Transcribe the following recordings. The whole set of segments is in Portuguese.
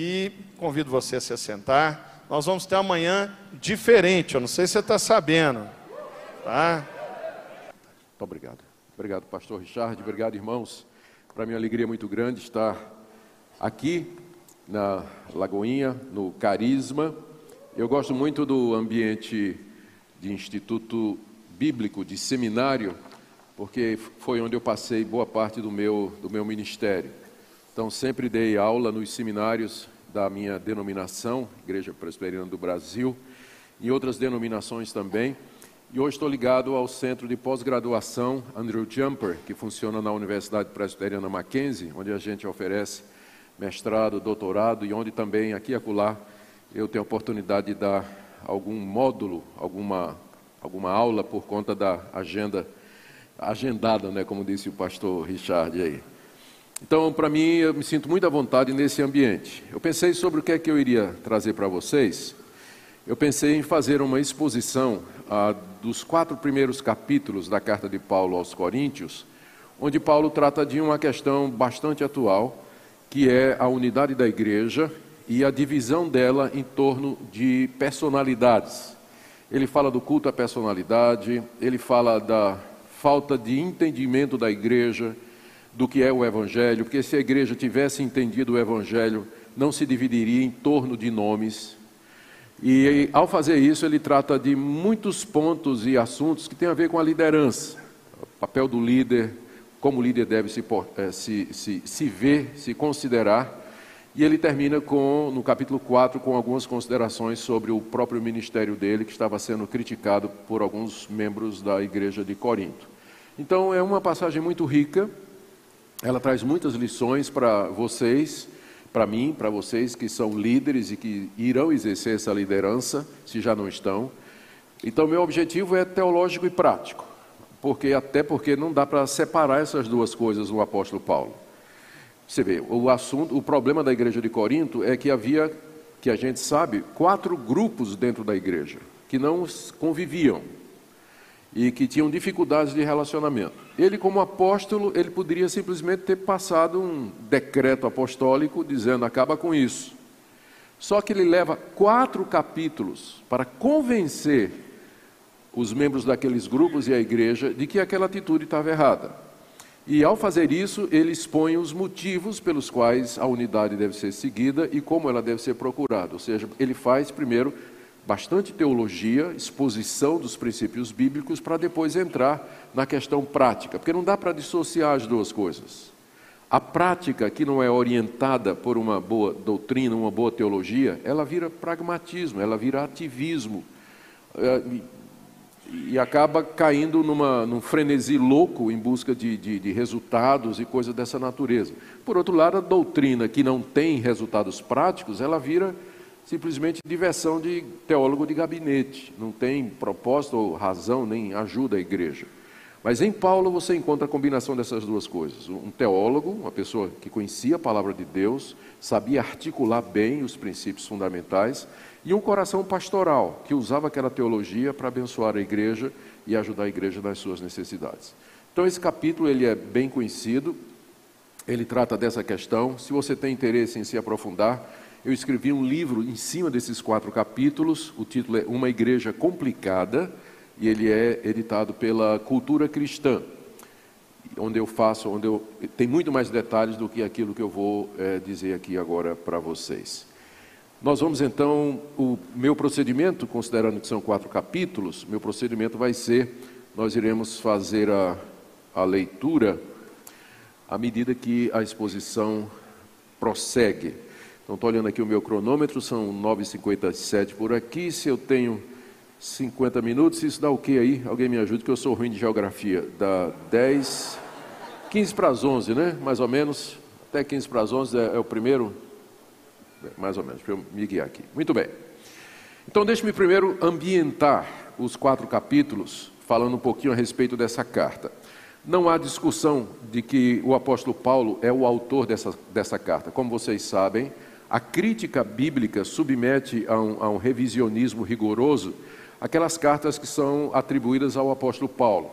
e convido você a se sentar. Nós vamos ter amanhã diferente, eu não sei se você está sabendo. Tá? Muito obrigado. Obrigado, pastor Richard. Obrigado, irmãos. Para mim é uma alegria muito grande estar aqui na Lagoinha, no Carisma. Eu gosto muito do ambiente de instituto bíblico, de seminário, porque foi onde eu passei boa parte do meu, do meu ministério. Então, sempre dei aula nos seminários da minha denominação, Igreja Presbiteriana do Brasil, e outras denominações também. E hoje estou ligado ao Centro de Pós-Graduação Andrew Jumper, que funciona na Universidade Presbiteriana Mackenzie, onde a gente oferece mestrado, doutorado e onde também, aqui e acolá, eu tenho a oportunidade de dar algum módulo, alguma, alguma aula por conta da agenda agendada, né, como disse o pastor Richard aí. Então, para mim, eu me sinto muito à vontade nesse ambiente. Eu pensei sobre o que é que eu iria trazer para vocês. Eu pensei em fazer uma exposição ah, dos quatro primeiros capítulos da carta de Paulo aos Coríntios, onde Paulo trata de uma questão bastante atual, que é a unidade da igreja e a divisão dela em torno de personalidades. Ele fala do culto à personalidade, ele fala da falta de entendimento da igreja do que é o evangelho, porque se a igreja tivesse entendido o evangelho, não se dividiria em torno de nomes. E ao fazer isso, ele trata de muitos pontos e assuntos que têm a ver com a liderança, o papel do líder, como o líder deve se, eh, se, se, se ver, se considerar. E ele termina com, no capítulo 4 com algumas considerações sobre o próprio ministério dele, que estava sendo criticado por alguns membros da igreja de Corinto. Então é uma passagem muito rica, ela traz muitas lições para vocês, para mim, para vocês que são líderes e que irão exercer essa liderança, se já não estão. Então, meu objetivo é teológico e prático, porque até porque não dá para separar essas duas coisas no apóstolo Paulo. Você vê, o assunto, o problema da igreja de Corinto é que havia, que a gente sabe, quatro grupos dentro da igreja que não conviviam e que tinham dificuldades de relacionamento. Ele, como apóstolo, ele poderia simplesmente ter passado um decreto apostólico dizendo acaba com isso. Só que ele leva quatro capítulos para convencer os membros daqueles grupos e a igreja de que aquela atitude estava errada. E ao fazer isso, ele expõe os motivos pelos quais a unidade deve ser seguida e como ela deve ser procurada. Ou seja, ele faz primeiro bastante teologia, exposição dos princípios bíblicos, para depois entrar na questão prática, porque não dá para dissociar as duas coisas. A prática que não é orientada por uma boa doutrina, uma boa teologia, ela vira pragmatismo, ela vira ativismo. É, e acaba caindo numa, num frenesi louco em busca de, de, de, resultados e coisas dessa natureza. Por outro lado, a doutrina que não tem resultados práticos, ela vira simplesmente diversão de teólogo de gabinete, não tem propósito ou razão, nem ajuda a igreja. Mas em Paulo você encontra a combinação dessas duas coisas. Um teólogo, uma pessoa que conhecia a palavra de Deus, sabia articular bem os princípios fundamentais, e um coração pastoral, que usava aquela teologia para abençoar a igreja e ajudar a igreja nas suas necessidades. Então esse capítulo ele é bem conhecido, ele trata dessa questão. Se você tem interesse em se aprofundar, eu escrevi um livro em cima desses quatro capítulos. O título é Uma Igreja Complicada e ele é editado pela Cultura Cristã, onde eu faço, onde eu tem muito mais detalhes do que aquilo que eu vou é, dizer aqui agora para vocês. Nós vamos então, o meu procedimento, considerando que são quatro capítulos, meu procedimento vai ser, nós iremos fazer a, a leitura à medida que a exposição prossegue. Então, estou olhando aqui o meu cronômetro, são 9h57 por aqui. Se eu tenho 50 minutos, isso dá o que aí? Alguém me ajude, que eu sou ruim de geografia. Dá 10, 15 para as 11, né? Mais ou menos. Até 15 para as 11 é, é o primeiro mais ou menos, para eu me guiar aqui. Muito bem. Então, deixe-me primeiro ambientar os quatro capítulos, falando um pouquinho a respeito dessa carta. Não há discussão de que o apóstolo Paulo é o autor dessa, dessa carta. Como vocês sabem, a crítica bíblica submete a um, a um revisionismo rigoroso aquelas cartas que são atribuídas ao apóstolo Paulo.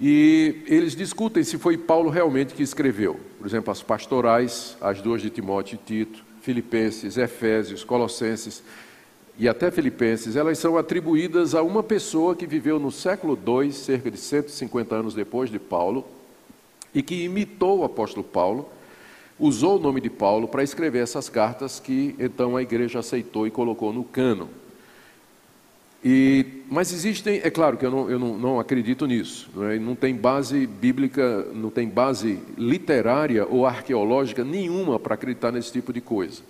E eles discutem se foi Paulo realmente que escreveu. Por exemplo, as pastorais, as duas de Timóteo e Tito, Filipenses, Efésios, Colossenses e até Filipenses, elas são atribuídas a uma pessoa que viveu no século II, cerca de 150 anos depois de Paulo, e que imitou o apóstolo Paulo, usou o nome de Paulo para escrever essas cartas que então a igreja aceitou e colocou no cano. E, mas existem, é claro que eu não, eu não, não acredito nisso, não, é? não tem base bíblica, não tem base literária ou arqueológica nenhuma para acreditar nesse tipo de coisa.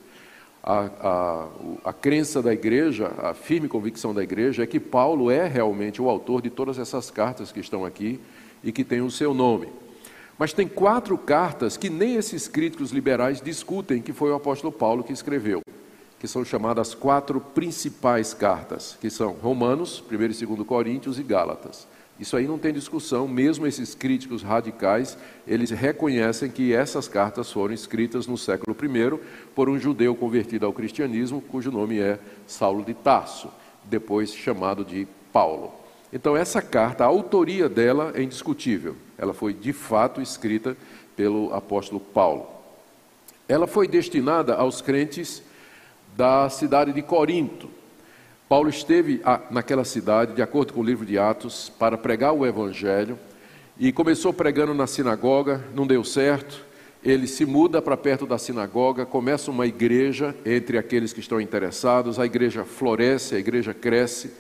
A, a, a crença da igreja, a firme convicção da igreja é que Paulo é realmente o autor de todas essas cartas que estão aqui e que tem o seu nome. Mas tem quatro cartas que nem esses críticos liberais discutem que foi o apóstolo Paulo que escreveu que são chamadas quatro principais cartas, que são Romanos, 1 e 2 Coríntios e Gálatas. Isso aí não tem discussão, mesmo esses críticos radicais, eles reconhecem que essas cartas foram escritas no século I por um judeu convertido ao cristianismo, cujo nome é Saulo de Tarso, depois chamado de Paulo. Então, essa carta, a autoria dela é indiscutível. Ela foi de fato escrita pelo apóstolo Paulo. Ela foi destinada aos crentes da cidade de Corinto. Paulo esteve naquela cidade, de acordo com o livro de Atos, para pregar o evangelho e começou pregando na sinagoga, não deu certo. Ele se muda para perto da sinagoga, começa uma igreja entre aqueles que estão interessados, a igreja floresce, a igreja cresce.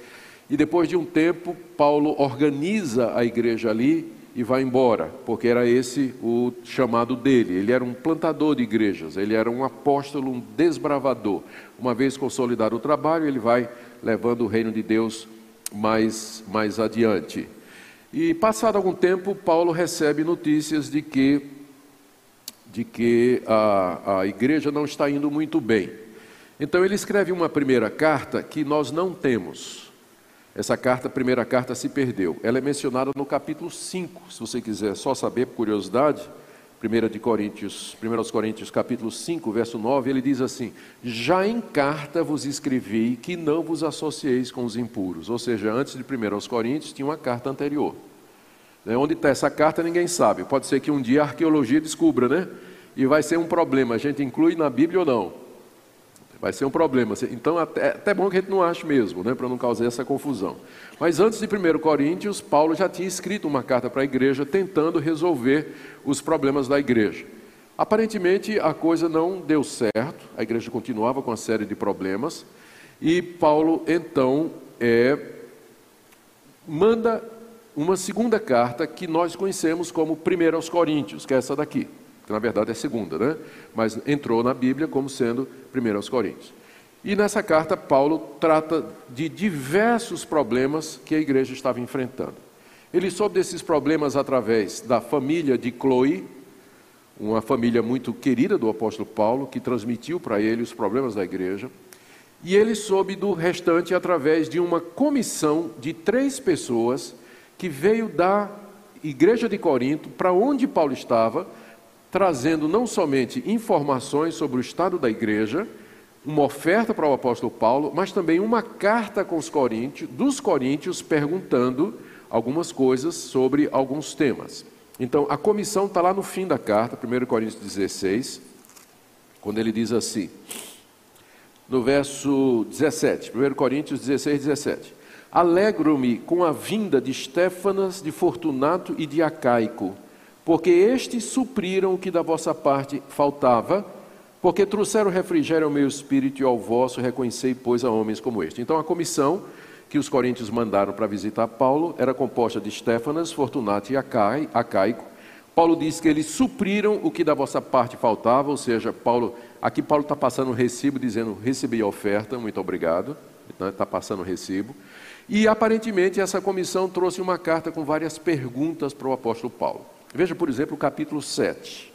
E depois de um tempo, Paulo organiza a igreja ali e vai embora, porque era esse o chamado dele. Ele era um plantador de igrejas, ele era um apóstolo, um desbravador. Uma vez consolidado o trabalho, ele vai levando o reino de Deus mais, mais adiante. E passado algum tempo, Paulo recebe notícias de que, de que a, a igreja não está indo muito bem. Então ele escreve uma primeira carta que nós não temos. Essa carta, primeira carta, se perdeu. Ela é mencionada no capítulo 5, se você quiser só saber, por curiosidade. 1 de Coríntios, 1 Coríntios, capítulo 5, verso 9, ele diz assim: Já em carta vos escrevi que não vos associeis com os impuros. Ou seja, antes de 1 Coríntios tinha uma carta anterior. Né, onde está essa carta ninguém sabe. Pode ser que um dia a arqueologia descubra, né? E vai ser um problema. A gente inclui na Bíblia ou não? Vai ser um problema. Então, até, até bom que a gente não ache mesmo, né, para não causar essa confusão. Mas antes de 1 Coríntios, Paulo já tinha escrito uma carta para a igreja tentando resolver os problemas da igreja. Aparentemente, a coisa não deu certo, a igreja continuava com uma série de problemas, e Paulo, então, é, manda uma segunda carta que nós conhecemos como 1 aos Coríntios, que é essa daqui que na verdade é segunda, né? mas entrou na Bíblia como sendo 1 aos Coríntios. E nessa carta, Paulo trata de diversos problemas que a igreja estava enfrentando. Ele soube desses problemas através da família de Chloe, uma família muito querida do apóstolo Paulo, que transmitiu para ele os problemas da igreja. E ele soube do restante através de uma comissão de três pessoas que veio da igreja de Corinto, para onde Paulo estava, trazendo não somente informações sobre o estado da igreja, uma oferta para o apóstolo Paulo, mas também uma carta com os coríntios, dos coríntios perguntando algumas coisas sobre alguns temas. Então, a comissão está lá no fim da carta, 1 Coríntios 16, quando ele diz assim, no verso 17, 1 Coríntios 16, 17: Alegro-me com a vinda de Stefanas, de Fortunato e de Acaico porque estes supriram o que da vossa parte faltava, porque trouxeram refrigério ao meu espírito e ao vosso, reconhecei, pois, a homens como este. Então, a comissão que os coríntios mandaram para visitar Paulo era composta de Stefanas, Fortunato e Acai, Acaico. Paulo diz que eles supriram o que da vossa parte faltava, ou seja, Paulo, aqui Paulo está passando um recibo dizendo, recebi a oferta, muito obrigado, está então, passando o recibo. E aparentemente essa comissão trouxe uma carta com várias perguntas para o apóstolo Paulo. Veja, por exemplo, o capítulo 7.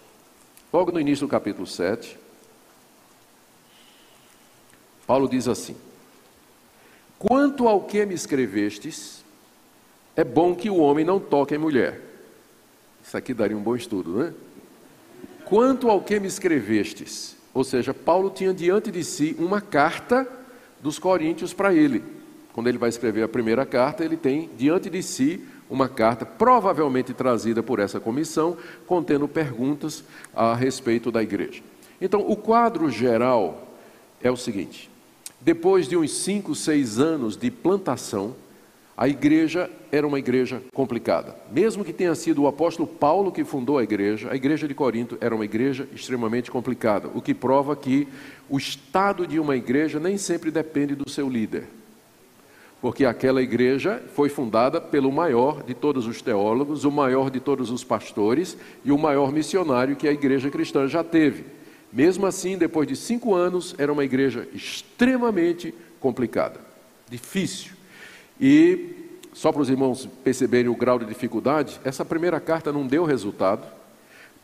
Logo no início do capítulo 7, Paulo diz assim: Quanto ao que me escrevestes, é bom que o homem não toque em mulher. Isso aqui daria um bom estudo, né? Quanto ao que me escrevestes, ou seja, Paulo tinha diante de si uma carta dos coríntios para ele. Quando ele vai escrever a primeira carta, ele tem diante de si uma carta, provavelmente trazida por essa comissão, contendo perguntas a respeito da igreja. Então, o quadro geral é o seguinte: depois de uns cinco, seis anos de plantação, a igreja era uma igreja complicada. Mesmo que tenha sido o apóstolo Paulo que fundou a igreja, a igreja de Corinto era uma igreja extremamente complicada, o que prova que o estado de uma igreja nem sempre depende do seu líder. Porque aquela igreja foi fundada pelo maior de todos os teólogos, o maior de todos os pastores e o maior missionário que a igreja cristã já teve. Mesmo assim, depois de cinco anos, era uma igreja extremamente complicada, difícil. E, só para os irmãos perceberem o grau de dificuldade, essa primeira carta não deu resultado.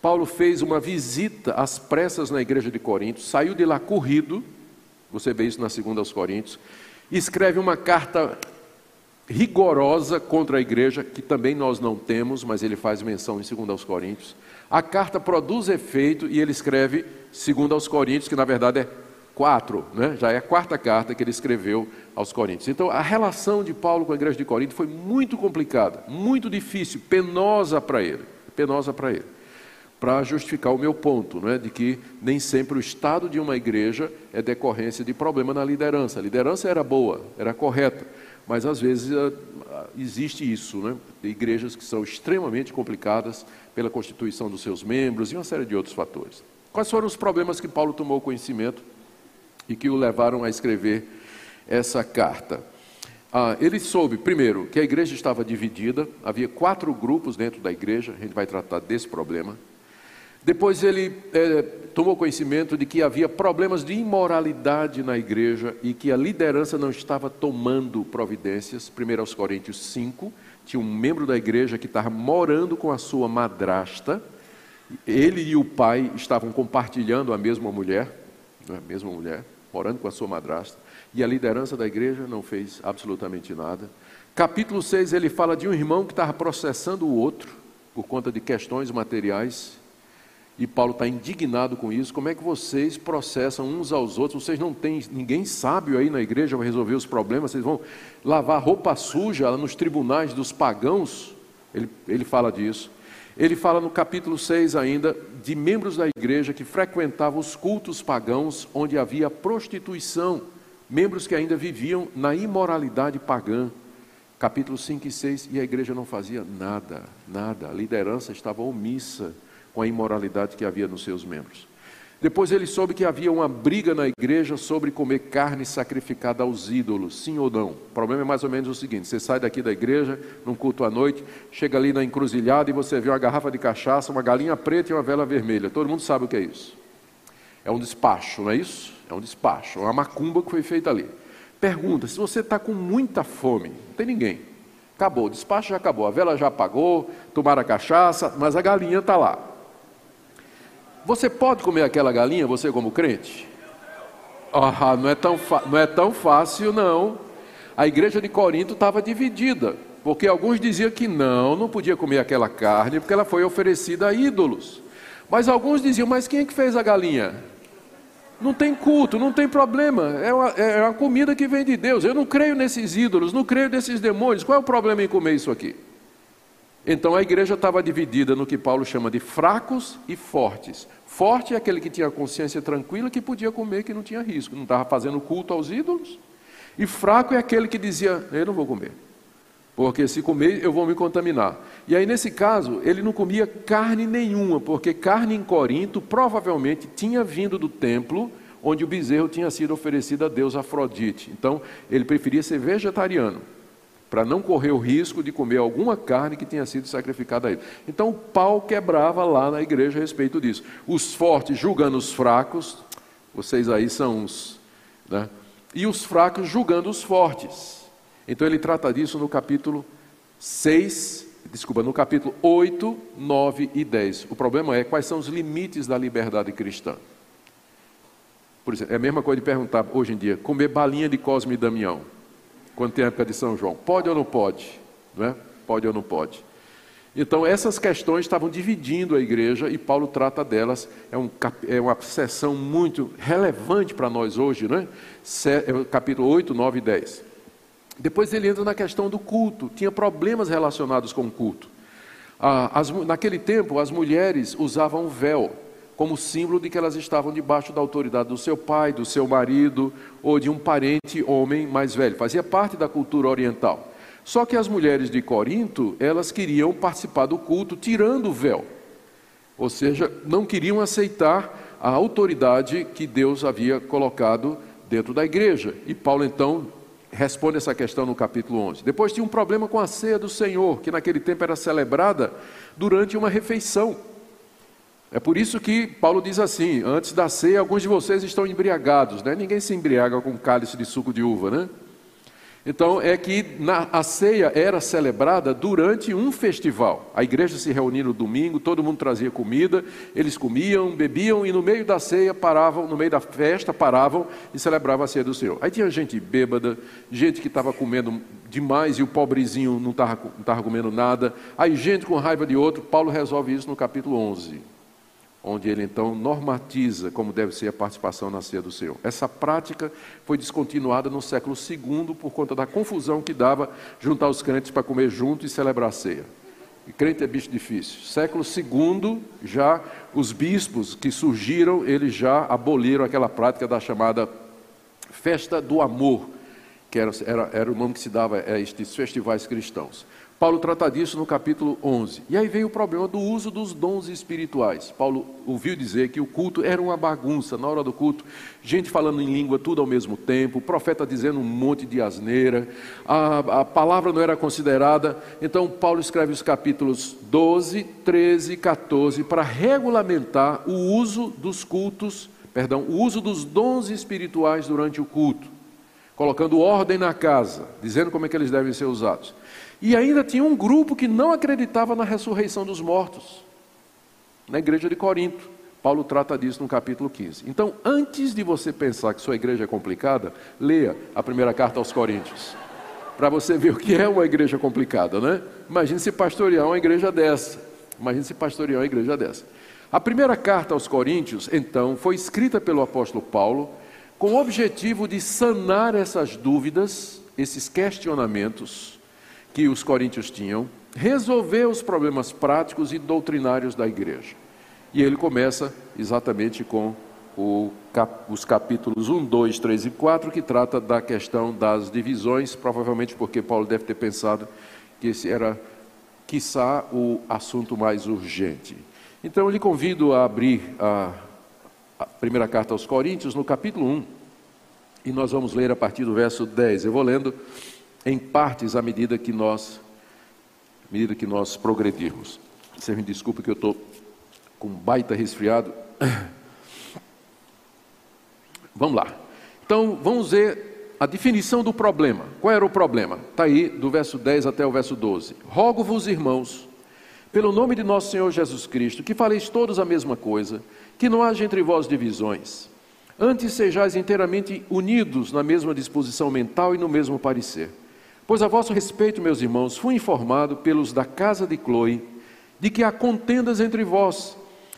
Paulo fez uma visita às pressas na igreja de Corinto, saiu de lá corrido, você vê isso na segunda aos Coríntios, escreve uma carta rigorosa contra a igreja, que também nós não temos, mas ele faz menção em 2 aos Coríntios. A carta produz efeito e ele escreve 2 aos Coríntios, que na verdade é quatro, né? já é a quarta carta que ele escreveu aos Coríntios. Então, a relação de Paulo com a igreja de Corinto foi muito complicada, muito difícil, penosa para ele, penosa para ele. Para justificar o meu ponto, né, de que nem sempre o estado de uma igreja é decorrência de problema na liderança. A liderança era boa, era correta, mas às vezes ah, existe isso, né? igrejas que são extremamente complicadas pela constituição dos seus membros e uma série de outros fatores. Quais foram os problemas que Paulo tomou conhecimento e que o levaram a escrever essa carta. Ah, ele soube, primeiro, que a igreja estava dividida, havia quatro grupos dentro da igreja, a gente vai tratar desse problema. Depois ele é, tomou conhecimento de que havia problemas de imoralidade na igreja e que a liderança não estava tomando providências. Primeiro aos Coríntios 5, tinha um membro da igreja que estava morando com a sua madrasta. Ele e o pai estavam compartilhando a mesma mulher, é a mesma mulher morando com a sua madrasta, e a liderança da igreja não fez absolutamente nada. Capítulo 6, ele fala de um irmão que estava processando o outro por conta de questões materiais, e Paulo está indignado com isso. Como é que vocês processam uns aos outros? Vocês não têm ninguém sábio aí na igreja para resolver os problemas, vocês vão lavar roupa suja nos tribunais dos pagãos? Ele, ele fala disso. Ele fala no capítulo 6 ainda de membros da igreja que frequentavam os cultos pagãos onde havia prostituição, membros que ainda viviam na imoralidade pagã. Capítulo 5 e 6, e a igreja não fazia nada, nada. A liderança estava omissa com a imoralidade que havia nos seus membros. Depois ele soube que havia uma briga na igreja sobre comer carne sacrificada aos ídolos, sim ou não. O problema é mais ou menos o seguinte: você sai daqui da igreja, num culto à noite, chega ali na encruzilhada e você vê uma garrafa de cachaça, uma galinha preta e uma vela vermelha. Todo mundo sabe o que é isso. É um despacho, não é isso? É um despacho, é uma macumba que foi feita ali. Pergunta: se você está com muita fome, não tem ninguém. Acabou, o despacho já acabou, a vela já apagou, tomaram a cachaça, mas a galinha está lá. Você pode comer aquela galinha, você como crente? Ah, não é tão, não é tão fácil, não. A igreja de Corinto estava dividida, porque alguns diziam que não, não podia comer aquela carne, porque ela foi oferecida a ídolos. Mas alguns diziam, mas quem é que fez a galinha? Não tem culto, não tem problema. É uma, é uma comida que vem de Deus. Eu não creio nesses ídolos, não creio nesses demônios. Qual é o problema em comer isso aqui? Então a igreja estava dividida no que Paulo chama de fracos e fortes. Forte é aquele que tinha consciência tranquila, que podia comer, que não tinha risco, não estava fazendo culto aos ídolos. E fraco é aquele que dizia: Eu não vou comer, porque se comer eu vou me contaminar. E aí, nesse caso, ele não comia carne nenhuma, porque carne em Corinto provavelmente tinha vindo do templo onde o bezerro tinha sido oferecido a Deus Afrodite. Então, ele preferia ser vegetariano para não correr o risco de comer alguma carne que tenha sido sacrificada a ele. Então o pau quebrava lá na igreja a respeito disso. Os fortes julgando os fracos, vocês aí são os. Né? E os fracos julgando os fortes. Então ele trata disso no capítulo 6, desculpa, no capítulo 8, 9 e 10. O problema é quais são os limites da liberdade cristã. Por exemplo, é a mesma coisa de perguntar hoje em dia: comer balinha de Cosme e Damião quando tem a época de São João. Pode ou não pode? Não é? Pode ou não pode? Então, essas questões estavam dividindo a igreja e Paulo trata delas. É, um, é uma sessão muito relevante para nós hoje, né? Capítulo 8, 9 e 10. Depois ele entra na questão do culto. Tinha problemas relacionados com o culto. Ah, as, naquele tempo, as mulheres usavam véu. Como símbolo de que elas estavam debaixo da autoridade do seu pai, do seu marido ou de um parente homem mais velho. Fazia parte da cultura oriental. Só que as mulheres de Corinto, elas queriam participar do culto tirando o véu. Ou seja, não queriam aceitar a autoridade que Deus havia colocado dentro da igreja. E Paulo então responde essa questão no capítulo 11. Depois tinha um problema com a ceia do Senhor, que naquele tempo era celebrada durante uma refeição. É por isso que Paulo diz assim: antes da ceia, alguns de vocês estão embriagados, né? Ninguém se embriaga com cálice de suco de uva, né? Então é que na, a ceia era celebrada durante um festival. A igreja se reunia no domingo, todo mundo trazia comida, eles comiam, bebiam e no meio da ceia paravam, no meio da festa paravam e celebravam a ceia do Senhor. Aí tinha gente bêbada, gente que estava comendo demais e o pobrezinho não estava comendo nada. Aí gente com raiva de outro. Paulo resolve isso no capítulo 11 onde ele então normatiza como deve ser a participação na ceia do Senhor. Essa prática foi descontinuada no século II por conta da confusão que dava juntar os crentes para comer junto e celebrar a ceia. E crente é bicho difícil. Século II, já os bispos que surgiram, eles já aboliram aquela prática da chamada festa do amor, que era, era, era o nome que se dava a estes festivais cristãos. Paulo trata disso no capítulo 11. E aí veio o problema do uso dos dons espirituais. Paulo ouviu dizer que o culto era uma bagunça, na hora do culto, gente falando em língua tudo ao mesmo tempo, o profeta dizendo um monte de asneira, a, a palavra não era considerada. Então, Paulo escreve os capítulos 12, 13 e 14 para regulamentar o uso dos cultos, perdão, o uso dos dons espirituais durante o culto, colocando ordem na casa, dizendo como é que eles devem ser usados. E ainda tinha um grupo que não acreditava na ressurreição dos mortos, na igreja de Corinto. Paulo trata disso no capítulo 15. Então, antes de você pensar que sua igreja é complicada, leia a primeira carta aos Coríntios, para você ver o que é uma igreja complicada, né? Imagine se pastorear uma igreja dessa. Imagine se pastorear uma igreja dessa. A primeira carta aos Coríntios, então, foi escrita pelo apóstolo Paulo com o objetivo de sanar essas dúvidas, esses questionamentos que os coríntios tinham, resolver os problemas práticos e doutrinários da igreja. E ele começa exatamente com o, os capítulos 1, 2, 3 e 4, que trata da questão das divisões, provavelmente porque Paulo deve ter pensado que esse era, quiçá, o assunto mais urgente. Então, eu lhe convido a abrir a, a primeira carta aos Coríntios, no capítulo 1, e nós vamos ler a partir do verso 10. Eu vou lendo em partes à medida que nós, à medida que nós progredirmos. Você me desculpe que eu estou com um baita resfriado. Vamos lá. Então, vamos ver a definição do problema. Qual era o problema? Está aí, do verso 10 até o verso 12. Rogo-vos, irmãos, pelo nome de nosso Senhor Jesus Cristo, que faleis todos a mesma coisa, que não haja entre vós divisões. Antes sejais inteiramente unidos na mesma disposição mental e no mesmo parecer. Pois a vosso respeito, meus irmãos, fui informado pelos da casa de Chloe de que há contendas entre vós.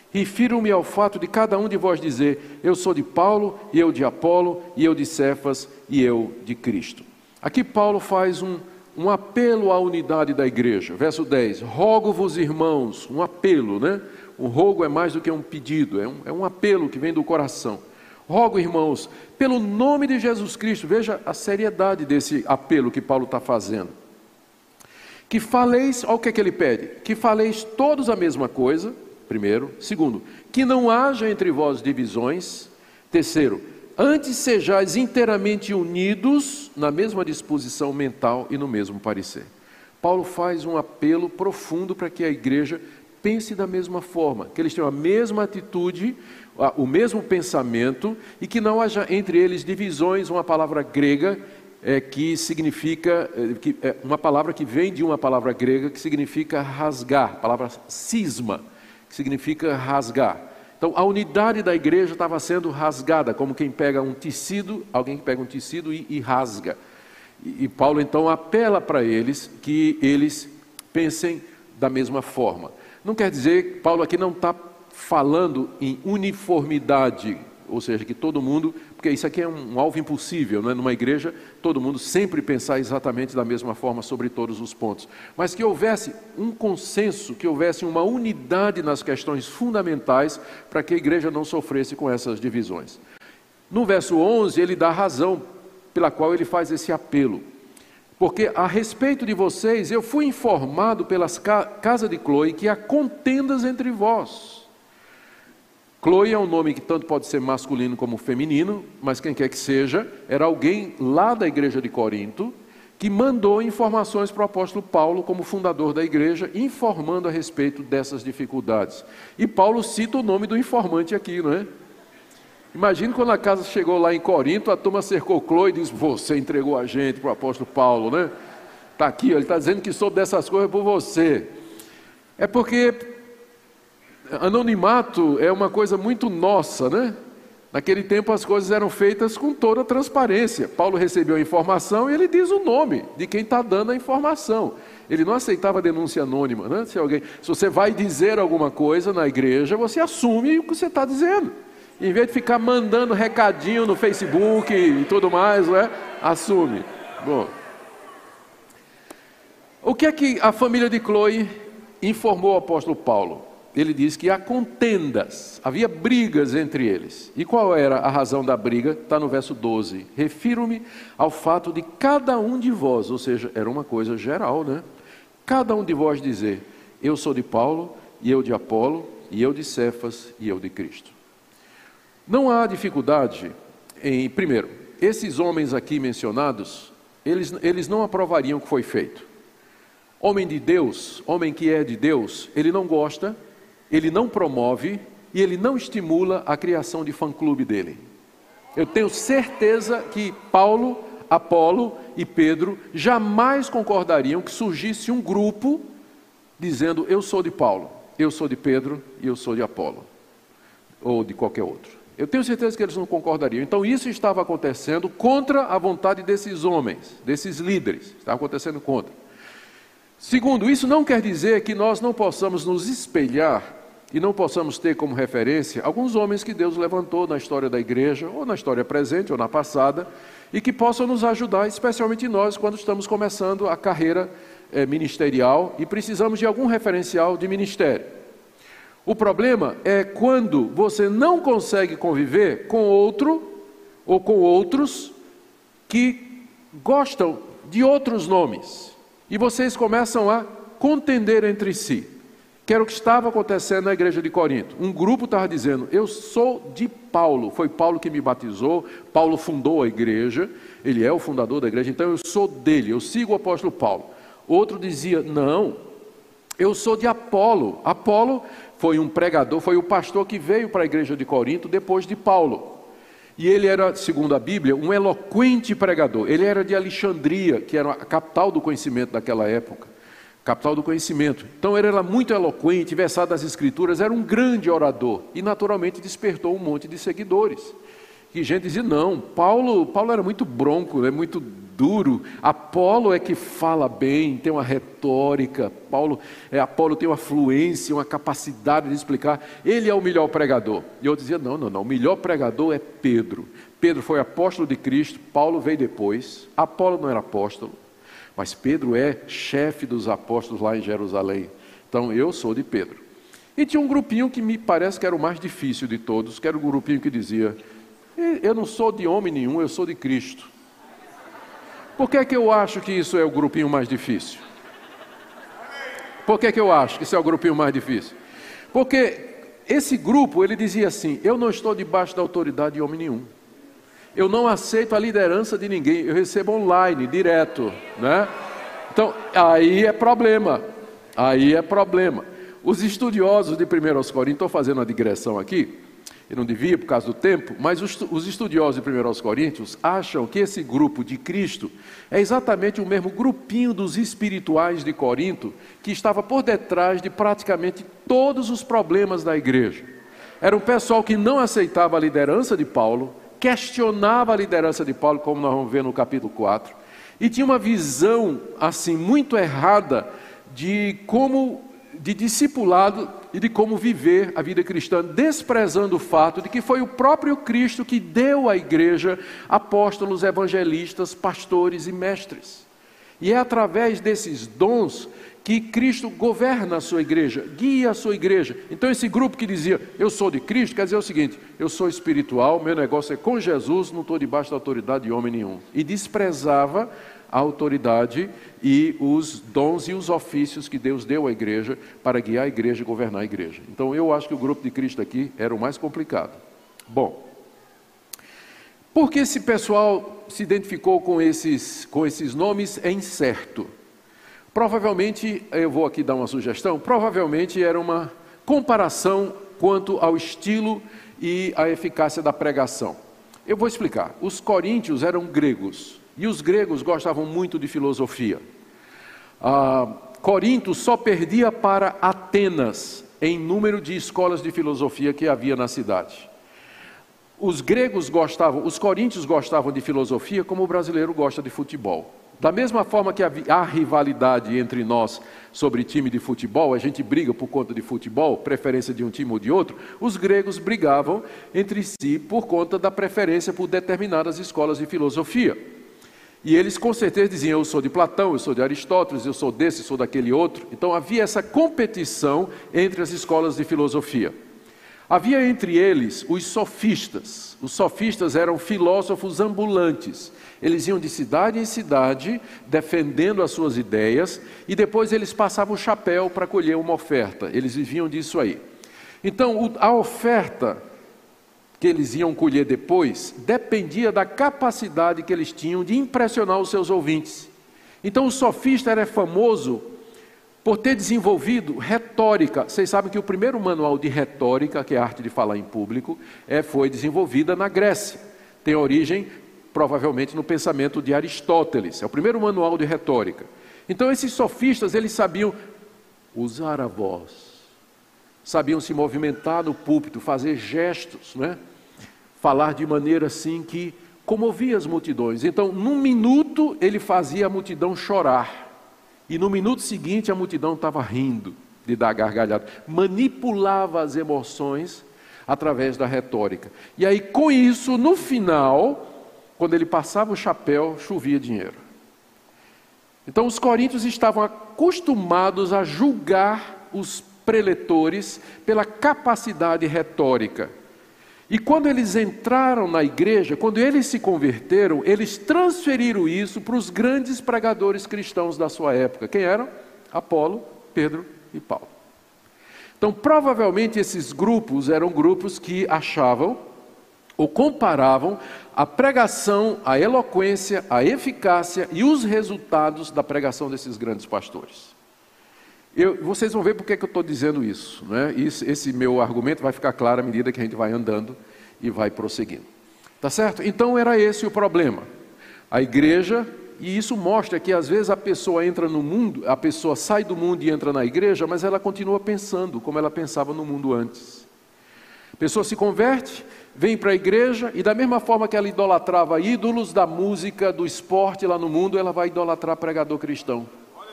Refiro-me ao fato de cada um de vós dizer: Eu sou de Paulo, e eu de Apolo, e eu de Cefas, e eu de Cristo. Aqui Paulo faz um, um apelo à unidade da igreja. Verso 10: Rogo-vos, irmãos, um apelo, né? Um rogo é mais do que um pedido, é um, é um apelo que vem do coração. Rogo, irmãos, pelo nome de Jesus Cristo, veja a seriedade desse apelo que Paulo está fazendo. Que faleis, olha o que, é que ele pede: que faleis todos a mesma coisa, primeiro. Segundo, que não haja entre vós divisões. Terceiro, antes sejais inteiramente unidos na mesma disposição mental e no mesmo parecer. Paulo faz um apelo profundo para que a igreja pense da mesma forma, que eles tenham a mesma atitude o mesmo pensamento e que não haja entre eles divisões, uma palavra grega é, que significa, é, que, é, uma palavra que vem de uma palavra grega que significa rasgar, palavra cisma, que significa rasgar. Então a unidade da igreja estava sendo rasgada, como quem pega um tecido, alguém que pega um tecido e, e rasga. E, e Paulo então apela para eles que eles pensem da mesma forma. Não quer dizer, Paulo aqui não está falando em uniformidade, ou seja, que todo mundo, porque isso aqui é um, alvo impossível, não é? numa igreja, todo mundo sempre pensar exatamente da mesma forma sobre todos os pontos, mas que houvesse um consenso, que houvesse uma unidade nas questões fundamentais para que a igreja não sofresse com essas divisões. No verso 11, ele dá a razão pela qual ele faz esse apelo. Porque a respeito de vocês, eu fui informado pelas ca casa de Chloe que há contendas entre vós. Chloe é um nome que tanto pode ser masculino como feminino, mas quem quer que seja, era alguém lá da igreja de Corinto que mandou informações para o apóstolo Paulo, como fundador da igreja, informando a respeito dessas dificuldades. E Paulo cita o nome do informante aqui, não é? Imagina quando a casa chegou lá em Corinto, a turma cercou Chloe e disse: Você entregou a gente para o apóstolo Paulo, né? Está aqui, ele está dizendo que soube dessas coisas por você. É porque anonimato é uma coisa muito nossa, né? Naquele tempo as coisas eram feitas com toda transparência. Paulo recebeu a informação e ele diz o nome de quem está dando a informação. Ele não aceitava denúncia anônima, né? Se alguém, se você vai dizer alguma coisa na igreja, você assume o que você está dizendo. Em vez de ficar mandando recadinho no Facebook e tudo mais, não é? Assume. Bom. O que é que a família de Chloe informou ao apóstolo Paulo? Ele diz que há contendas, havia brigas entre eles. E qual era a razão da briga? Está no verso 12. Refiro-me ao fato de cada um de vós, ou seja, era uma coisa geral, né? Cada um de vós dizer: Eu sou de Paulo, e eu de Apolo, e eu de Cefas, e eu de Cristo. Não há dificuldade em, primeiro, esses homens aqui mencionados, eles, eles não aprovariam o que foi feito. Homem de Deus, homem que é de Deus, ele não gosta, ele não promove e ele não estimula a criação de fã-clube dele. Eu tenho certeza que Paulo, Apolo e Pedro jamais concordariam que surgisse um grupo dizendo: Eu sou de Paulo, eu sou de Pedro e eu sou de Apolo, ou de qualquer outro. Eu tenho certeza que eles não concordariam. Então, isso estava acontecendo contra a vontade desses homens, desses líderes. Estava acontecendo contra. Segundo, isso não quer dizer que nós não possamos nos espelhar e não possamos ter como referência alguns homens que Deus levantou na história da igreja, ou na história presente, ou na passada, e que possam nos ajudar, especialmente nós, quando estamos começando a carreira eh, ministerial e precisamos de algum referencial de ministério. O problema é quando você não consegue conviver com outro ou com outros que gostam de outros nomes e vocês começam a contender entre si. Que era o que estava acontecendo na igreja de Corinto. Um grupo estava dizendo: Eu sou de Paulo, foi Paulo que me batizou, Paulo fundou a igreja, ele é o fundador da igreja, então eu sou dele, eu sigo o apóstolo Paulo. Outro dizia: Não, eu sou de Apolo. Apolo foi um pregador, foi o pastor que veio para a igreja de Corinto depois de Paulo. E ele era, segundo a Bíblia, um eloquente pregador. Ele era de Alexandria, que era a capital do conhecimento daquela época. Capital do conhecimento. Então ele era muito eloquente, versado das escrituras, era um grande orador. E naturalmente despertou um monte de seguidores. E gente dizia, não, Paulo, Paulo era muito bronco, é muito duro. Apolo é que fala bem, tem uma retórica. Paulo, é, Apolo tem uma fluência, uma capacidade de explicar. Ele é o melhor pregador. E eu dizia: não, não, não. O melhor pregador é Pedro. Pedro foi apóstolo de Cristo, Paulo veio depois. Apolo não era apóstolo, mas Pedro é chefe dos apóstolos lá em Jerusalém. Então eu sou de Pedro. E tinha um grupinho que me parece que era o mais difícil de todos, que era o grupinho que dizia: Eu não sou de homem nenhum, eu sou de Cristo. Por que, é que eu acho que isso é o grupinho mais difícil? Por que, é que eu acho que isso é o grupinho mais difícil? Porque esse grupo, ele dizia assim: Eu não estou debaixo da autoridade de homem nenhum. Eu não aceito a liderança de ninguém. Eu recebo online, direto. Né? Então, aí é problema. Aí é problema. Os estudiosos de 1 Coríntios, estou fazendo uma digressão aqui, eu não devia por causa do tempo, mas os, os estudiosos de 1 Coríntios acham que esse grupo de Cristo é exatamente o mesmo grupinho dos espirituais de Corinto que estava por detrás de praticamente todos os problemas da igreja. Era um pessoal que não aceitava a liderança de Paulo, questionava a liderança de Paulo, como nós vamos ver no capítulo 4, e tinha uma visão assim muito errada de como de discipulado e de como viver a vida cristã, desprezando o fato de que foi o próprio Cristo que deu à igreja apóstolos, evangelistas, pastores e mestres. E é através desses dons que Cristo governa a sua igreja, guia a sua igreja. Então, esse grupo que dizia, eu sou de Cristo, quer dizer o seguinte: eu sou espiritual, meu negócio é com Jesus, não estou debaixo da autoridade de homem nenhum. E desprezava a autoridade e os dons e os ofícios que Deus deu à igreja para guiar a igreja e governar a igreja. Então, eu acho que o grupo de Cristo aqui era o mais complicado. Bom, por que esse pessoal se identificou com esses, com esses nomes é incerto. Provavelmente, eu vou aqui dar uma sugestão, provavelmente era uma comparação quanto ao estilo e à eficácia da pregação. Eu vou explicar. Os coríntios eram gregos e os gregos gostavam muito de filosofia. Ah, Corinto só perdia para Atenas em número de escolas de filosofia que havia na cidade. Os gregos gostavam, os coríntios gostavam de filosofia como o brasileiro gosta de futebol. Da mesma forma que há rivalidade entre nós sobre time de futebol, a gente briga por conta de futebol, preferência de um time ou de outro, os gregos brigavam entre si por conta da preferência por determinadas escolas de filosofia. E eles com certeza diziam: eu sou de Platão, eu sou de Aristóteles, eu sou desse, sou daquele outro. Então havia essa competição entre as escolas de filosofia. Havia entre eles os sofistas. Os sofistas eram filósofos ambulantes eles iam de cidade em cidade defendendo as suas ideias e depois eles passavam o chapéu para colher uma oferta. Eles viviam disso aí. Então, a oferta que eles iam colher depois dependia da capacidade que eles tinham de impressionar os seus ouvintes. Então, o sofista era famoso por ter desenvolvido retórica. Vocês sabem que o primeiro manual de retórica, que é a arte de falar em público, é, foi desenvolvida na Grécia. Tem origem provavelmente no pensamento de Aristóteles. É o primeiro manual de retórica. Então esses sofistas, eles sabiam usar a voz, sabiam se movimentar no púlpito, fazer gestos, né? Falar de maneira assim que comovia as multidões. Então, num minuto, ele fazia a multidão chorar. E no minuto seguinte, a multidão estava rindo de dar gargalhada. Manipulava as emoções através da retórica. E aí, com isso, no final, quando ele passava o chapéu, chovia dinheiro. Então os coríntios estavam acostumados a julgar os preletores pela capacidade retórica. E quando eles entraram na igreja, quando eles se converteram, eles transferiram isso para os grandes pregadores cristãos da sua época. Quem eram? Apolo, Pedro e Paulo. Então, provavelmente esses grupos eram grupos que achavam ou comparavam a pregação, a eloquência, a eficácia e os resultados da pregação desses grandes pastores. Eu, vocês vão ver por que eu estou dizendo isso, né? isso. Esse meu argumento vai ficar claro à medida que a gente vai andando e vai prosseguindo. Tá certo? Então era esse o problema. A igreja, e isso mostra que às vezes a pessoa entra no mundo, a pessoa sai do mundo e entra na igreja, mas ela continua pensando como ela pensava no mundo antes. A pessoa se converte, vem para a igreja e, da mesma forma que ela idolatrava ídolos da música, do esporte lá no mundo, ela vai idolatrar pregador cristão.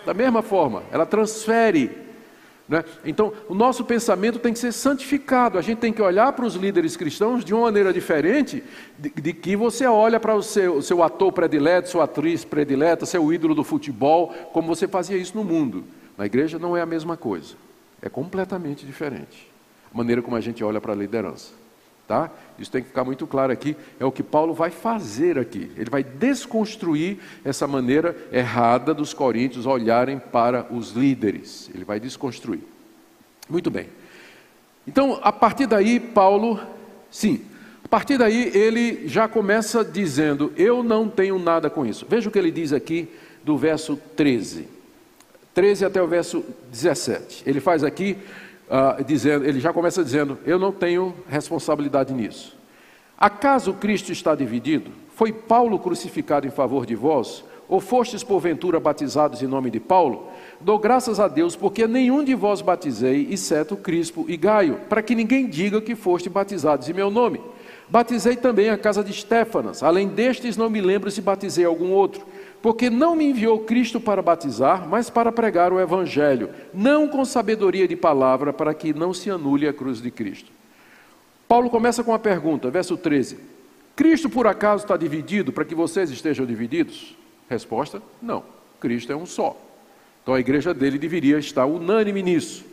Da mesma forma, ela transfere. Né? Então, o nosso pensamento tem que ser santificado. A gente tem que olhar para os líderes cristãos de uma maneira diferente de, de que você olha para o seu, seu ator predileto, sua atriz predileta, seu ídolo do futebol, como você fazia isso no mundo. Na igreja não é a mesma coisa. É completamente diferente. A maneira como a gente olha para a liderança. Tá? Isso tem que ficar muito claro aqui, é o que Paulo vai fazer aqui. Ele vai desconstruir essa maneira errada dos coríntios olharem para os líderes. Ele vai desconstruir. Muito bem. Então, a partir daí, Paulo, sim, a partir daí ele já começa dizendo: Eu não tenho nada com isso. Veja o que ele diz aqui do verso 13. 13 até o verso 17. Ele faz aqui uh, dizendo, ele já começa dizendo: Eu não tenho responsabilidade nisso. Acaso Cristo está dividido? Foi Paulo crucificado em favor de vós? Ou fostes porventura batizados em nome de Paulo? Dou graças a Deus, porque nenhum de vós batizei, exceto Crispo e Gaio, para que ninguém diga que foste batizados em meu nome. Batizei também a casa de Estéfanas, além destes não me lembro se batizei algum outro. Porque não me enviou Cristo para batizar, mas para pregar o Evangelho, não com sabedoria de palavra, para que não se anule a cruz de Cristo. Paulo começa com uma pergunta, verso 13: Cristo por acaso está dividido para que vocês estejam divididos? Resposta: não, Cristo é um só. Então a igreja dele deveria estar unânime nisso.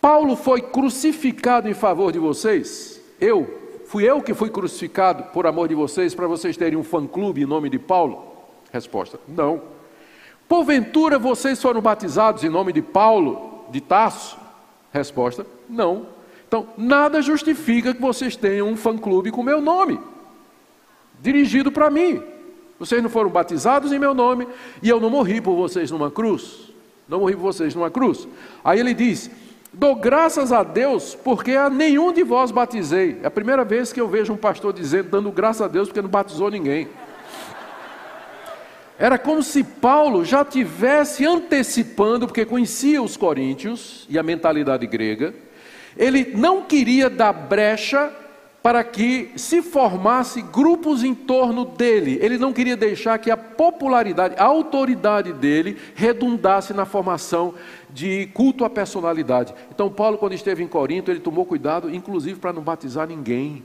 Paulo foi crucificado em favor de vocês? Eu? Fui eu que fui crucificado por amor de vocês para vocês terem um fã-clube em nome de Paulo? Resposta: não. Porventura vocês foram batizados em nome de Paulo, de Tasso? Resposta: não. Então, nada justifica que vocês tenham um fã-clube com meu nome, dirigido para mim. Vocês não foram batizados em meu nome e eu não morri por vocês numa cruz. Não morri por vocês numa cruz. Aí ele diz: Dou graças a Deus porque a nenhum de vós batizei. É a primeira vez que eu vejo um pastor dizendo, dando graças a Deus porque não batizou ninguém. Era como se Paulo já tivesse antecipando, porque conhecia os coríntios e a mentalidade grega, ele não queria dar brecha para que se formasse grupos em torno dele. Ele não queria deixar que a popularidade, a autoridade dele redundasse na formação de culto à personalidade. Então, Paulo, quando esteve em Corinto, ele tomou cuidado, inclusive, para não batizar ninguém,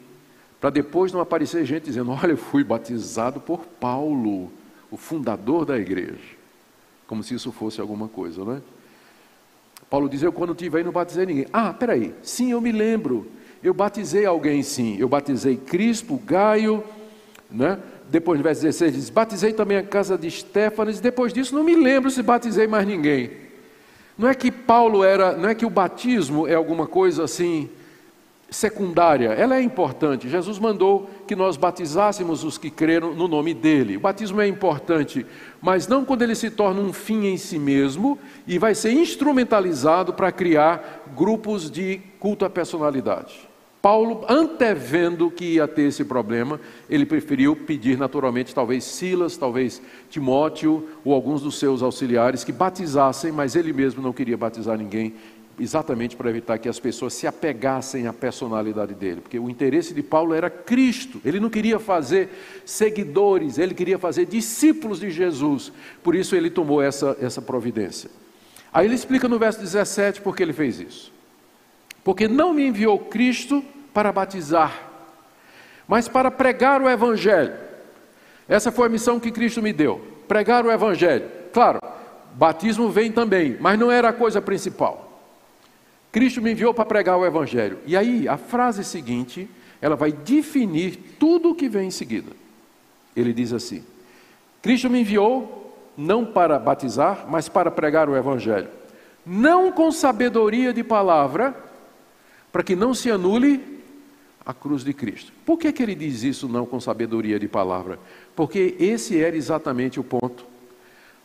para depois não aparecer gente dizendo: Olha, eu fui batizado por Paulo, o fundador da igreja. Como se isso fosse alguma coisa, não é? Paulo diz: Eu, quando estive aí, não batizei ninguém. Ah, peraí, sim, eu me lembro. Eu batizei alguém sim, eu batizei Crispo, Gaio, né? depois no verso 16 diz: Batizei também a casa de Estéfanes, depois disso não me lembro se batizei mais ninguém. Não é que Paulo era, não é que o batismo é alguma coisa assim secundária, ela é importante. Jesus mandou que nós batizássemos os que creram no nome dele. O batismo é importante, mas não quando ele se torna um fim em si mesmo e vai ser instrumentalizado para criar grupos de culto à personalidade. Paulo, antevendo que ia ter esse problema, ele preferiu pedir naturalmente, talvez Silas, talvez Timóteo ou alguns dos seus auxiliares que batizassem, mas ele mesmo não queria batizar ninguém, exatamente para evitar que as pessoas se apegassem à personalidade dele, porque o interesse de Paulo era Cristo, ele não queria fazer seguidores, ele queria fazer discípulos de Jesus, por isso ele tomou essa, essa providência. Aí ele explica no verso 17 por que ele fez isso. Porque não me enviou Cristo para batizar, mas para pregar o Evangelho. Essa foi a missão que Cristo me deu: pregar o Evangelho. Claro, batismo vem também, mas não era a coisa principal. Cristo me enviou para pregar o Evangelho. E aí, a frase seguinte, ela vai definir tudo o que vem em seguida. Ele diz assim: Cristo me enviou não para batizar, mas para pregar o Evangelho. Não com sabedoria de palavra, para que não se anule a cruz de Cristo. Por que, que ele diz isso não com sabedoria de palavra? Porque esse era exatamente o ponto.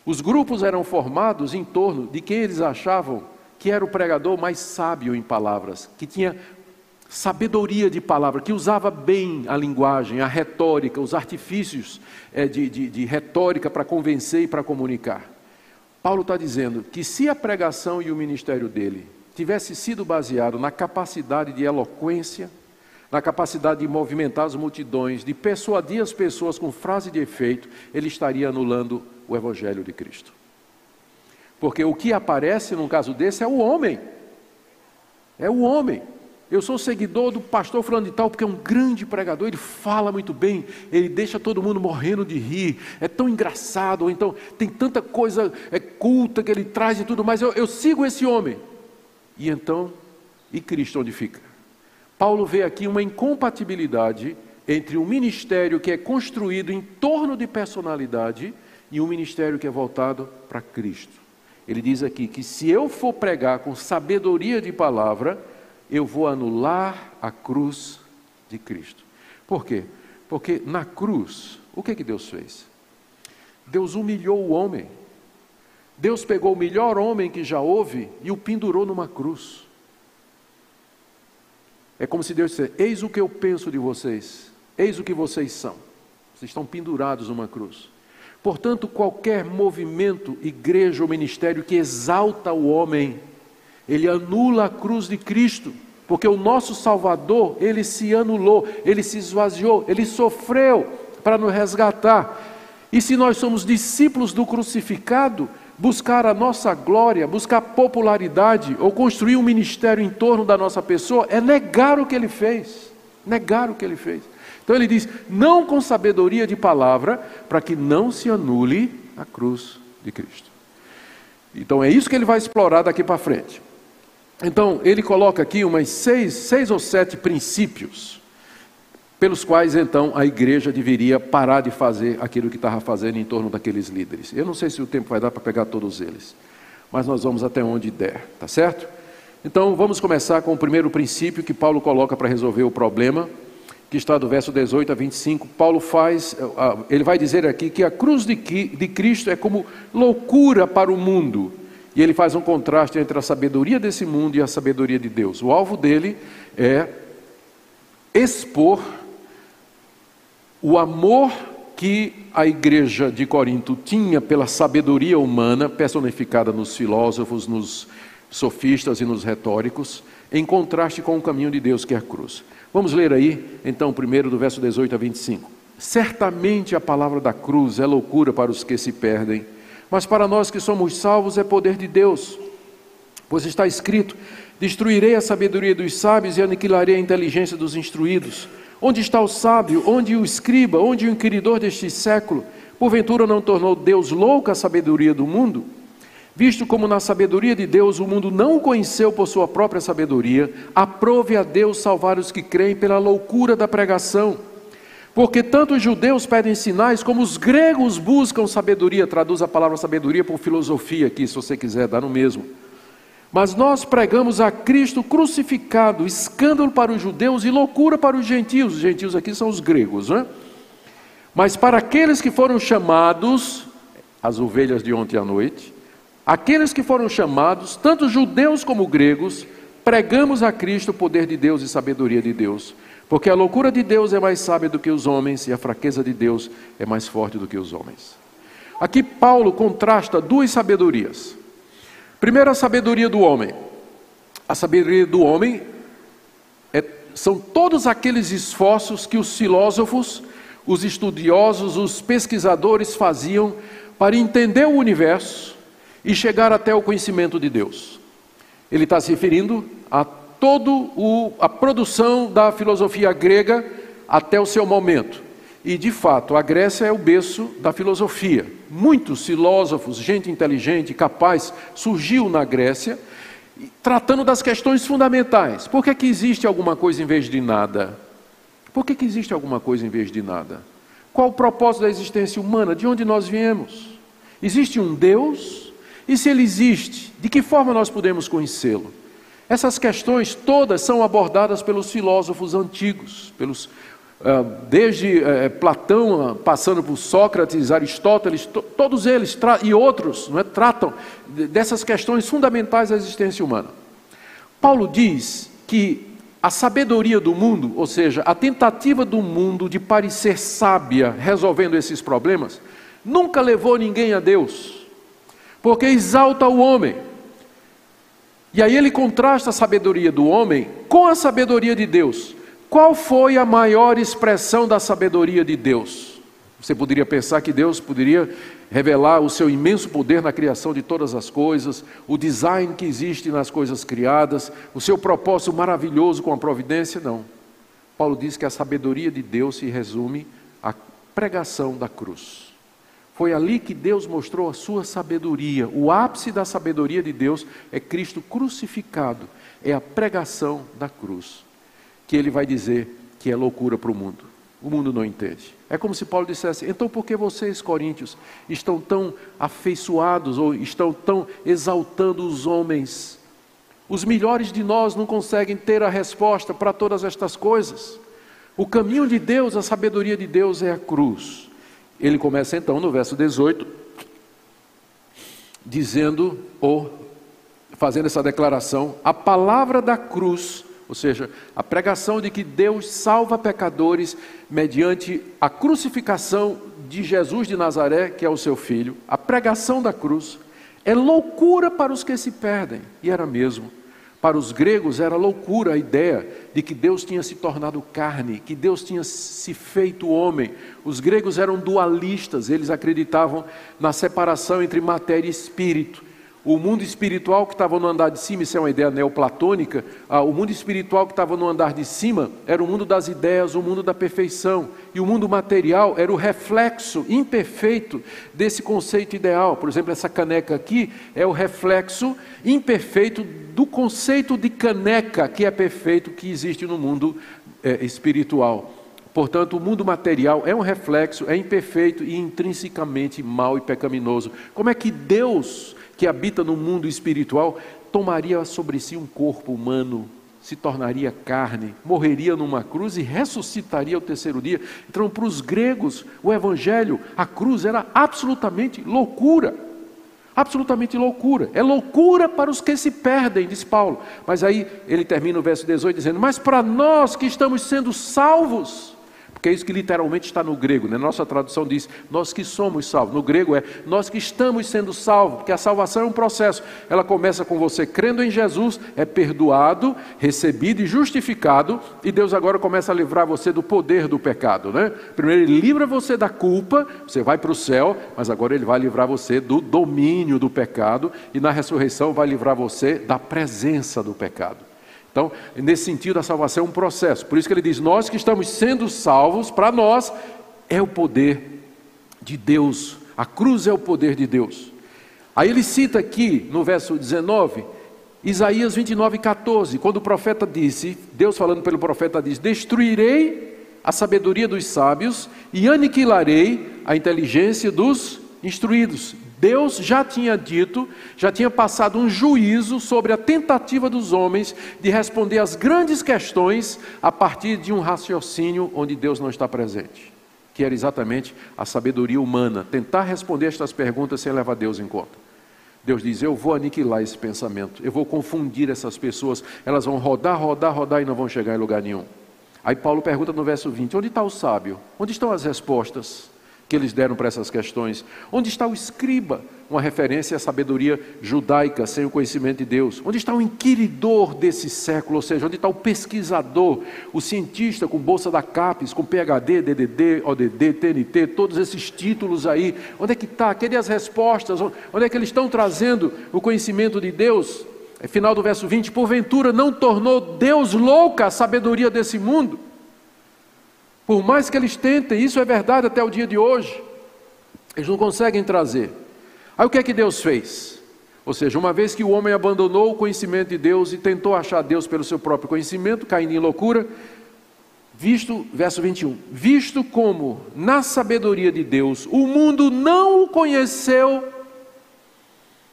Os grupos eram formados em torno de quem eles achavam que era o pregador mais sábio em palavras, que tinha sabedoria de palavra, que usava bem a linguagem, a retórica, os artifícios é, de, de, de retórica para convencer e para comunicar. Paulo está dizendo que se a pregação e o ministério dele tivesse sido baseado na capacidade de eloquência, na capacidade de movimentar as multidões, de persuadir as pessoas com frase de efeito, ele estaria anulando o Evangelho de Cristo. Porque o que aparece num caso desse é o homem. É o homem. Eu sou seguidor do pastor fulano de tal, porque é um grande pregador, ele fala muito bem, ele deixa todo mundo morrendo de rir, é tão engraçado, ou então tem tanta coisa é, culta que ele traz e tudo mais. Eu, eu sigo esse homem. E então, e Cristo onde fica? Paulo vê aqui uma incompatibilidade entre um ministério que é construído em torno de personalidade e um ministério que é voltado para Cristo. Ele diz aqui que se eu for pregar com sabedoria de palavra, eu vou anular a cruz de Cristo. Por quê? Porque na cruz, o que, que Deus fez? Deus humilhou o homem. Deus pegou o melhor homem que já houve e o pendurou numa cruz. É como se Deus dissesse: Eis o que eu penso de vocês, eis o que vocês são. Vocês estão pendurados numa cruz. Portanto, qualquer movimento, igreja ou ministério que exalta o homem, ele anula a cruz de Cristo, porque o nosso Salvador, ele se anulou, ele se esvaziou, ele sofreu para nos resgatar. E se nós somos discípulos do crucificado, buscar a nossa glória, buscar popularidade ou construir um ministério em torno da nossa pessoa é negar o que ele fez. Negar o que ele fez. Então ele diz: não com sabedoria de palavra, para que não se anule a cruz de Cristo. Então é isso que ele vai explorar daqui para frente. Então ele coloca aqui umas seis, seis ou sete princípios pelos quais então a igreja deveria parar de fazer aquilo que estava fazendo em torno daqueles líderes. Eu não sei se o tempo vai dar para pegar todos eles, mas nós vamos até onde der, tá certo? Então vamos começar com o primeiro princípio que Paulo coloca para resolver o problema, que está do verso 18 a 25. Paulo faz, ele vai dizer aqui que a cruz de Cristo é como loucura para o mundo. E ele faz um contraste entre a sabedoria desse mundo e a sabedoria de Deus. O alvo dele é expor o amor que a igreja de Corinto tinha pela sabedoria humana, personificada nos filósofos, nos sofistas e nos retóricos, em contraste com o caminho de Deus que é a cruz. Vamos ler aí, então, primeiro do verso 18 a 25. Certamente a palavra da cruz é loucura para os que se perdem, mas para nós que somos salvos é poder de Deus. Pois está escrito: Destruirei a sabedoria dos sábios e aniquilarei a inteligência dos instruídos. Onde está o sábio? Onde o escriba? Onde o inquiridor deste século? Porventura não tornou Deus louca a sabedoria do mundo? Visto como na sabedoria de Deus o mundo não o conheceu por sua própria sabedoria, aprove a Deus salvar os que creem pela loucura da pregação. Porque tanto os judeus pedem sinais, como os gregos buscam sabedoria. Traduz a palavra sabedoria por filosofia aqui, se você quiser, dá no mesmo. Mas nós pregamos a Cristo crucificado, escândalo para os judeus e loucura para os gentios. Os gentios aqui são os gregos, não é? Mas para aqueles que foram chamados, as ovelhas de ontem à noite, aqueles que foram chamados, tanto judeus como gregos, pregamos a Cristo o poder de Deus e sabedoria de Deus. Porque a loucura de Deus é mais sábia do que os homens e a fraqueza de Deus é mais forte do que os homens. Aqui Paulo contrasta duas sabedorias. Primeiro, a sabedoria do homem. A sabedoria do homem é, são todos aqueles esforços que os filósofos, os estudiosos, os pesquisadores faziam para entender o universo e chegar até o conhecimento de Deus. Ele está se referindo a toda a produção da filosofia grega até o seu momento. E de fato, a Grécia é o berço da filosofia. Muitos filósofos, gente inteligente, capaz, surgiu na Grécia tratando das questões fundamentais. Por que, que existe alguma coisa em vez de nada? Por que, que existe alguma coisa em vez de nada? Qual o propósito da existência humana? De onde nós viemos? Existe um Deus? E se ele existe, de que forma nós podemos conhecê-lo? Essas questões todas são abordadas pelos filósofos antigos, pelos ah, desde eh, Platão, passando por Sócrates, Aristóteles, todos eles e outros é, tratam dessas questões fundamentais da existência humana. Paulo diz que a sabedoria do mundo, ou seja, a tentativa do mundo de parecer sábia resolvendo esses problemas, nunca levou ninguém a Deus, porque exalta o homem. E aí ele contrasta a sabedoria do homem com a sabedoria de Deus. Qual foi a maior expressão da sabedoria de Deus? Você poderia pensar que Deus poderia revelar o seu imenso poder na criação de todas as coisas, o design que existe nas coisas criadas, o seu propósito maravilhoso com a providência? Não. Paulo diz que a sabedoria de Deus se resume à pregação da cruz. Foi ali que Deus mostrou a sua sabedoria. O ápice da sabedoria de Deus é Cristo crucificado, é a pregação da cruz que ele vai dizer que é loucura para o mundo. O mundo não entende. É como se Paulo dissesse: então por que vocês, coríntios, estão tão afeiçoados ou estão tão exaltando os homens? Os melhores de nós não conseguem ter a resposta para todas estas coisas. O caminho de Deus, a sabedoria de Deus é a cruz. Ele começa então no verso 18, dizendo ou fazendo essa declaração: a palavra da cruz ou seja, a pregação de que Deus salva pecadores mediante a crucificação de Jesus de Nazaré, que é o seu filho, a pregação da cruz, é loucura para os que se perdem, e era mesmo, Para os gregos era loucura a ideia de que Deus tinha se tornado carne, que Deus tinha se feito homem. Os gregos eram dualistas, eles acreditavam na separação entre matéria e espírito. O mundo espiritual que estava no andar de cima, isso é uma ideia neoplatônica, ah, o mundo espiritual que estava no andar de cima era o mundo das ideias, o mundo da perfeição. E o mundo material era o reflexo imperfeito desse conceito ideal. Por exemplo, essa caneca aqui é o reflexo imperfeito do conceito de caneca que é perfeito que existe no mundo é, espiritual. Portanto, o mundo material é um reflexo, é imperfeito e intrinsecamente mal e pecaminoso. Como é que Deus que habita no mundo espiritual, tomaria sobre si um corpo humano, se tornaria carne, morreria numa cruz e ressuscitaria ao terceiro dia. Então, para os gregos, o evangelho, a cruz era absolutamente loucura. Absolutamente loucura. É loucura para os que se perdem, diz Paulo. Mas aí ele termina o verso 18 dizendo: Mas para nós que estamos sendo salvos, porque é isso que literalmente está no grego, né? Nossa tradução diz, nós que somos salvos. No grego é, nós que estamos sendo salvos, porque a salvação é um processo. Ela começa com você crendo em Jesus, é perdoado, recebido e justificado, e Deus agora começa a livrar você do poder do pecado, né? Primeiro ele livra você da culpa, você vai para o céu, mas agora ele vai livrar você do domínio do pecado, e na ressurreição vai livrar você da presença do pecado. Então, nesse sentido, a salvação é um processo. Por isso que ele diz: nós que estamos sendo salvos, para nós é o poder de Deus. A cruz é o poder de Deus. Aí ele cita aqui no verso 19, Isaías 29, 14, quando o profeta disse, Deus falando pelo profeta diz: Destruirei a sabedoria dos sábios e aniquilarei a inteligência dos instruídos. Deus já tinha dito, já tinha passado um juízo sobre a tentativa dos homens de responder às grandes questões a partir de um raciocínio onde Deus não está presente, que era exatamente a sabedoria humana, tentar responder estas perguntas sem levar Deus em conta. Deus diz: Eu vou aniquilar esse pensamento, eu vou confundir essas pessoas, elas vão rodar, rodar, rodar e não vão chegar em lugar nenhum. Aí Paulo pergunta no verso 20: Onde está o sábio? Onde estão as respostas? Que eles deram para essas questões. Onde está o escriba? Uma referência à sabedoria judaica sem o conhecimento de Deus. Onde está o inquiridor desse século? Ou seja, onde está o pesquisador, o cientista com bolsa da CAPES, com PhD, DDD, ODD, TNT, todos esses títulos aí. Onde é que está? Cadê as respostas? Onde é que eles estão trazendo o conhecimento de Deus? É final do verso 20: Porventura não tornou Deus louca a sabedoria desse mundo? Por mais que eles tentem, isso é verdade até o dia de hoje, eles não conseguem trazer. Aí o que é que Deus fez? Ou seja, uma vez que o homem abandonou o conhecimento de Deus e tentou achar Deus pelo seu próprio conhecimento, caindo em loucura, visto, verso 21, visto como na sabedoria de Deus o mundo não o conheceu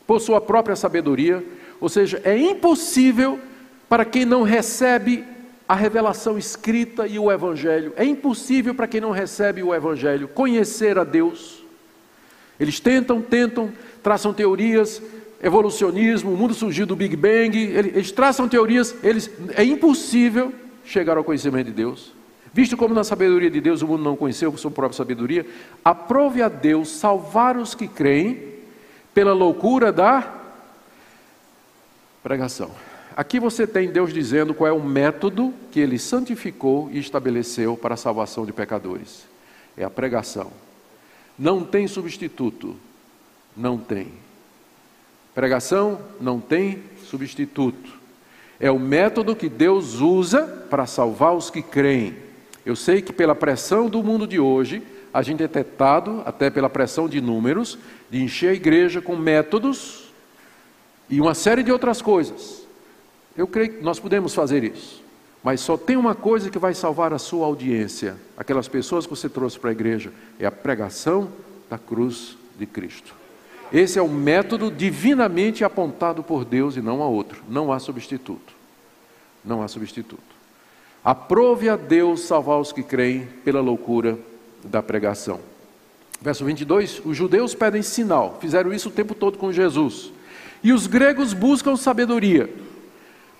por sua própria sabedoria, ou seja, é impossível para quem não recebe a revelação escrita e o Evangelho. É impossível para quem não recebe o Evangelho conhecer a Deus. Eles tentam, tentam, traçam teorias, evolucionismo, o mundo surgiu do Big Bang, eles traçam teorias, eles, é impossível chegar ao conhecimento de Deus. Visto como na sabedoria de Deus o mundo não conheceu por sua própria sabedoria, aprove a Deus salvar os que creem pela loucura da pregação. Aqui você tem Deus dizendo qual é o método que ele santificou e estabeleceu para a salvação de pecadores. É a pregação. Não tem substituto. Não tem. Pregação não tem substituto. É o método que Deus usa para salvar os que creem. Eu sei que pela pressão do mundo de hoje, a gente é tentado, até pela pressão de números, de encher a igreja com métodos e uma série de outras coisas. Eu creio que nós podemos fazer isso. Mas só tem uma coisa que vai salvar a sua audiência, aquelas pessoas que você trouxe para a igreja, é a pregação da cruz de Cristo. Esse é o método divinamente apontado por Deus e não há outro. Não há substituto. Não há substituto. Aprove a Deus salvar os que creem pela loucura da pregação. Verso 22: Os judeus pedem sinal, fizeram isso o tempo todo com Jesus. E os gregos buscam sabedoria.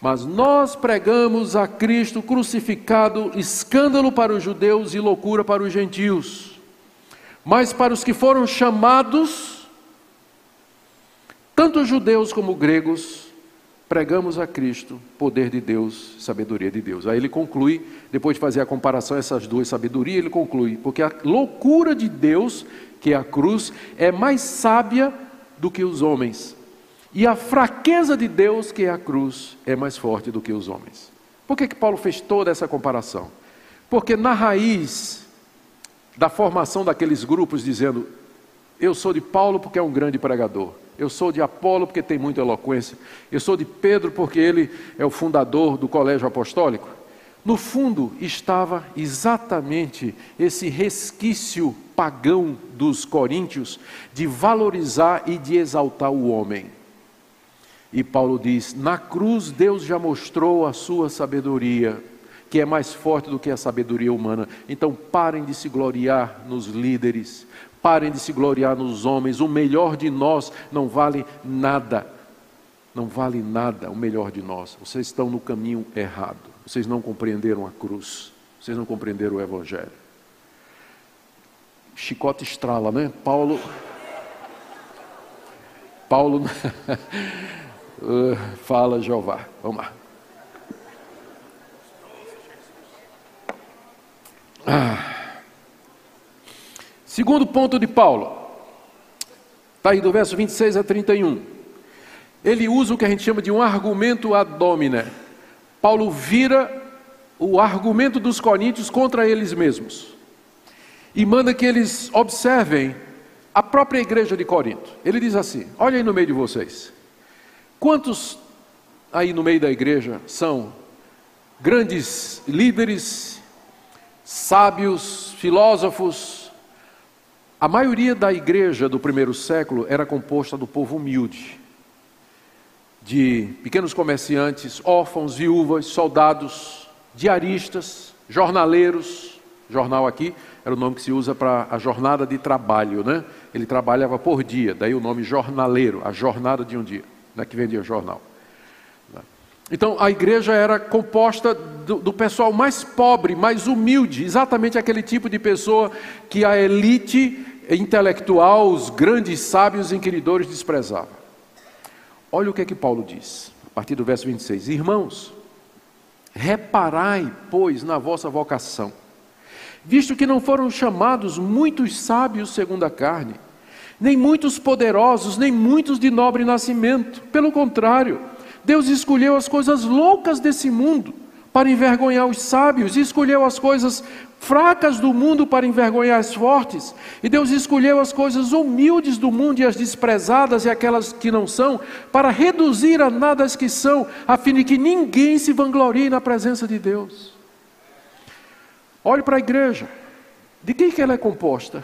Mas nós pregamos a Cristo crucificado, escândalo para os judeus e loucura para os gentios. Mas para os que foram chamados, tanto judeus como gregos, pregamos a Cristo, poder de Deus, sabedoria de Deus. Aí ele conclui, depois de fazer a comparação essas duas sabedoria, ele conclui, porque a loucura de Deus, que é a cruz, é mais sábia do que os homens. E a fraqueza de Deus, que é a cruz, é mais forte do que os homens. Por que, que Paulo fez toda essa comparação? Porque na raiz da formação daqueles grupos, dizendo: Eu sou de Paulo porque é um grande pregador, eu sou de Apolo porque tem muita eloquência, eu sou de Pedro porque ele é o fundador do colégio apostólico. No fundo estava exatamente esse resquício pagão dos coríntios de valorizar e de exaltar o homem. E Paulo diz: na cruz Deus já mostrou a sua sabedoria, que é mais forte do que a sabedoria humana. Então parem de se gloriar nos líderes, parem de se gloriar nos homens. O melhor de nós não vale nada. Não vale nada o melhor de nós. Vocês estão no caminho errado. Vocês não compreenderam a cruz. Vocês não compreenderam o Evangelho. Chicote estrala, né? Paulo. Paulo. Uh, fala Jeová. Vamos lá. Ah. Segundo ponto de Paulo. Está aí do verso 26 a 31. Ele usa o que a gente chama de um argumento ad hominem. Paulo vira o argumento dos coríntios contra eles mesmos. E manda que eles observem a própria igreja de Corinto. Ele diz assim: Olha aí no meio de vocês. Quantos aí no meio da igreja são grandes líderes, sábios, filósofos? A maioria da igreja do primeiro século era composta do povo humilde, de pequenos comerciantes, órfãos, viúvas, soldados, diaristas, jornaleiros. Jornal aqui era o nome que se usa para a jornada de trabalho, né? Ele trabalhava por dia, daí o nome jornaleiro, a jornada de um dia né, que vendia jornal. Então a igreja era composta do, do, pessoal mais pobre, mais humilde, exatamente aquele tipo de pessoa que a elite intelectual, os grandes sábios e inquiridores desprezavam. Olha o que é que Paulo diz, a partir do verso 26. Irmãos, reparai, pois, na vossa vocação, visto que não foram chamados muitos sábios segundo a carne, nem muitos poderosos, nem muitos de nobre nascimento. Pelo contrário, Deus escolheu as coisas loucas desse mundo para envergonhar os sábios, e escolheu as coisas fracas do mundo para envergonhar as fortes, e Deus escolheu as coisas humildes do mundo e as desprezadas e aquelas que não são, para reduzir a nada as que são, a fim de que ninguém se vanglorie na presença de Deus. Olhe para a igreja, de quem que ela é composta?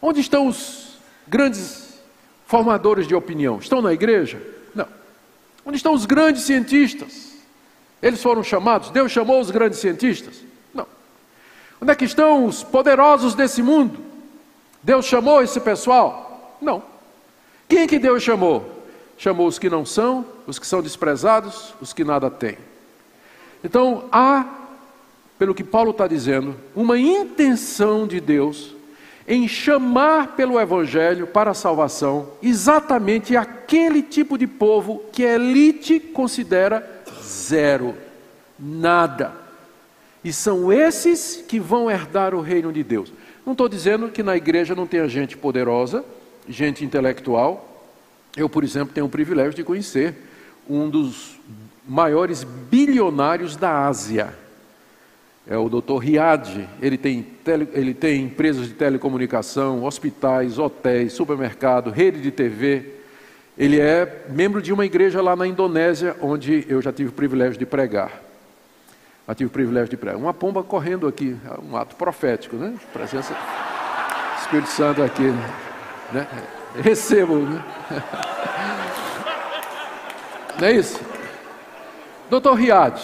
Onde estão os grandes formadores de opinião? Estão na igreja? Não. Onde estão os grandes cientistas? Eles foram chamados? Deus chamou os grandes cientistas? Não. Onde é que estão os poderosos desse mundo? Deus chamou esse pessoal? Não. Quem que Deus chamou? Chamou os que não são, os que são desprezados, os que nada têm. Então há, pelo que Paulo está dizendo, uma intenção de Deus em chamar pelo Evangelho para a salvação exatamente aquele tipo de povo que a elite considera zero, nada. E são esses que vão herdar o reino de Deus. Não estou dizendo que na igreja não tenha gente poderosa, gente intelectual. Eu, por exemplo, tenho o privilégio de conhecer um dos maiores bilionários da Ásia é o Dr. Riad, ele tem, tele, ele tem empresas de telecomunicação, hospitais, hotéis, supermercado, rede de TV. Ele é membro de uma igreja lá na Indonésia, onde eu já tive o privilégio de pregar. Já tive o privilégio de pregar. Uma pomba correndo aqui, um ato profético, né? Presença do Espírito Santo aqui. Né? Recebo, né? Não é isso? Doutor Riad,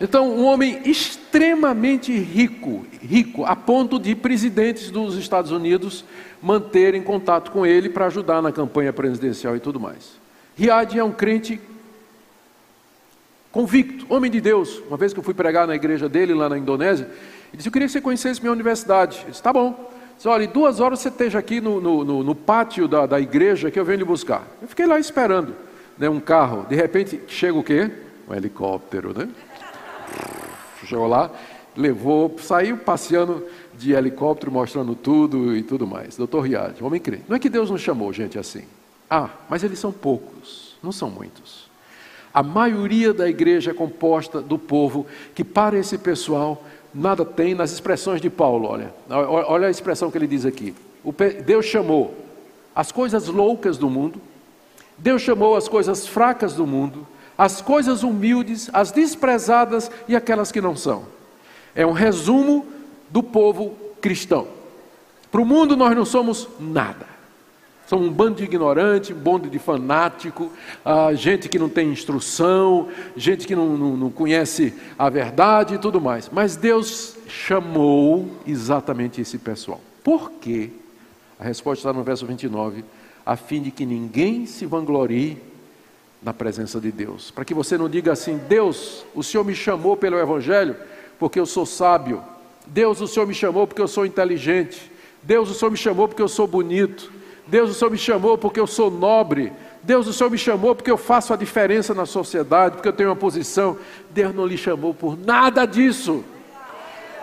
então, um homem extremamente rico, rico, a ponto de presidentes dos Estados Unidos manterem contato com ele para ajudar na campanha presidencial e tudo mais. Riad é um crente convicto, homem de Deus. Uma vez que eu fui pregar na igreja dele lá na Indonésia, ele disse: Eu queria que você conhecesse minha universidade. Eu disse: Tá bom. Ele disse: Olha, duas horas você esteja aqui no, no, no, no pátio da, da igreja que eu venho lhe buscar. Eu fiquei lá esperando. né, um carro, de repente chega o quê? Um helicóptero, né? Chegou lá, levou, saiu passeando de helicóptero, mostrando tudo e tudo mais. Doutor Riad, homem crente. Não é que Deus nos chamou gente assim. Ah, mas eles são poucos, não são muitos. A maioria da igreja é composta do povo que, para esse pessoal, nada tem nas expressões de Paulo. Olha, olha a expressão que ele diz aqui. Deus chamou as coisas loucas do mundo, Deus chamou as coisas fracas do mundo, as coisas humildes, as desprezadas e aquelas que não são. É um resumo do povo cristão. Para o mundo nós não somos nada. Somos um bando de ignorante, um bando de fanático, uh, gente que não tem instrução, gente que não, não, não conhece a verdade e tudo mais. Mas Deus chamou exatamente esse pessoal. Por quê? A resposta está no verso 29, a fim de que ninguém se vanglorie na presença de Deus. Para que você não diga assim: Deus, o Senhor me chamou pelo Evangelho porque eu sou sábio. Deus, o Senhor me chamou porque eu sou inteligente. Deus, o Senhor me chamou porque eu sou bonito. Deus, o Senhor me chamou porque eu sou nobre. Deus, o Senhor me chamou porque eu faço a diferença na sociedade, porque eu tenho uma posição. Deus não lhe chamou por nada disso.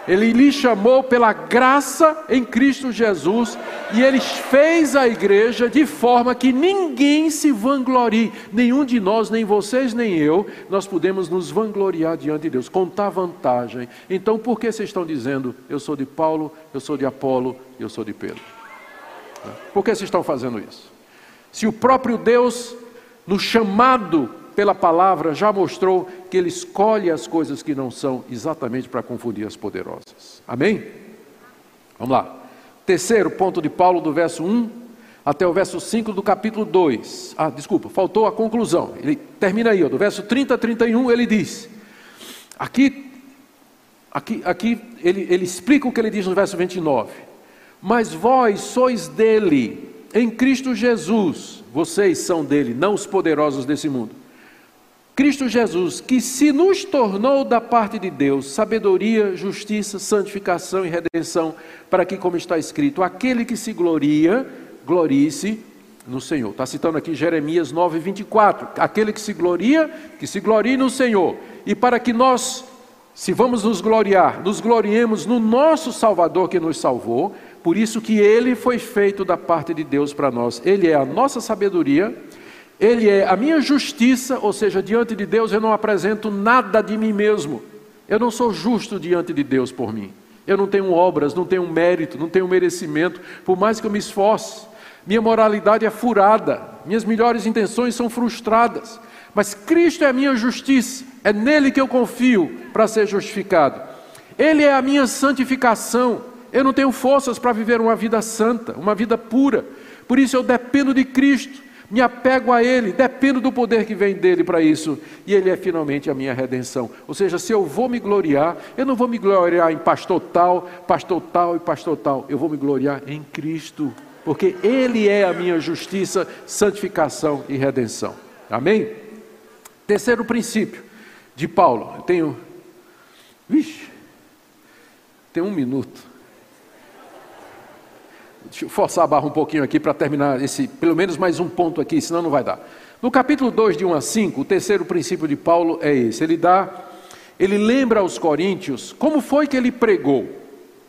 Ele lhe chamou pela graça em Cristo Jesus e ele fez a igreja de forma que ninguém se vanglorie, nenhum de nós, nem vocês, nem eu, nós podemos nos vangloriar diante de Deus, contar vantagem. Então, por que vocês estão dizendo, eu sou de Paulo, eu sou de Apolo, eu sou de Pedro? Por que vocês estão fazendo isso? Se o próprio Deus, no chamado pela palavra, já mostrou que Ele escolhe as coisas que não são exatamente para confundir as poderosas. Amém? Vamos lá. Terceiro ponto de Paulo, do verso 1 até o verso 5 do capítulo 2. Ah, desculpa, faltou a conclusão. Ele termina aí, ó, do verso 30 a 31, ele diz: aqui, aqui, aqui ele, ele explica o que ele diz no verso 29. Mas vós sois dele, em Cristo Jesus, vocês são dele, não os poderosos desse mundo. Cristo Jesus, que se nos tornou da parte de Deus sabedoria, justiça, santificação e redenção, para que, como está escrito, aquele que se gloria, glorie-se no Senhor. Está citando aqui Jeremias 9, 24. Aquele que se gloria, que se glorie no Senhor. E para que nós, se vamos nos gloriar, nos gloriemos no nosso Salvador que nos salvou, por isso que ele foi feito da parte de Deus para nós. Ele é a nossa sabedoria, ele é a minha justiça, ou seja, diante de Deus eu não apresento nada de mim mesmo. Eu não sou justo diante de Deus por mim. Eu não tenho obras, não tenho mérito, não tenho merecimento, por mais que eu me esforce. Minha moralidade é furada, minhas melhores intenções são frustradas. Mas Cristo é a minha justiça, é nele que eu confio para ser justificado. Ele é a minha santificação, eu não tenho forças para viver uma vida santa, uma vida pura. Por isso eu dependo de Cristo, me apego a Ele, dependo do poder que vem dele para isso. E Ele é finalmente a minha redenção. Ou seja, se eu vou me gloriar, eu não vou me gloriar em pastor tal, pastor tal e pastor tal. Eu vou me gloriar em Cristo, porque Ele é a minha justiça, santificação e redenção. Amém? Terceiro princípio de Paulo. Eu tenho. Vixe, tem um minuto. Deixa eu forçar a barra um pouquinho aqui para terminar esse, pelo menos mais um ponto aqui, senão não vai dar. No capítulo 2, de 1 a 5, o terceiro princípio de Paulo é esse. Ele dá, ele lembra aos coríntios como foi que ele pregou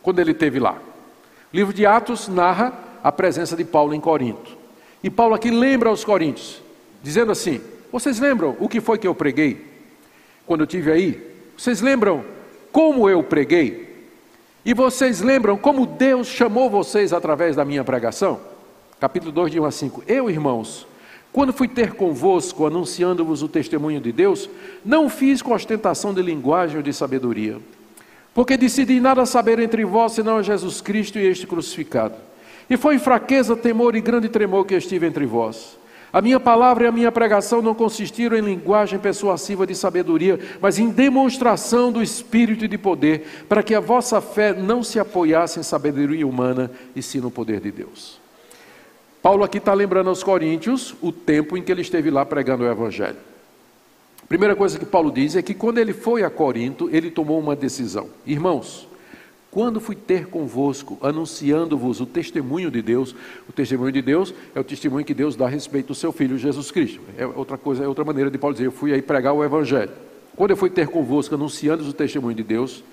quando ele esteve lá. O livro de Atos narra a presença de Paulo em Corinto. E Paulo aqui lembra aos coríntios, dizendo assim: Vocês lembram o que foi que eu preguei quando eu estive aí? Vocês lembram como eu preguei? E vocês lembram como Deus chamou vocês através da minha pregação? Capítulo 2, de 1 a 5. Eu, irmãos, quando fui ter convosco, anunciando-vos o testemunho de Deus, não fiz com ostentação de linguagem ou de sabedoria, porque decidi nada saber entre vós senão a Jesus Cristo e este crucificado. E foi fraqueza, temor e grande tremor que estive entre vós. A minha palavra e a minha pregação não consistiram em linguagem persuasiva de sabedoria, mas em demonstração do Espírito e de poder, para que a vossa fé não se apoiasse em sabedoria humana, e sim no poder de Deus. Paulo aqui está lembrando aos Coríntios o tempo em que ele esteve lá pregando o Evangelho. A primeira coisa que Paulo diz é que quando ele foi a Corinto, ele tomou uma decisão. Irmãos, quando fui ter convosco, anunciando-vos o testemunho de Deus, o testemunho de Deus é o testemunho que Deus dá a respeito do seu Filho Jesus Cristo. É outra coisa, é outra maneira de Paulo dizer, eu fui aí pregar o Evangelho. Quando eu fui ter convosco, anunciando-vos o testemunho de Deus,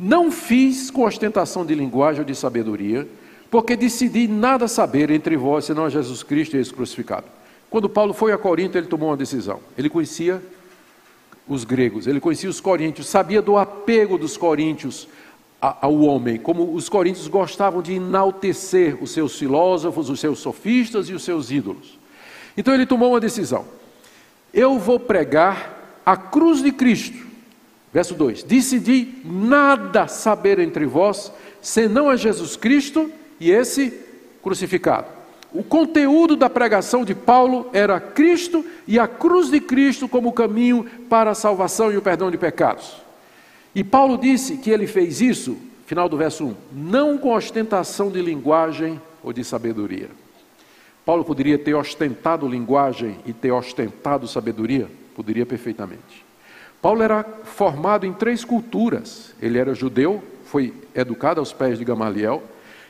não fiz com ostentação de linguagem ou de sabedoria, porque decidi nada saber entre vós, senão Jesus Cristo e esse crucificado. Quando Paulo foi a Corinto, ele tomou uma decisão. Ele conhecia os gregos, ele conhecia os coríntios, sabia do apego dos coríntios ao homem, como os coríntios gostavam de enaltecer os seus filósofos, os seus sofistas e os seus ídolos. Então ele tomou uma decisão: eu vou pregar a cruz de Cristo. Verso 2: Decidi nada saber entre vós, senão a Jesus Cristo e esse crucificado. O conteúdo da pregação de Paulo era Cristo e a cruz de Cristo como caminho para a salvação e o perdão de pecados. E Paulo disse que ele fez isso, final do verso 1, não com ostentação de linguagem ou de sabedoria. Paulo poderia ter ostentado linguagem e ter ostentado sabedoria? Poderia perfeitamente. Paulo era formado em três culturas. Ele era judeu, foi educado aos pés de Gamaliel.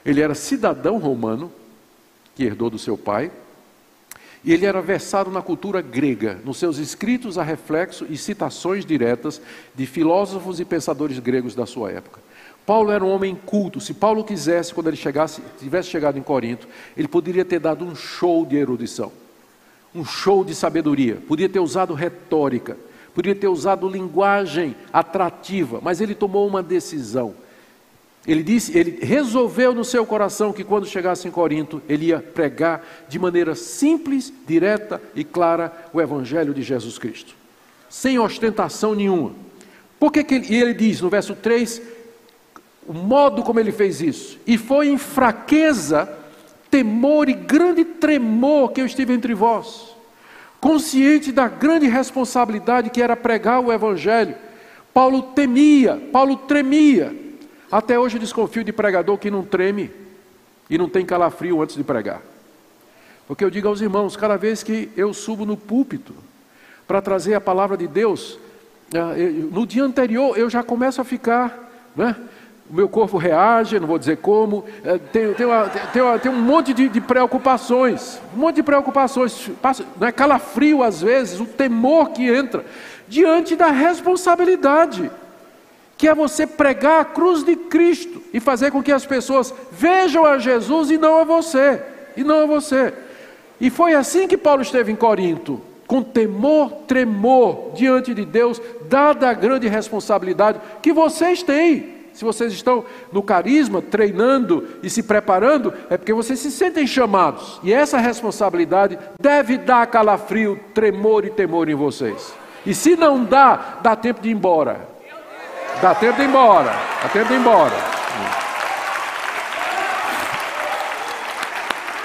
Ele era cidadão romano, que herdou do seu pai. E ele era versado na cultura grega, nos seus escritos a reflexo e citações diretas de filósofos e pensadores gregos da sua época. Paulo era um homem culto. Se Paulo quisesse, quando ele chegasse, tivesse chegado em Corinto, ele poderia ter dado um show de erudição, um show de sabedoria, podia ter usado retórica, poderia ter usado linguagem atrativa, mas ele tomou uma decisão. Ele disse, ele resolveu no seu coração que quando chegasse em Corinto, ele ia pregar de maneira simples, direta e clara o evangelho de Jesus Cristo, sem ostentação nenhuma. Por que, que ele, e ele diz no verso 3, o modo como ele fez isso, e foi em fraqueza, temor e grande tremor que eu estive entre vós, consciente da grande responsabilidade que era pregar o evangelho. Paulo temia, Paulo tremia, até hoje desconfio de pregador que não treme e não tem calafrio antes de pregar. Porque eu digo aos irmãos, cada vez que eu subo no púlpito para trazer a palavra de Deus, eh, no dia anterior eu já começo a ficar, né? o meu corpo reage, não vou dizer como, tem, tem, uma, tem, uma, tem um monte de, de, preocupações, um monte de preocupações, não é calafrio às vezes, o temor que entra, diante da responsabilidade que é você pregar a cruz de Cristo e fazer com que as pessoas vejam a Jesus e não a você, e não a você. E foi assim que Paulo esteve em Corinto, com temor, tremor diante de Deus, dada a grande responsabilidade que vocês têm. Se vocês estão no carisma, treinando e se preparando, é porque vocês se sentem chamados. E essa responsabilidade deve dar calafrio, tremor e temor em vocês. E se não dá, dá tempo de ir embora. Dá tempo de ir embora. Dá tempo de ir embora.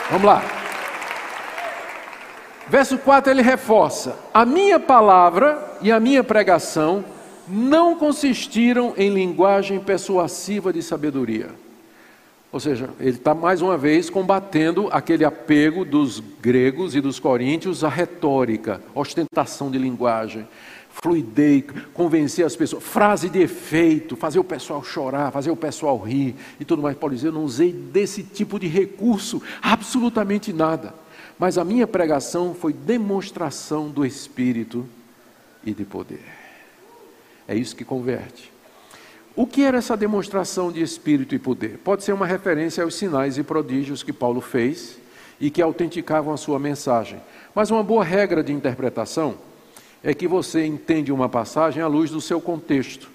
Vamos lá. Verso 4 ele reforça: A minha palavra e a minha pregação não consistiram em linguagem persuasiva de sabedoria. Ou seja, ele está mais uma vez combatendo aquele apego dos gregos e dos coríntios à retórica, ostentação de linguagem fluidez, convencer as pessoas, frase de efeito, fazer o pessoal chorar, fazer o pessoal rir e tudo mais. Paulo diz: Eu não usei desse tipo de recurso, absolutamente nada. Mas a minha pregação foi demonstração do Espírito e de poder. É isso que converte. O que era essa demonstração de Espírito e poder? Pode ser uma referência aos sinais e prodígios que Paulo fez e que autenticavam a sua mensagem. Mas uma boa regra de interpretação é que você entende uma passagem à luz do seu contexto.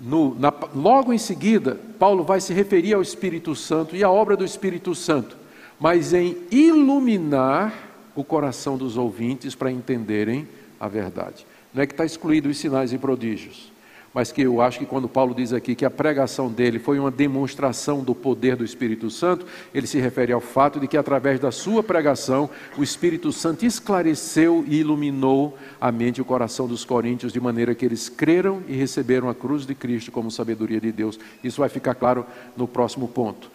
No, na, logo em seguida, Paulo vai se referir ao Espírito Santo e à obra do Espírito Santo, mas em iluminar o coração dos ouvintes para entenderem a verdade. Não é que está excluído os sinais e prodígios mas que eu acho que quando Paulo diz aqui que a pregação dele foi uma demonstração do poder do Espírito Santo, ele se refere ao fato de que através da sua pregação, o Espírito Santo esclareceu e iluminou a mente e o coração dos coríntios de maneira que eles creram e receberam a cruz de Cristo como sabedoria de Deus. Isso vai ficar claro no próximo ponto.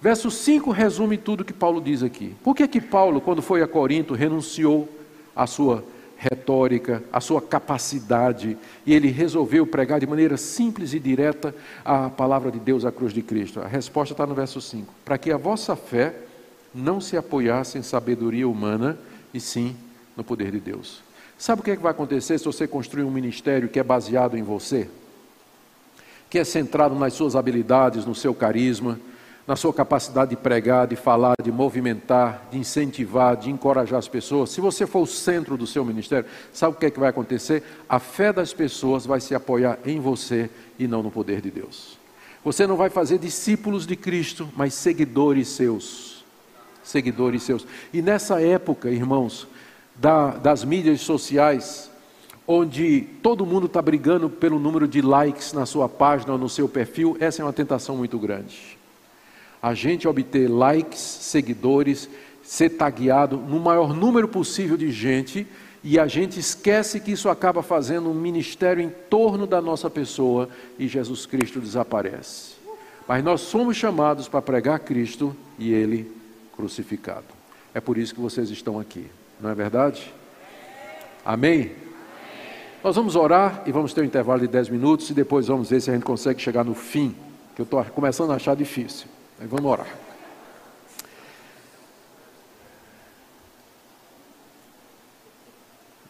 Verso 5 resume tudo que Paulo diz aqui. Por que que Paulo, quando foi a Corinto, renunciou à sua retórica, a sua capacidade, e ele resolveu pregar de maneira simples e direta a palavra de Deus, a cruz de Cristo. A resposta está no verso 5: para que a vossa fé não se apoiasse em sabedoria humana, e sim no poder de Deus. Sabe o que, é que vai acontecer se você construir um ministério que é baseado em você? Que é centrado nas suas habilidades, no seu carisma, na sua capacidade de pregar, de falar, de movimentar, de incentivar, de encorajar as pessoas, se você for o centro do seu ministério, sabe o que é que vai acontecer? A fé das pessoas vai se apoiar em você e não no poder de Deus. Você não vai fazer discípulos de Cristo, mas seguidores seus. Seguidores seus. E nessa época, irmãos, da, das mídias sociais, onde todo mundo está brigando pelo número de likes na sua página ou no seu perfil, essa é uma tentação muito grande a gente obter likes, seguidores, ser tagueado no maior número possível de gente e a gente esquece que isso acaba fazendo um ministério em torno da nossa pessoa e Jesus Cristo desaparece. Mas nós somos chamados para pregar Cristo e Ele crucificado. É por isso que vocês estão aqui, não é verdade? Amém? Nós vamos orar e vamos ter um intervalo de 10 minutos e depois vamos ver se a gente consegue chegar no fim, que eu estou começando a achar difícil. Aí vamos orar.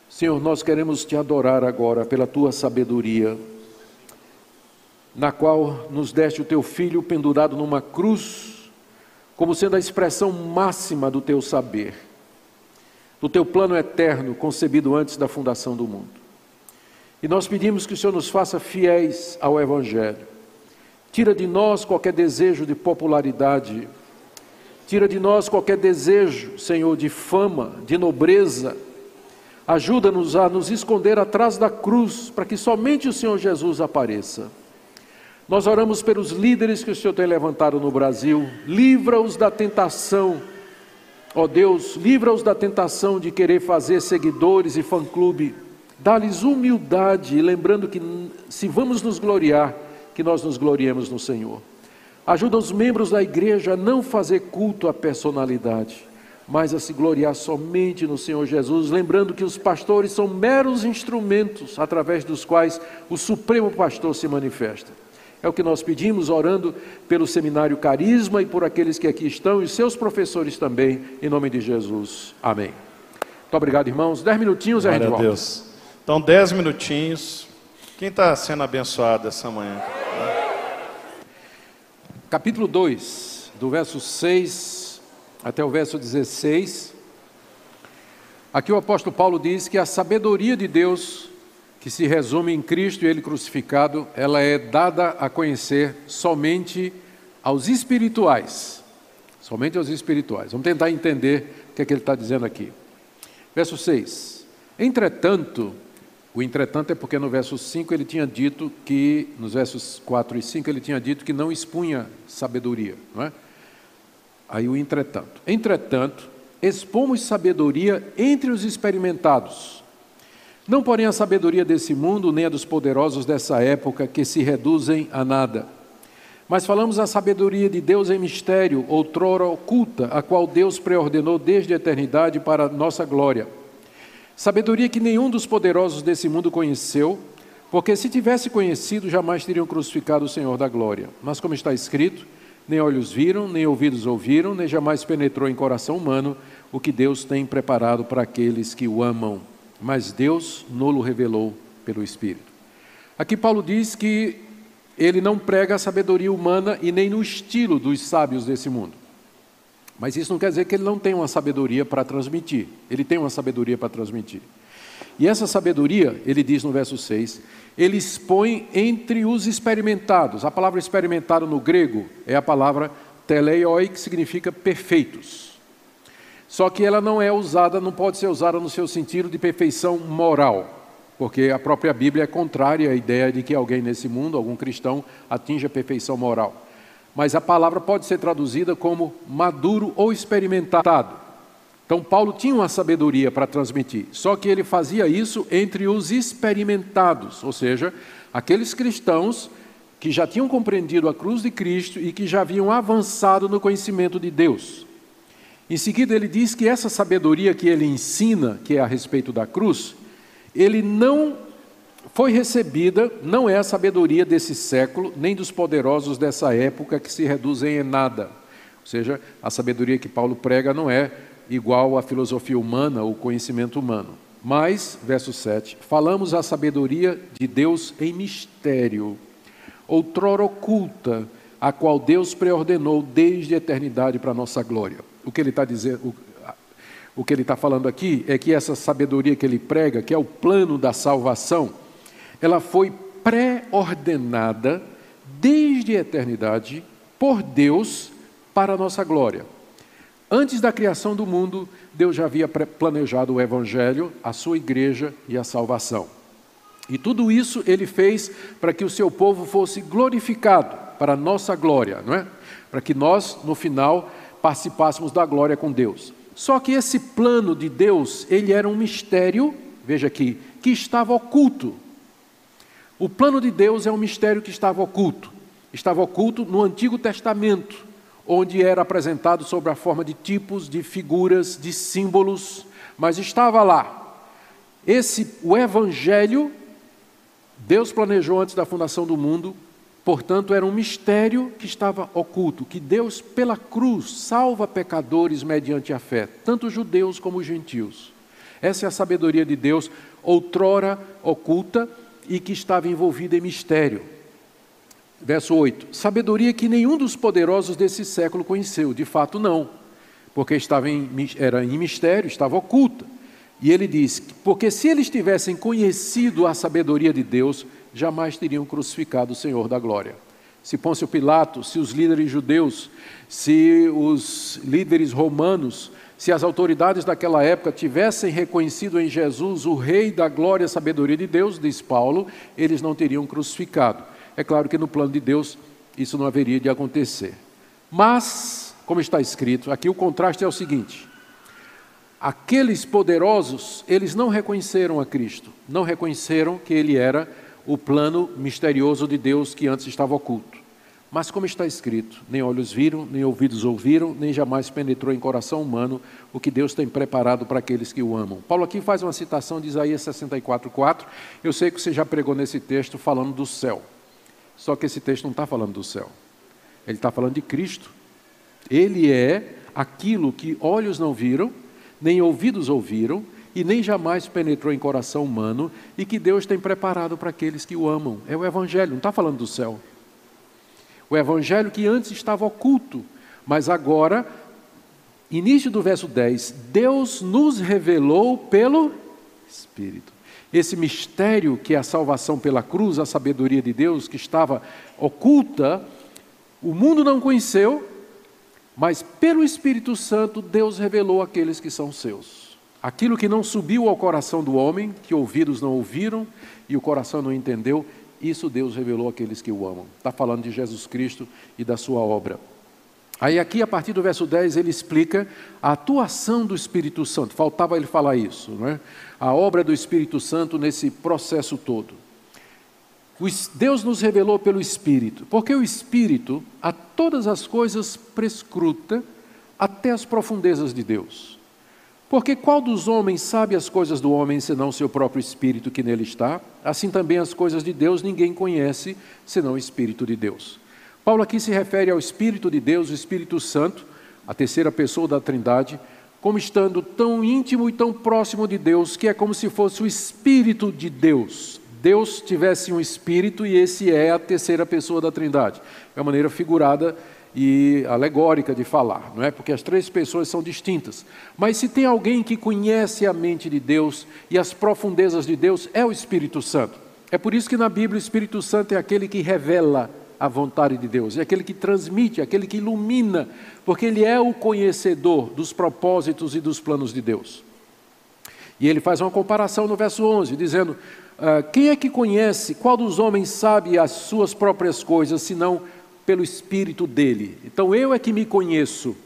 Senhor, nós queremos te adorar agora pela tua sabedoria, na qual nos deste o teu filho pendurado numa cruz, como sendo a expressão máxima do teu saber, do teu plano eterno concebido antes da fundação do mundo. E nós pedimos que o Senhor nos faça fiéis ao Evangelho Tira de nós qualquer desejo de popularidade. Tira de nós qualquer desejo, Senhor, de fama, de nobreza. Ajuda-nos a nos esconder atrás da cruz, para que somente o Senhor Jesus apareça. Nós oramos pelos líderes que o Senhor tem levantado no Brasil. Livra-os da tentação, ó Deus, livra-os da tentação de querer fazer seguidores e fã-clube. Dá-lhes humildade, lembrando que se vamos nos gloriar, que nós nos gloriemos no Senhor. Ajuda os membros da igreja a não fazer culto à personalidade, mas a se gloriar somente no Senhor Jesus, lembrando que os pastores são meros instrumentos através dos quais o Supremo Pastor se manifesta. É o que nós pedimos, orando pelo seminário Carisma e por aqueles que aqui estão e seus professores também, em nome de Jesus. Amém. Muito obrigado, irmãos. Dez minutinhos e a gente volta. Deus. Então, dez minutinhos. Quem está sendo abençoado essa manhã? capítulo 2, do verso 6 até o verso 16. Aqui o apóstolo Paulo diz que a sabedoria de Deus, que se resume em Cristo e Ele crucificado, ela é dada a conhecer somente aos espirituais. Somente aos espirituais. Vamos tentar entender o que é que ele está dizendo aqui. Verso 6. Entretanto, o entretanto é porque no verso 5 ele tinha dito que, nos versos 4 e 5, ele tinha dito que não expunha sabedoria, não é? Aí o entretanto. Entretanto, expomos sabedoria entre os experimentados. Não, porém, a sabedoria desse mundo, nem a dos poderosos dessa época, que se reduzem a nada. Mas falamos a sabedoria de Deus em mistério, outrora oculta, a qual Deus preordenou desde a eternidade para nossa glória Sabedoria que nenhum dos poderosos desse mundo conheceu, porque se tivesse conhecido, jamais teriam crucificado o Senhor da glória. Mas, como está escrito, nem olhos viram, nem ouvidos ouviram, nem jamais penetrou em coração humano o que Deus tem preparado para aqueles que o amam. Mas Deus nolo revelou pelo Espírito. Aqui Paulo diz que ele não prega a sabedoria humana e nem no estilo dos sábios desse mundo. Mas isso não quer dizer que ele não tem uma sabedoria para transmitir. Ele tem uma sabedoria para transmitir. E essa sabedoria, ele diz no verso 6, ele expõe entre os experimentados. A palavra experimentado no grego é a palavra teleioi, que significa perfeitos. Só que ela não é usada, não pode ser usada no seu sentido de perfeição moral, porque a própria Bíblia é contrária à ideia de que alguém nesse mundo, algum cristão, atinja a perfeição moral mas a palavra pode ser traduzida como maduro ou experimentado. Então, Paulo tinha uma sabedoria para transmitir, só que ele fazia isso entre os experimentados, ou seja, aqueles cristãos que já tinham compreendido a cruz de Cristo e que já haviam avançado no conhecimento de Deus. Em seguida, ele diz que essa sabedoria que ele ensina, que é a respeito da cruz, ele não foi recebida, não é a sabedoria desse século, nem dos poderosos dessa época que se reduzem em nada. Ou seja, a sabedoria que Paulo prega não é igual à filosofia humana ou conhecimento humano. Mas, verso 7, falamos a sabedoria de Deus em mistério, outrora oculta, a qual Deus preordenou desde a eternidade para a nossa glória. O que ele está dizendo, o, o que ele está falando aqui é que essa sabedoria que ele prega, que é o plano da salvação, ela foi pré-ordenada desde a eternidade por Deus para a nossa glória. Antes da criação do mundo, Deus já havia planejado o Evangelho, a sua igreja e a salvação. E tudo isso ele fez para que o seu povo fosse glorificado, para a nossa glória, não é? Para que nós, no final, participássemos da glória com Deus. Só que esse plano de Deus, ele era um mistério, veja aqui, que estava oculto. O plano de Deus é um mistério que estava oculto. Estava oculto no Antigo Testamento onde era apresentado sob a forma de tipos, de figuras, de símbolos, mas estava lá. Esse o evangelho Deus planejou antes da fundação do mundo, portanto era um mistério que estava oculto, que Deus pela cruz salva pecadores mediante a fé, tanto judeus como gentios. Essa é a sabedoria de Deus, outrora oculta e que estava envolvida em mistério. Verso 8: Sabedoria que nenhum dos poderosos desse século conheceu, de fato não, porque estava em, era em mistério, estava oculta. E ele diz: porque se eles tivessem conhecido a sabedoria de Deus, jamais teriam crucificado o Senhor da glória. Se Pôncio Pilato, se os líderes judeus, se os líderes romanos, se as autoridades daquela época tivessem reconhecido em Jesus o Rei da glória e sabedoria de Deus, diz Paulo, eles não teriam crucificado. É claro que no plano de Deus isso não haveria de acontecer. Mas, como está escrito, aqui o contraste é o seguinte: aqueles poderosos, eles não reconheceram a Cristo, não reconheceram que ele era o plano misterioso de Deus que antes estava oculto. Mas, como está escrito, nem olhos viram, nem ouvidos ouviram, nem jamais penetrou em coração humano o que Deus tem preparado para aqueles que o amam. Paulo aqui faz uma citação de Isaías 64,4. Eu sei que você já pregou nesse texto falando do céu. Só que esse texto não está falando do céu. Ele está falando de Cristo. Ele é aquilo que olhos não viram, nem ouvidos ouviram, e nem jamais penetrou em coração humano, e que Deus tem preparado para aqueles que o amam. É o Evangelho, não está falando do céu. O Evangelho que antes estava oculto, mas agora, início do verso 10, Deus nos revelou pelo Espírito. Esse mistério que é a salvação pela cruz, a sabedoria de Deus que estava oculta, o mundo não conheceu, mas pelo Espírito Santo Deus revelou àqueles que são seus. Aquilo que não subiu ao coração do homem, que ouvidos não ouviram e o coração não entendeu, isso Deus revelou àqueles que o amam. Está falando de Jesus Cristo e da sua obra. Aí aqui, a partir do verso 10, ele explica a atuação do Espírito Santo. Faltava ele falar isso, não é? A obra do Espírito Santo nesse processo todo. Deus nos revelou pelo Espírito, porque o Espírito a todas as coisas prescruta até as profundezas de Deus. Porque qual dos homens sabe as coisas do homem senão seu próprio Espírito que nele está? Assim também as coisas de Deus ninguém conhece senão o Espírito de Deus. Paulo aqui se refere ao Espírito de Deus, o Espírito Santo, a terceira pessoa da Trindade, como estando tão íntimo e tão próximo de Deus, que é como se fosse o Espírito de Deus. Deus tivesse um Espírito e esse é a terceira pessoa da Trindade. É uma maneira figurada e alegórica de falar, não é? Porque as três pessoas são distintas. Mas se tem alguém que conhece a mente de Deus e as profundezas de Deus, é o Espírito Santo. É por isso que na Bíblia o Espírito Santo é aquele que revela a vontade de Deus, é aquele que transmite, é aquele que ilumina, porque ele é o conhecedor dos propósitos e dos planos de Deus. E ele faz uma comparação no verso 11, dizendo: ah, Quem é que conhece, qual dos homens sabe as suas próprias coisas, senão pelo Espírito dele? Então eu é que me conheço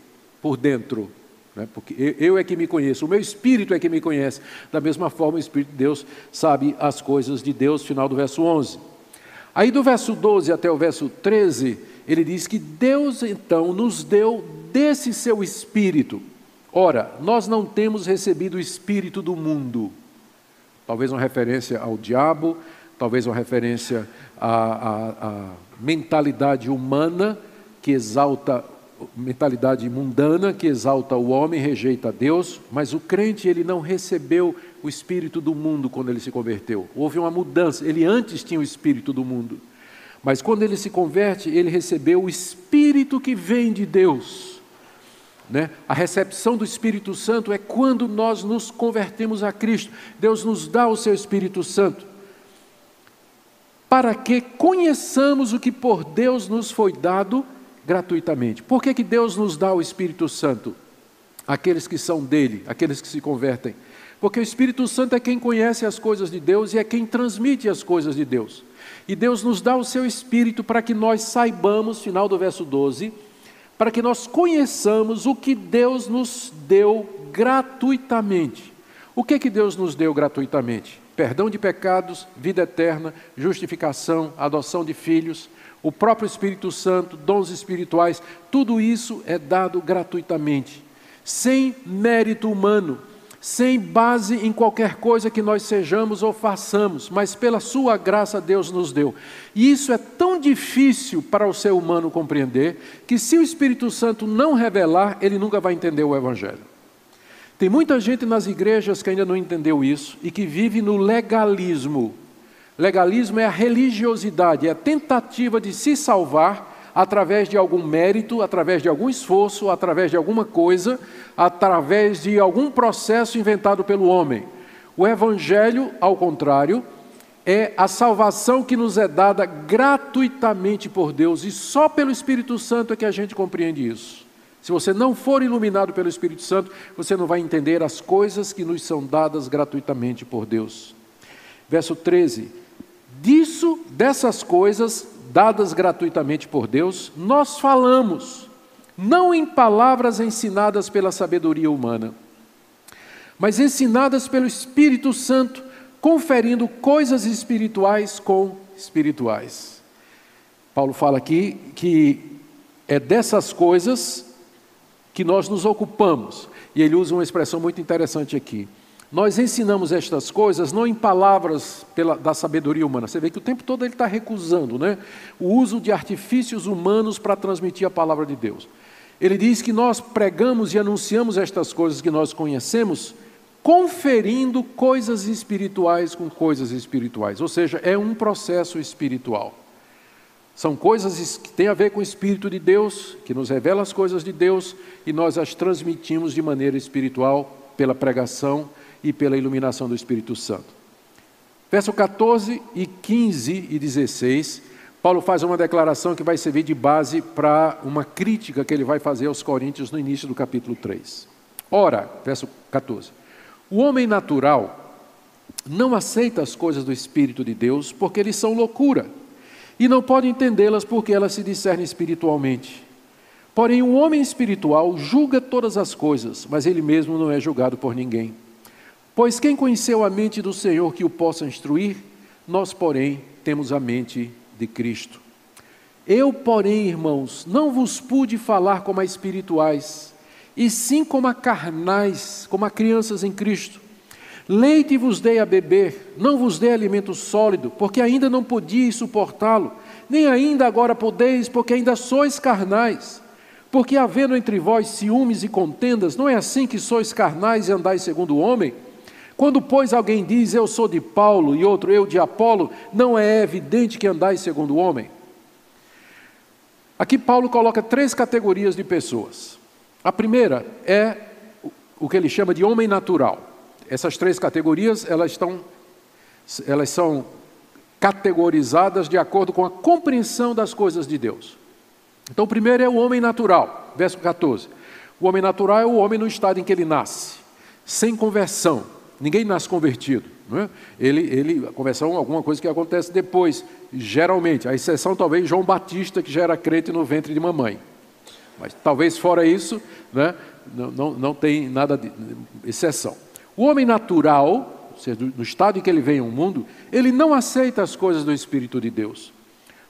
por dentro, né? porque eu é que me conheço, o meu Espírito é que me conhece. Da mesma forma, o Espírito de Deus sabe as coisas de Deus, final do verso 11. Aí do verso 12 até o verso 13, ele diz que Deus então nos deu desse seu espírito. Ora, nós não temos recebido o espírito do mundo. Talvez uma referência ao diabo, talvez uma referência à, à, à mentalidade humana que exalta mentalidade mundana que exalta o homem, rejeita Deus, mas o crente ele não recebeu o espírito do mundo quando ele se converteu. Houve uma mudança. Ele antes tinha o espírito do mundo. Mas quando ele se converte, ele recebeu o espírito que vem de Deus. Né? A recepção do Espírito Santo é quando nós nos convertemos a Cristo. Deus nos dá o seu Espírito Santo para que conheçamos o que por Deus nos foi dado gratuitamente. Por que, que Deus nos dá o Espírito Santo? Aqueles que são dele, aqueles que se convertem. Porque o Espírito Santo é quem conhece as coisas de Deus e é quem transmite as coisas de Deus. E Deus nos dá o seu Espírito para que nós saibamos, final do verso 12, para que nós conheçamos o que Deus nos deu gratuitamente. O que que Deus nos deu gratuitamente? Perdão de pecados, vida eterna, justificação, adoção de filhos, o próprio Espírito Santo, dons espirituais, tudo isso é dado gratuitamente, sem mérito humano, sem base em qualquer coisa que nós sejamos ou façamos, mas pela Sua graça Deus nos deu. E isso é tão difícil para o ser humano compreender, que se o Espírito Santo não revelar, ele nunca vai entender o Evangelho. Tem muita gente nas igrejas que ainda não entendeu isso e que vive no legalismo. Legalismo é a religiosidade, é a tentativa de se salvar através de algum mérito, através de algum esforço, através de alguma coisa, através de algum processo inventado pelo homem. O Evangelho, ao contrário, é a salvação que nos é dada gratuitamente por Deus e só pelo Espírito Santo é que a gente compreende isso. Se você não for iluminado pelo Espírito Santo, você não vai entender as coisas que nos são dadas gratuitamente por Deus. Verso 13: Disso, dessas coisas dadas gratuitamente por Deus, nós falamos, não em palavras ensinadas pela sabedoria humana, mas ensinadas pelo Espírito Santo, conferindo coisas espirituais com espirituais. Paulo fala aqui que é dessas coisas que nós nos ocupamos, e ele usa uma expressão muito interessante aqui. Nós ensinamos estas coisas não em palavras pela, da sabedoria humana. Você vê que o tempo todo ele está recusando né? o uso de artifícios humanos para transmitir a palavra de Deus. Ele diz que nós pregamos e anunciamos estas coisas que nós conhecemos, conferindo coisas espirituais com coisas espirituais. Ou seja, é um processo espiritual. São coisas que têm a ver com o Espírito de Deus, que nos revela as coisas de Deus, e nós as transmitimos de maneira espiritual pela pregação e pela iluminação do Espírito Santo. Verso 14 e 15 e 16, Paulo faz uma declaração que vai servir de base para uma crítica que ele vai fazer aos Coríntios no início do capítulo 3. Ora, verso 14: O homem natural não aceita as coisas do Espírito de Deus porque eles são loucura e não pode entendê-las porque elas se discernem espiritualmente. Porém, o homem espiritual julga todas as coisas, mas ele mesmo não é julgado por ninguém. Pois quem conheceu a mente do Senhor que o possa instruir? Nós, porém, temos a mente de Cristo. Eu, porém, irmãos, não vos pude falar como a espirituais, e sim como a carnais, como a crianças em Cristo. Leite vos dei a beber, não vos dei alimento sólido, porque ainda não podíeis suportá-lo, nem ainda agora podeis, porque ainda sois carnais. Porque havendo entre vós ciúmes e contendas, não é assim que sois carnais e andais segundo o homem? Quando, pois, alguém diz eu sou de Paulo e outro eu de Apolo, não é evidente que andais segundo o homem? Aqui Paulo coloca três categorias de pessoas. A primeira é o que ele chama de homem natural. Essas três categorias, elas estão elas são categorizadas de acordo com a compreensão das coisas de Deus. Então, o primeiro é o homem natural, verso 14. O homem natural é o homem no estado em que ele nasce, sem conversão, Ninguém nasce convertido. Não é? ele, ele, a conversão é alguma coisa que acontece depois, geralmente. A exceção talvez João Batista, que já era crente no ventre de mamãe. Mas talvez fora isso, né, não, não, não tem nada de exceção. O homem natural, ou seja, no estado em que ele vem ao mundo, ele não aceita as coisas do Espírito de Deus.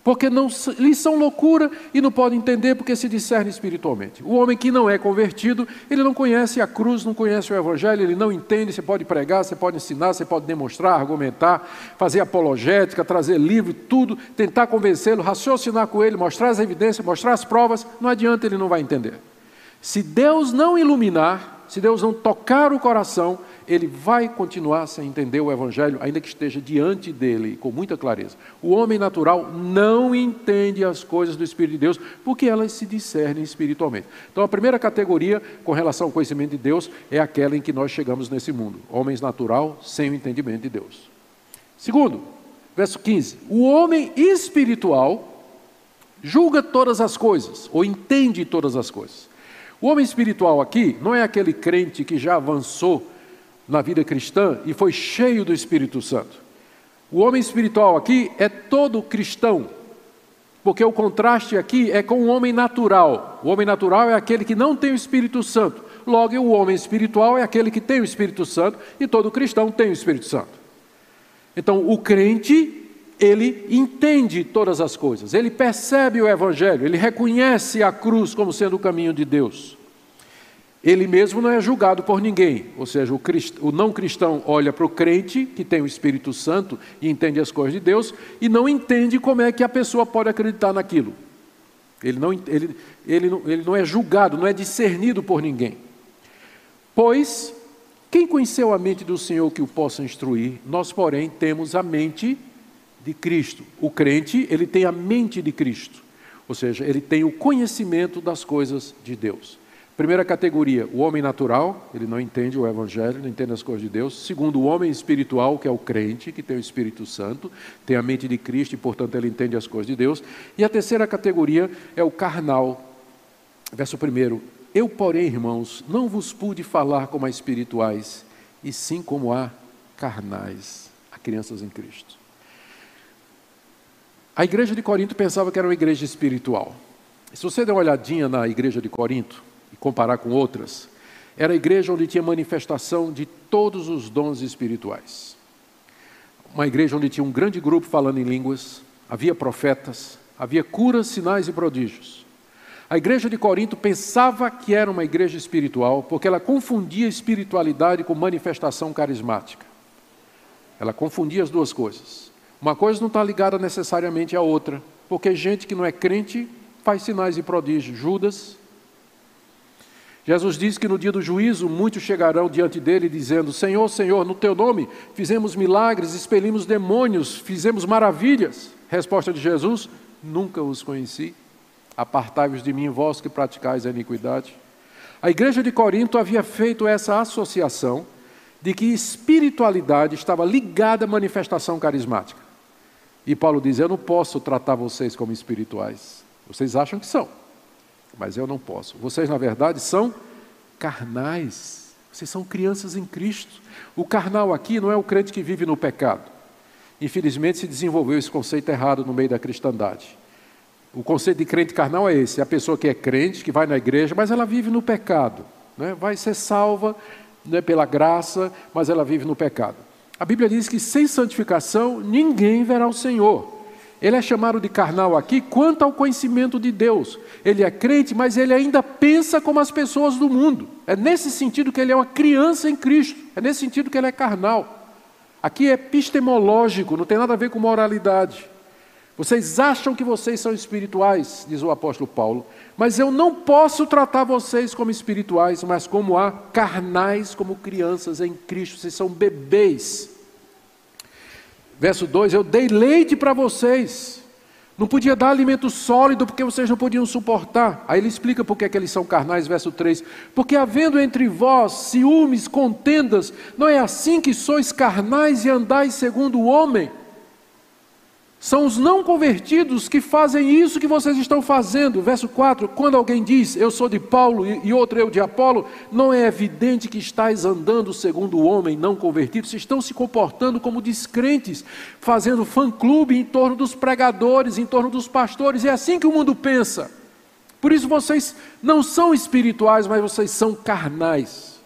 porque não são loucura e não podem entender porque se discerne espiritualmente. O homem que não é convertido, ele não conhece a cruz, não conhece o evangelho, ele não entende, você pode pregar, você pode ensinar, você pode demonstrar, argumentar, fazer apologética, trazer livro, tudo, tentar convencê-lo, raciocinar com ele, mostrar as evidências, mostrar as provas, não adianta, ele não vai entender. Se Deus não iluminar, se Deus não tocar o coração, ele vai continuar sem entender o Evangelho, ainda que esteja diante dele, com muita clareza. O homem natural não entende as coisas do Espírito de Deus, porque elas se discernem espiritualmente. Então, a primeira categoria com relação ao conhecimento de Deus é aquela em que nós chegamos nesse mundo: homens natural sem o entendimento de Deus. Segundo, verso 15: o homem espiritual julga todas as coisas, ou entende todas as coisas. O homem espiritual aqui não é aquele crente que já avançou na vida cristã e foi cheio do Espírito Santo. O homem espiritual aqui é todo cristão, porque o contraste aqui é com o homem natural. O homem natural é aquele que não tem o Espírito Santo. Logo, o homem espiritual é aquele que tem o Espírito Santo e todo cristão tem o Espírito Santo. Então, o crente, ele entende todas as coisas, ele percebe o Evangelho, ele reconhece a cruz como sendo o caminho de Deus. Ele mesmo não é julgado por ninguém, ou seja, o, crist... o, não cristão olha para o crente, que tem o Espírito Santo e entende as coisas de Deus, e não entende como é que a pessoa pode acreditar naquilo. Ele não, ele, ele, não, ele não é julgado, não é discernido por ninguém. Pois, quem conheceu a mente do Senhor que o possa instruir? Nós, porém, temos a mente de Cristo. O crente, ele tem a mente de Cristo, ou seja, ele tem o conhecimento das coisas de Deus. Primeira categoria, o homem natural, ele não entende o evangelho, não entende as coisas de Deus. Segundo, o homem espiritual, que é o crente, que tem o Espírito Santo, tem a mente de Cristo e, portanto, ele entende as coisas de Deus. E a terceira categoria é o carnal. Verso 1: Eu, porém, irmãos, não vos pude falar como a espirituais, e sim como a carnais, a crianças em Cristo. A igreja de Corinto pensava que era uma igreja espiritual. Se você der uma olhadinha na igreja de Corinto, comparar com outras, era a igreja onde tinha manifestação de todos os dons espirituais. Uma igreja onde tinha um grande grupo falando em línguas, havia profetas, havia curas, sinais e prodígios. A igreja de Corinto pensava que era uma igreja espiritual porque ela confundia espiritualidade com manifestação carismática. Ela confundia as duas coisas. Uma coisa não está ligada necessariamente à outra, porque gente que não é crente faz sinais e prodígios. Judas Jesus diz que no dia do juízo muitos chegarão diante dele dizendo: Senhor, Senhor, no teu nome fizemos milagres, expelimos demônios, fizemos maravilhas. Resposta de Jesus: Nunca os conheci. Apartai-vos de mim, vós que praticais a iniquidade. A igreja de Corinto havia feito essa associação de que espiritualidade estava ligada à manifestação carismática. E Paulo diz: Eu não posso tratar vocês como espirituais. Vocês acham que são mas eu não posso. Vocês, na verdade, são carnais. Vocês são crianças em Cristo. O carnal aqui não é o crente que vive no pecado. Infelizmente se desenvolveu esse conceito errado no meio da cristandade. O conceito de crente carnal é esse: é a pessoa que é crente, que vai na igreja, mas ela vive no pecado. Né? Vai ser salva né, pela graça, mas ela vive no pecado. A Bíblia diz que sem santificação ninguém verá o Senhor. Ele é chamado de carnal aqui quanto ao conhecimento de Deus. Ele é crente, mas ele ainda pensa como as pessoas do mundo. É nesse sentido que ele é uma criança em Cristo. É nesse sentido que ele é carnal. Aqui é epistemológico, não tem nada a ver com moralidade. Vocês acham que vocês são espirituais, diz o apóstolo Paulo, mas eu não posso tratar vocês como espirituais, mas como a carnais, como crianças em Cristo. Vocês são bebês. Verso 2: Eu dei leite para vocês. Não podia dar alimento sólido porque vocês não podiam suportar. Aí ele explica por que, é que eles são carnais, verso 3. Porque havendo entre vós ciúmes, contendas, não é assim que sois carnais e andais segundo o homem? São os não convertidos que fazem isso que vocês estão fazendo. Verso 4: Quando alguém diz, Eu sou de Paulo e outro eu de Apolo, não é evidente que estáis andando segundo o homem não convertido, vocês estão se comportando como descrentes, fazendo fã-clube em torno dos pregadores, em torno dos pastores. É assim que o mundo pensa. Por isso vocês não são espirituais, mas vocês são carnais.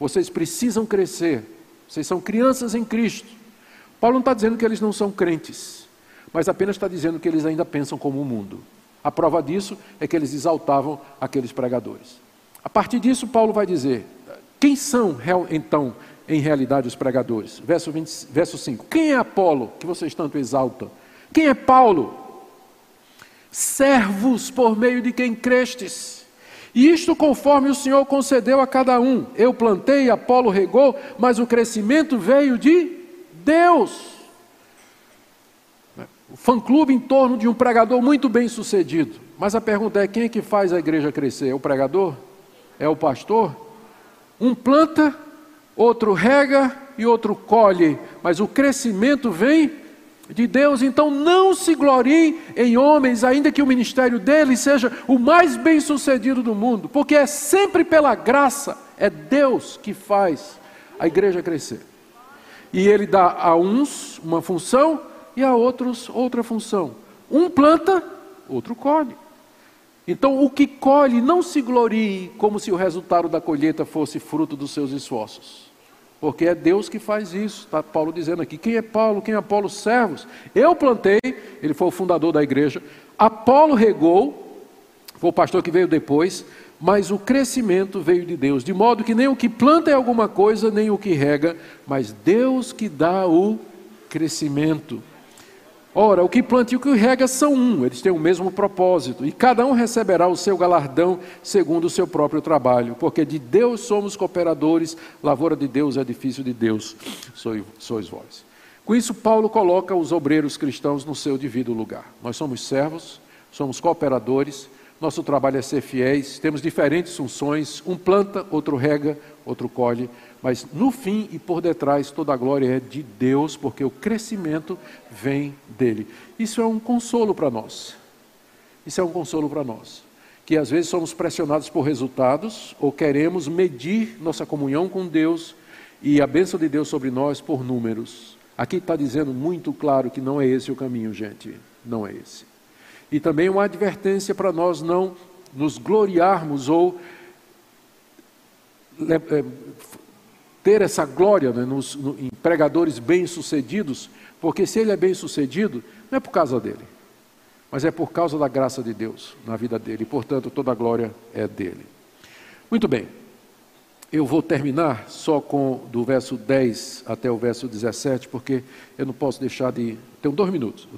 Vocês precisam crescer. Vocês são crianças em Cristo. Paulo não está dizendo que eles não são crentes. Mas apenas está dizendo que eles ainda pensam como o mundo. A prova disso é que eles exaltavam aqueles pregadores. A partir disso, Paulo vai dizer: quem são então, em realidade, os pregadores? Verso, 20, verso 5: Quem é Apolo, que vocês tanto exaltam? Quem é Paulo? Servos por meio de quem crestes. E isto conforme o Senhor concedeu a cada um. Eu plantei, Apolo regou, mas o crescimento veio de Deus fã-clube em torno de um pregador muito bem sucedido. Mas a pergunta é: quem é que faz a igreja crescer? É o pregador? É o pastor? Um planta, outro rega e outro colhe, mas o crescimento vem de Deus. Então não se glorie em homens, ainda que o ministério deles seja o mais bem sucedido do mundo, porque é sempre pela graça, é Deus que faz a igreja crescer. E ele dá a uns uma função e a outros outra função. Um planta, outro colhe. Então, o que colhe não se glorie como se o resultado da colheita fosse fruto dos seus esforços. Porque é Deus que faz isso, está Paulo dizendo aqui. Quem é Paulo? Quem é Apolo? Servos. Eu plantei, ele foi o fundador da igreja. Apolo regou, foi o pastor que veio depois, mas o crescimento veio de Deus. De modo que nem o que planta é alguma coisa, nem o que rega, mas Deus que dá o crescimento. Ora, o que planta e o que rega são um, eles têm o mesmo propósito, e cada um receberá o seu galardão segundo o seu próprio trabalho, porque de Deus somos cooperadores, lavoura de Deus, edifício de Deus, sois, sois vós. Com isso, Paulo coloca os obreiros cristãos no seu devido lugar. Nós somos servos, somos cooperadores, nosso trabalho é ser fiéis, temos diferentes funções, um planta, outro rega, outro colhe, mas no fim e por detrás toda a glória é de Deus, porque o crescimento vem dele. Isso é um consolo para nós. Isso é um consolo para nós. Que às vezes somos pressionados por resultados ou queremos medir nossa comunhão com Deus e a bênção de Deus sobre nós por números. Aqui está dizendo muito claro que não é esse o caminho, gente. Não é esse. E também uma advertência para nós não nos gloriarmos ou eh, ter essa glória né, nos, no, em pregadores bem-sucedidos, porque se ele é bem-sucedido, não é por causa dele, mas é por causa da graça de Deus na vida dele, e portanto toda a glória é dele. Muito bem, eu vou terminar só com do verso 10 até o verso 17, porque eu não posso deixar de. Tenho dois minutos,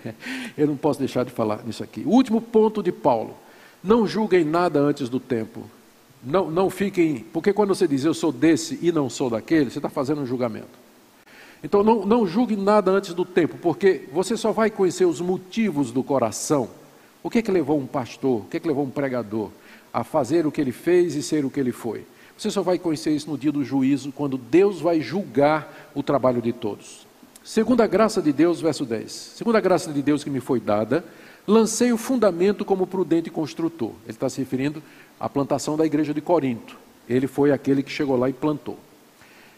eu não posso deixar de falar nisso aqui. O último ponto de Paulo: não julguem nada antes do tempo não, não fiquem. Porque quando você diz eu sou desse e não sou daquele, você está fazendo um julgamento. Então não, não julgue nada antes do tempo, porque você só vai conhecer os motivos do coração. O que é que levou um pastor, o que é que levou um pregador a fazer o que ele fez e ser o que ele foi? Você só vai conhecer isso no dia do juízo, quando Deus vai julgar o trabalho de todos. Segundo a graça de Deus, verso 10. Segundo a graça de Deus que me foi dada, lancei o fundamento como prudente construtor. Ele está se referindo a plantação da igreja de Corinto. Ele foi aquele que chegou lá e plantou.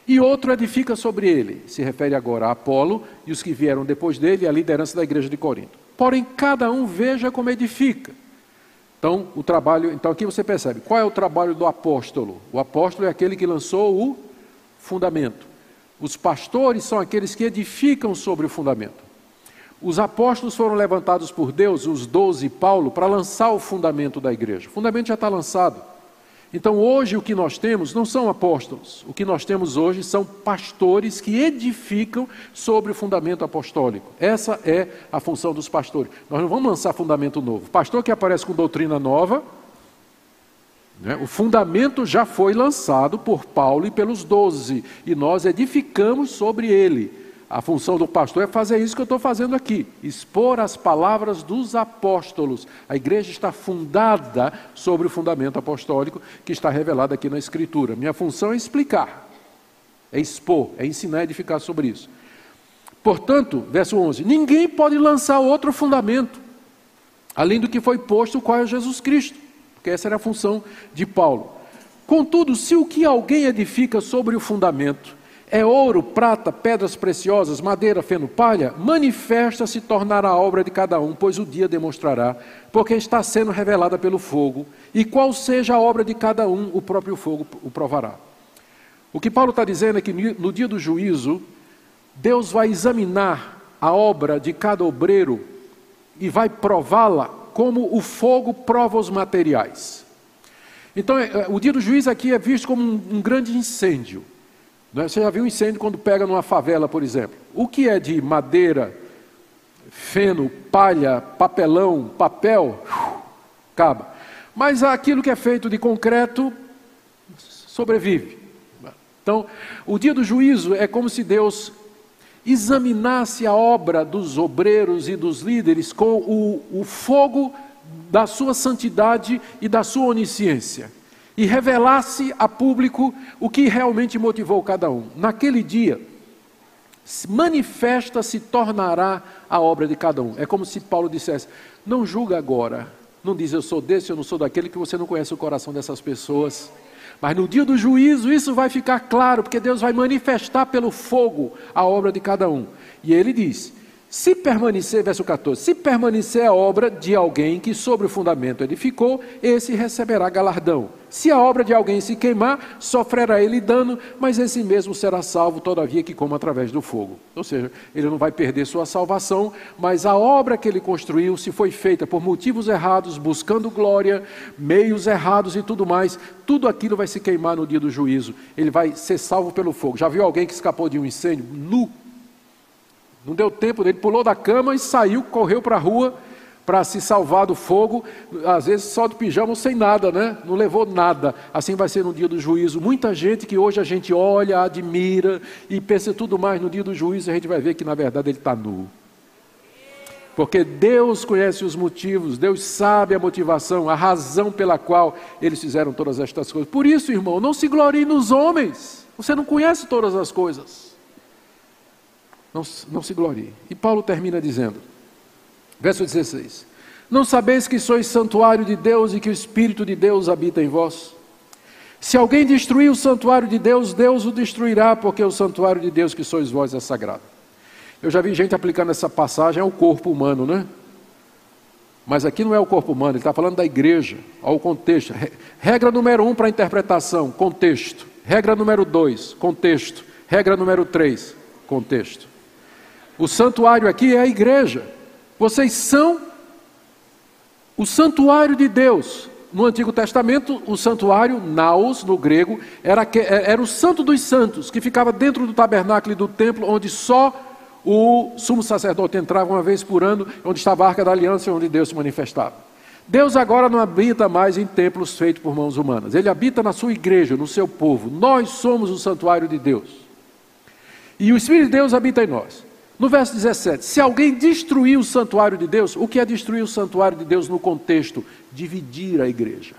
E outro edifica sobre ele, se refere agora a Apolo e os que vieram depois dele, a liderança da igreja de Corinto. Porém, cada um veja como edifica. Então, o trabalho, então aqui você percebe, qual é o trabalho do apóstolo? O apóstolo é aquele que lançou o fundamento. Os pastores são aqueles que edificam sobre o fundamento. Os apóstolos foram levantados por Deus, os doze e Paulo, para lançar o fundamento da igreja. O fundamento já está lançado. Então hoje o que nós temos não são apóstolos, o que nós temos hoje são pastores que edificam sobre o fundamento apostólico. Essa é a função dos pastores. Nós não vamos lançar fundamento novo. Pastor que aparece com doutrina nova, né, o fundamento já foi lançado por Paulo e pelos doze, e nós edificamos sobre ele. A função do pastor é fazer isso que eu estou fazendo aqui, expor as palavras dos apóstolos. A igreja está fundada sobre o fundamento apostólico que está revelado aqui na Escritura. Minha função é explicar, é expor, é ensinar a edificar sobre isso. Portanto, verso 11: ninguém pode lançar outro fundamento, além do que foi posto, qual é Jesus Cristo, porque essa era a função de Paulo. Contudo, se o que alguém edifica sobre o fundamento é ouro, prata, pedras preciosas, madeira, feno, palha, manifesta se tornará a obra de cada um, pois o dia demonstrará, porque está sendo revelada pelo fogo, e qual seja a obra de cada um, o próprio fogo o provará. O que Paulo está dizendo é que no dia do juízo, Deus vai examinar a obra de cada obreiro e vai prová-la como o fogo prova os materiais. Então, é, é, o dia do juiz aqui é visto como um grande incêndio. Né? Você já viu um incêndio quando pega numa favela, por exemplo? O que é de madeira, feno, palha, papelão, papel, acaba. Mas aquilo que é feito de concreto sobrevive. Então, o dia do juízo é como se Deus examinasse a obra dos obreiros e dos líderes com o, o fogo da sua santidade e da sua onisciência e revelasse a público o que realmente motivou cada um. Naquele dia, manifesta se tornará a obra de cada um. É como se Paulo dissesse: não julga agora, não diz eu sou desse, eu não sou daquele, que você não conhece o coração dessas pessoas. Mas no dia do juízo isso vai ficar claro, porque Deus vai manifestar pelo fogo a obra de cada um. E ele diz: se permanecer, verso 14, se permanecer a obra de alguém que sobre o fundamento edificou, esse receberá galardão. Se a obra de alguém se queimar, sofrerá ele dano, mas esse mesmo será salvo, todavia que coma através do fogo. Ou seja, ele não vai perder sua salvação, mas a obra que ele construiu, se foi feita por motivos errados, buscando glória, meios errados e tudo mais, tudo aquilo vai se queimar no dia do juízo. Ele vai ser salvo pelo fogo. Já viu alguém que escapou de um incêndio nu? Não deu tempo, ele pulou da cama e saiu, correu para a rua para se salvar do fogo, às vezes só de pijama sem nada, né? Não levou nada. Assim vai ser no dia do juízo. Muita gente que hoje a gente olha, admira e pensa tudo mais no dia do juízo, a gente vai ver que na verdade ele está nu. Porque Deus conhece os motivos, Deus sabe a motivação, a razão pela qual eles fizeram todas estas coisas. Por isso, irmão, não se glorie nos homens. Você não conhece todas as coisas não, não se glorie. E Paulo termina dizendo, verso 16: Não sabeis que sois santuário de Deus e que o Espírito de Deus habita em vós? Se alguém destruir o santuário de Deus, Deus o destruirá, porque o santuário de Deus que sois vós é sagrado. Eu já vi gente aplicando essa passagem ao corpo humano, né? Mas aqui não é o corpo humano, ele está falando da igreja, ao contexto. Regra número um para a interpretação: contexto. Regra número dois: contexto. Regra número três: contexto. O santuário aqui é a igreja. Vocês são o santuário de Deus. No Antigo Testamento, o santuário, naos, no grego, era, era o santo dos santos, que ficava dentro do tabernáculo e do templo, onde só o sumo sacerdote entrava uma vez por ano, onde estava a arca da aliança, onde Deus se manifestava. Deus agora não habita mais em templos feitos por mãos humanas, ele habita na sua igreja, no seu povo. Nós somos o santuário de Deus. E o Espírito de Deus habita em nós. No verso 17, se alguém destruir o santuário de Deus, o que é destruir o santuário de Deus no contexto? Dividir a igreja,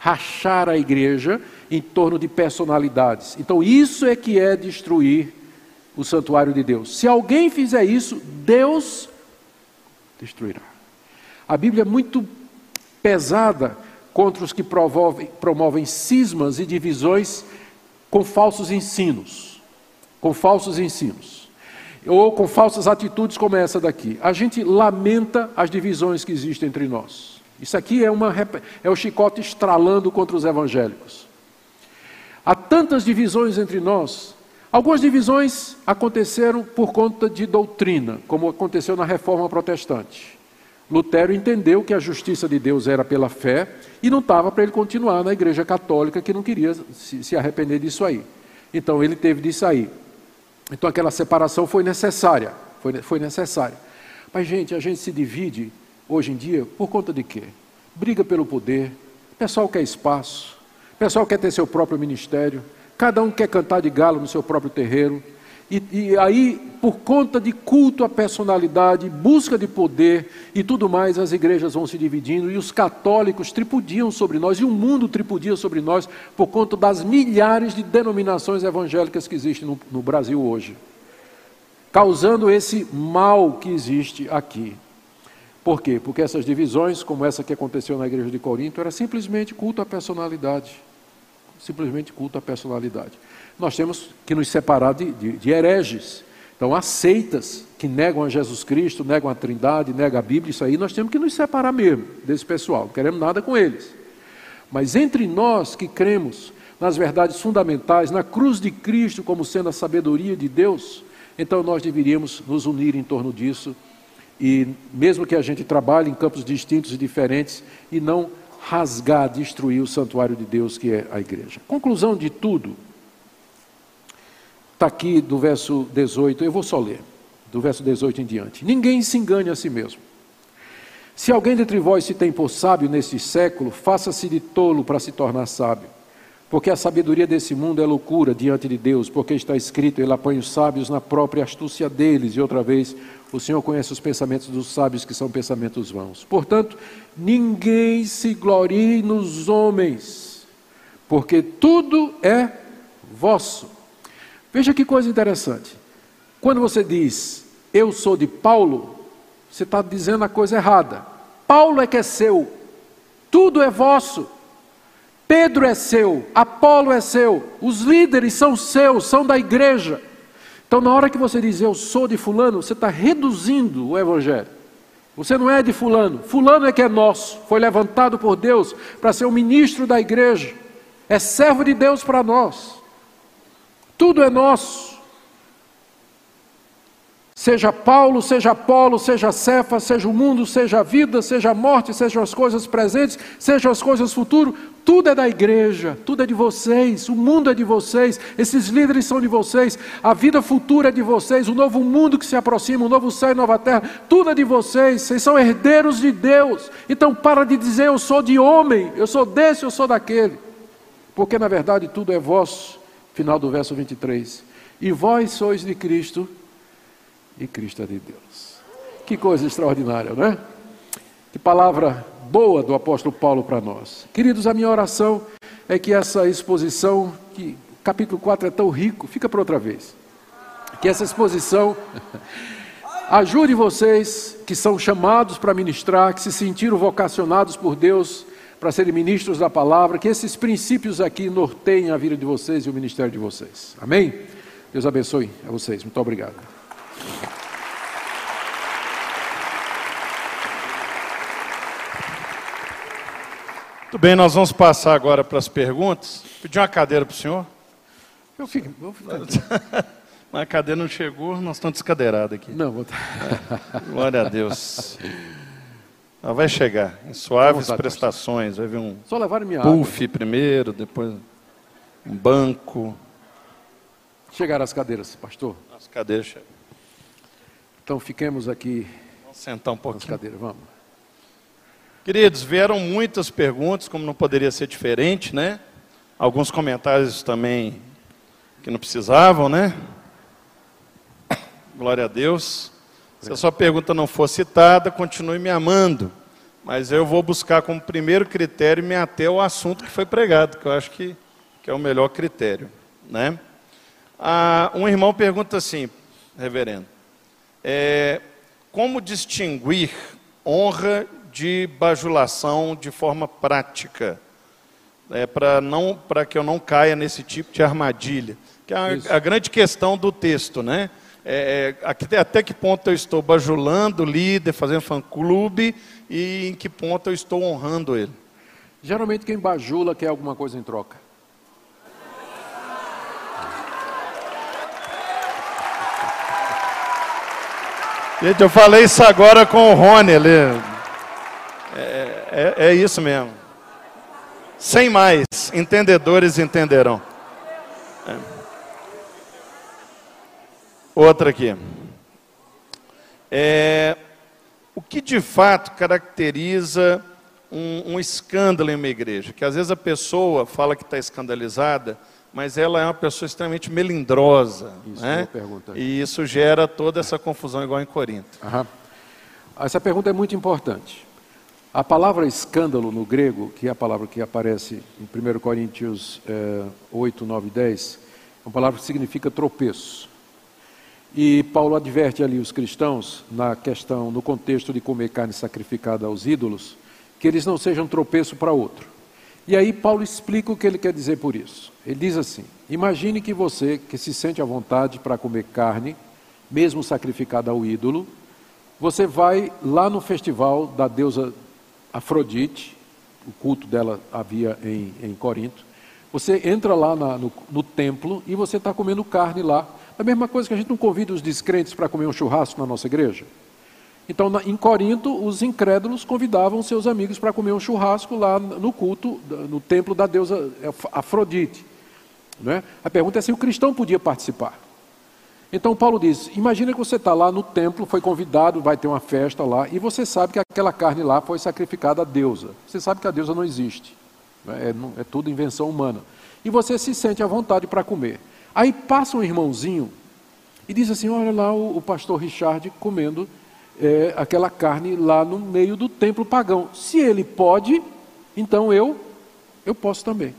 rachar a igreja em torno de personalidades. Então, isso é que é destruir o santuário de Deus. Se alguém fizer isso, Deus destruirá. A Bíblia é muito pesada contra os que promovem, promovem cismas e divisões com falsos ensinos. Com falsos ensinos ou com falsas atitudes como essa daqui. A gente lamenta as divisões que existem entre nós. Isso aqui é, uma, é o chicote estralando contra os evangélicos. Há tantas divisões entre nós. Algumas divisões aconteceram por conta de doutrina, como aconteceu na reforma protestante. Lutero entendeu que a justiça de Deus era pela fé e não estava para ele continuar na igreja católica que não queria se, se arrepender disso aí. Então ele teve de sair. Então aquela separação foi necessária, foi, foi necessária. Mas, gente, a gente se divide hoje em dia por conta de quê? Briga pelo poder, pessoal quer espaço, pessoal quer ter seu próprio ministério, cada um quer cantar de galo no seu próprio terreiro, e, e, aí, por conta de culto à personalidade, busca de poder e tudo mais, as igrejas vão se dividindo e os católicos tripudiam sobre nós e o mundo tripudia sobre nós por conta das milhares de denominações evangélicas que existem no, no Brasil hoje, causando esse mal que existe aqui. Por quê? Porque essas divisões, como essa que aconteceu na igreja de Corinto, era simplesmente culto à personalidade. Simplesmente culto à personalidade nós temos que nos separar de, de, de hereges. Então, aceitas que negam a Jesus Cristo, negam a Trindade, negam a Bíblia, isso aí nós temos que nos separar mesmo desse pessoal, não queremos nada com eles. Mas entre nós que cremos nas verdades fundamentais, na cruz de Cristo como sendo a sabedoria de Deus, então nós deveríamos nos unir em torno disso e mesmo que a gente trabalhe em campos distintos e diferentes e não rasgar, destruir o santuário de Deus que é a igreja. Conclusão de tudo está aqui do verso 18, eu vou só ler, do verso 18 em diante. Ninguém se engane a si mesmo. Se alguém dentre vós se tem por sábio neste século, faça-se de tolo para se tornar sábio. Porque a sabedoria desse mundo é loucura diante de Deus, porque está escrito: Ele apanha os sábios na própria astúcia deles. E outra vez, o Senhor conhece os pensamentos dos sábios, que são pensamentos vãos. Portanto, ninguém se glorie nos homens, porque tudo é vosso. Veja que coisa interessante. Quando você diz, eu sou de Paulo, você está dizendo a coisa errada. Paulo é que é seu, tudo é vosso. Pedro é seu, Apolo é seu, os líderes são seus, são da igreja. Então, na hora que você diz eu sou de Fulano, você está reduzindo o Evangelho. Você não é de Fulano, Fulano é que é nosso, foi levantado por Deus para ser o ministro da igreja, é servo de Deus para nós. Tudo é nosso. Seja Paulo, seja Apolo, seja Cefa, seja o mundo, seja a vida, seja a morte, sejam as coisas presentes, sejam as coisas futuras, tudo é da igreja, tudo é de vocês, o mundo é de vocês, esses líderes são de vocês, a vida futura é de vocês, o novo mundo que se aproxima, o novo céu e nova terra, tudo é de vocês, vocês são herdeiros de Deus. Então para de dizer eu sou de homem, eu sou desse, eu sou daquele, porque na verdade tudo é vosso. Final do verso 23. E vós sois de Cristo e Cristo é de Deus. Que coisa extraordinária, não é? Que palavra boa do apóstolo Paulo para nós. Queridos, a minha oração é que essa exposição, que capítulo 4 é tão rico, fica para outra vez. Que essa exposição ajude vocês que são chamados para ministrar, que se sentiram vocacionados por Deus para serem ministros da palavra, que esses princípios aqui norteiem a vida de vocês e o ministério de vocês. Amém? Deus abençoe a vocês. Muito obrigado. Muito bem, nós vamos passar agora para as perguntas. Pedir uma cadeira para o senhor. Eu fico, eu fico Mas a cadeira não chegou, nós estamos descadeirados aqui. Não, vou... Glória a Deus. Ela vai chegar, em suaves vontade, prestações. Vai vir um Só levar minha puff água. primeiro, depois um banco. Chegaram as cadeiras, pastor? As cadeiras chegam. Então fiquemos aqui. Vamos sentar um pouquinho. Cadeira, vamos. Queridos, vieram muitas perguntas, como não poderia ser diferente, né? Alguns comentários também que não precisavam, né? Glória a Deus. Se a sua pergunta não for citada, continue me amando. Mas eu vou buscar como primeiro critério me até o assunto que foi pregado, que eu acho que, que é o melhor critério. Né? Ah, um irmão pergunta assim, reverendo, é, como distinguir honra de bajulação de forma prática? É, para não para que eu não caia nesse tipo de armadilha. Que é a, a grande questão do texto, né? É, é até que ponto eu estou bajulando o líder, fazendo fã-clube, e em que ponto eu estou honrando ele. Geralmente quem bajula quer alguma coisa em troca. Gente, eu falei isso agora com o Rony ali. É, é, é isso mesmo. Sem mais, entendedores entenderão. Outra aqui. É, o que de fato caracteriza um, um, escândalo em uma igreja? Que às vezes a pessoa fala que está escandalizada, mas ela é uma pessoa extremamente melindrosa. Isso né? E isso gera toda essa confusão, igual em Corinto. Uhum. Essa pergunta é muito importante. A palavra escândalo no grego, que é a palavra que aparece em 1 Coríntios é, 8, 9 e 10, é uma palavra que significa tropeço. E Paulo adverte ali os cristãos, na questão, no contexto de comer carne sacrificada aos ídolos, que eles não sejam tropeço para outro. E aí Paulo explica o que ele quer dizer por isso. Ele diz assim: Imagine que você, que se sente à vontade para comer carne, mesmo sacrificada ao ídolo, você vai lá no festival da deusa Afrodite, o culto dela havia em, em Corinto. Você entra lá na, no, no templo e você está comendo carne lá, A mesma coisa que a gente não convida os descrentes para comer um churrasco na nossa igreja. Então, em Corinto, os incrédulos convidavam seus amigos para comer um churrasco lá no culto, no templo da deusa Afrodite. Não é? A pergunta é se o cristão podia participar. Então Paulo diz: imagina que você está lá no templo, foi convidado, vai ter uma festa lá, e você sabe que aquela carne lá foi sacrificada à deusa. Você sabe que a deusa não existe. É, é tudo invenção humana. E você se sente à vontade para comer. Aí passa um irmãozinho e diz assim: olha lá o, o pastor Richard comendo é, aquela carne lá no meio do templo pagão. Se ele pode, então eu, eu posso também.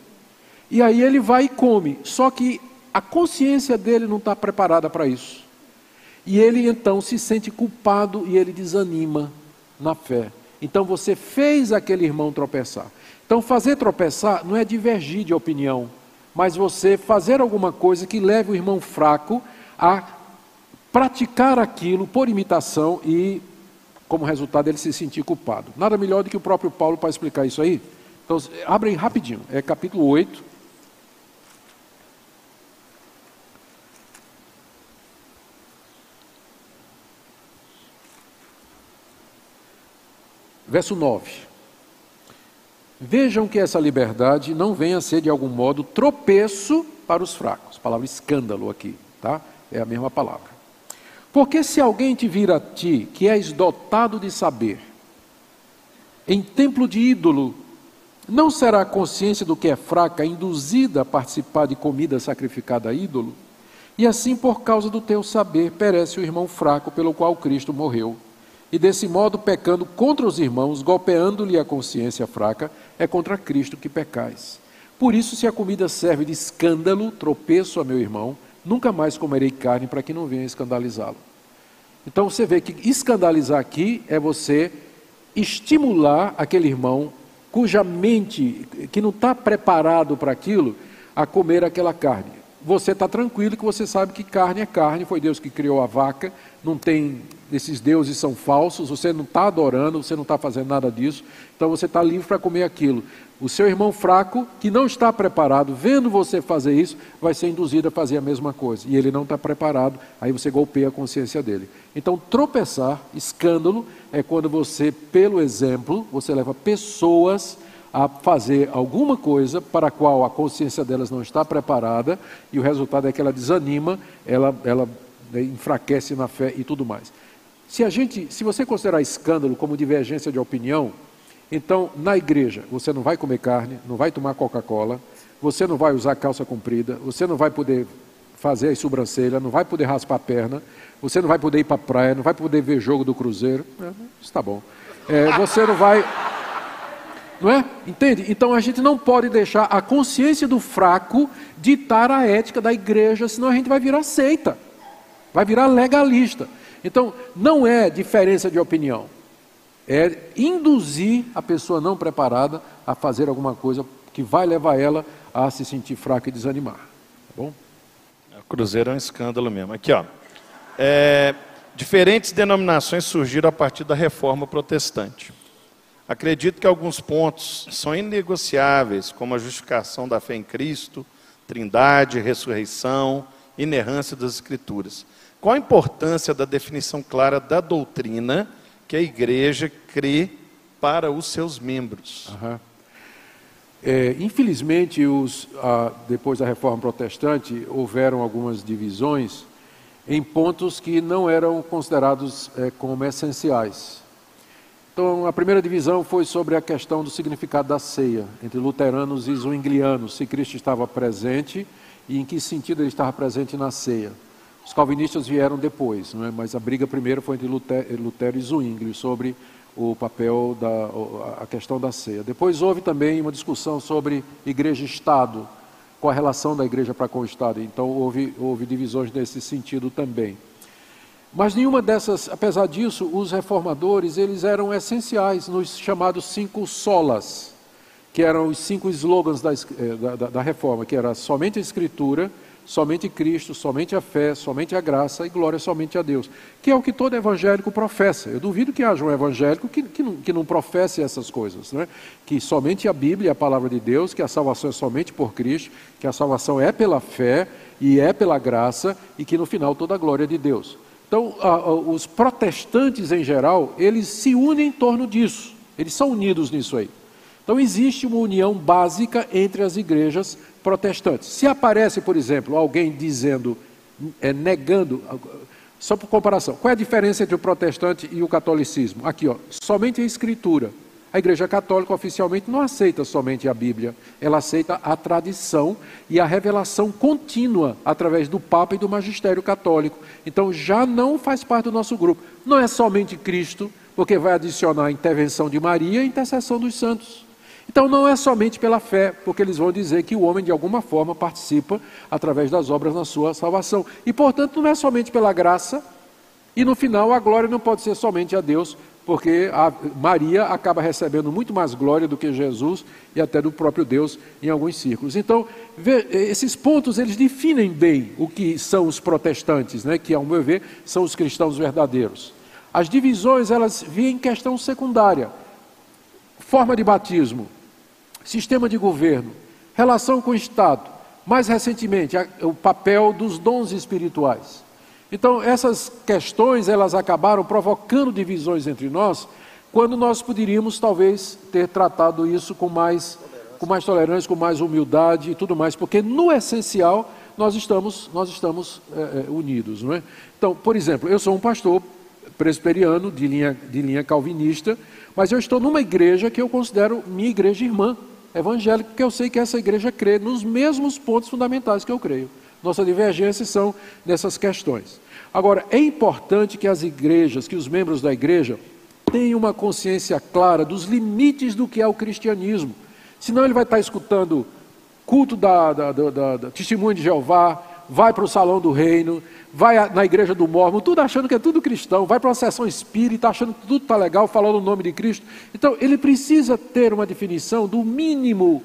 E aí ele vai e come. Só que a consciência dele não está preparada para isso. E ele então se sente culpado e ele desanima na fé. Então você fez aquele irmão tropeçar. Então fazer tropeçar não é divergir de opinião, mas você fazer alguma coisa que leve o irmão fraco a praticar aquilo por imitação e, como resultado, ele se sentir culpado. Nada melhor do que o próprio Paulo para explicar isso aí. Então, abre aí rapidinho, é capítulo 8, Verso 9. Vejam que essa liberdade não venha a ser de algum modo tropeço para os fracos. Palavra escândalo aqui, tá? É a mesma palavra. Porque se alguém te vir a ti, que és dotado de saber, em templo de ídolo, não será a consciência do que é fraca induzida a participar de comida sacrificada a ídolo? E assim, por causa do teu saber, perece o irmão fraco pelo qual Cristo morreu e desse modo pecando contra os irmãos, golpeando-lhe a consciência fraca, é contra Cristo que pecais. Por isso, se a comida serve de escândalo, tropeço a meu irmão, nunca mais comerei carne para que não venha escandalizá-lo. Então você vê que escandalizar aqui é você estimular aquele irmão cuja mente, que não está preparado para aquilo, a comer aquela carne. Você está tranquilo que você sabe que carne é carne, foi Deus que criou a vaca, não tem esses deuses são falsos, você não está adorando, você não está fazendo nada disso, então você está livre para comer aquilo. O seu irmão fraco, que não está preparado, vendo você fazer isso, vai ser induzido a fazer a mesma coisa. E ele não está preparado, aí você golpeia a consciência dele. Então, tropeçar, escândalo, é quando você, pelo exemplo, você leva pessoas a fazer alguma coisa para a qual a consciência delas não está preparada, e o resultado é que ela desanima, ela, ela né, enfraquece na fé e tudo mais. Se a gente, se você considerar escândalo como divergência de opinião, então na igreja você não vai comer carne, não vai tomar Coca-Cola, você não vai usar calça comprida, você não vai poder fazer as sobrancelhas, não vai poder raspar a perna, você não vai poder ir para a praia, não vai poder ver jogo do Cruzeiro. É, está bom. É, você não vai. Não é? Entende? Então a gente não pode deixar a consciência do fraco ditar a ética da igreja, senão a gente vai virar seita, vai virar legalista. Então, não é diferença de opinião, é induzir a pessoa não preparada a fazer alguma coisa que vai levar ela a se sentir fraca e desanimar. Tá bom? O Cruzeiro é um escândalo mesmo. Aqui, ó. É, diferentes denominações surgiram a partir da reforma protestante. Acredito que alguns pontos são inegociáveis, como a justificação da fé em Cristo, trindade, ressurreição, inerrância das Escrituras. Qual a importância da definição clara da doutrina que a igreja crê para os seus membros? Uhum. É, infelizmente, os, depois da reforma protestante, houveram algumas divisões em pontos que não eram considerados é, como essenciais. Então, a primeira divisão foi sobre a questão do significado da ceia, entre luteranos e zwinglianos, se Cristo estava presente e em que sentido ele estava presente na ceia. Os calvinistas vieram depois, é? mas a briga primeiro foi entre Lutero, e Zwingli sobre o papel da a questão da ceia. Depois houve também uma discussão sobre igreja-estado, qual a relação da igreja para com o estado. Então houve houve divisões nesse sentido também. Mas nenhuma dessas, apesar disso, os reformadores eles eram essenciais nos chamados cinco solas, que eram os cinco slogans da, eh, da, da reforma, que era somente a escritura, somente Cristo, somente a fé, somente a graça e glória somente a Deus, que é o que todo evangélico professa. Eu duvido que haja um evangélico que, que, não, que não professe essas coisas, né? que somente a Bíblia é a palavra de Deus, que a salvação é somente por Cristo, que a salvação é pela fé e é pela graça e que no final toda a glória é de Deus. Então, a, a, os protestantes em geral, eles se unem em torno disso, eles são unidos nisso aí. Então, existe uma união básica entre as igrejas protestantes. Se aparece, por exemplo, alguém dizendo, é, negando, só por comparação, qual é a diferença entre o protestante e o catolicismo? Aqui, ó, somente a escritura. A Igreja Católica oficialmente não aceita somente a Bíblia, ela aceita a tradição e a revelação contínua através do Papa e do Magistério Católico. Então já não faz parte do nosso grupo. Não é somente Cristo, porque vai adicionar a intervenção de Maria e a intercessão dos santos. Então não é somente pela fé, porque eles vão dizer que o homem de alguma forma participa através das obras na sua salvação. E portanto não é somente pela graça, e no final a glória não pode ser somente a Deus, porque a Maria acaba recebendo muito mais glória do que Jesus e até do próprio Deus em alguns círculos. Então, esses pontos eles definem bem o que são os protestantes, né, que ao meu ver são os cristãos verdadeiros. As divisões elas vêm em questão secundária. Forma de batismo, sistema de governo, relação com o Estado, mais recentemente, o papel dos dons espirituais. Então, essas questões, elas acabaram provocando divisões entre nós, quando nós poderíamos talvez ter tratado isso com mais, com mais tolerância, com mais humildade e tudo mais, porque no essencial nós estamos, nós estamos é, unidos. Não é? Então, por exemplo, eu sou um pastor presbiteriano de linha, de linha calvinista, mas eu estou numa igreja que eu considero minha igreja irmã evangélica, porque eu sei que essa igreja crê nos mesmos pontos fundamentais que eu creio. Nossas divergências são nessas questões. Agora, é importante que as igrejas, que os membros da igreja, tenham uma consciência clara dos limites do que é o cristianismo. Senão ele vai estar escutando culto da, da, da, da testemunho de Jeová, vai para o salão do reino, vai na igreja do Mormon, tudo achando que é tudo cristão, vai para uma sessão espírita achando que tudo está legal, falando o nome de Cristo. Então, ele precisa ter uma definição do mínimo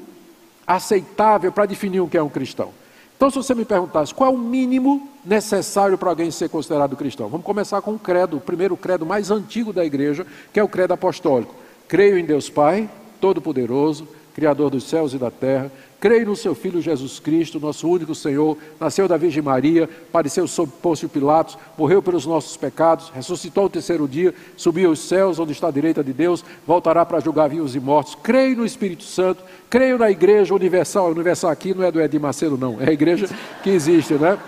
aceitável para definir o que é um cristão. Então, se você me perguntasse qual é o mínimo necessário para alguém ser considerado cristão, vamos começar com o credo, o primeiro credo mais antigo da igreja, que é o credo apostólico. Creio em Deus Pai, Todo-Poderoso, Criador dos céus e da terra, Creio no seu Filho Jesus Cristo, nosso único Senhor, nasceu da Virgem Maria, padeceu sob Pôncio Pilatos, morreu pelos nossos pecados, ressuscitou o terceiro dia, subiu aos céus, onde está a direita de Deus, voltará para julgar vivos e mortos. Creio no Espírito Santo, creio na Igreja Universal. Universal aqui não é do Edir Macedo, não, é a igreja que existe, né?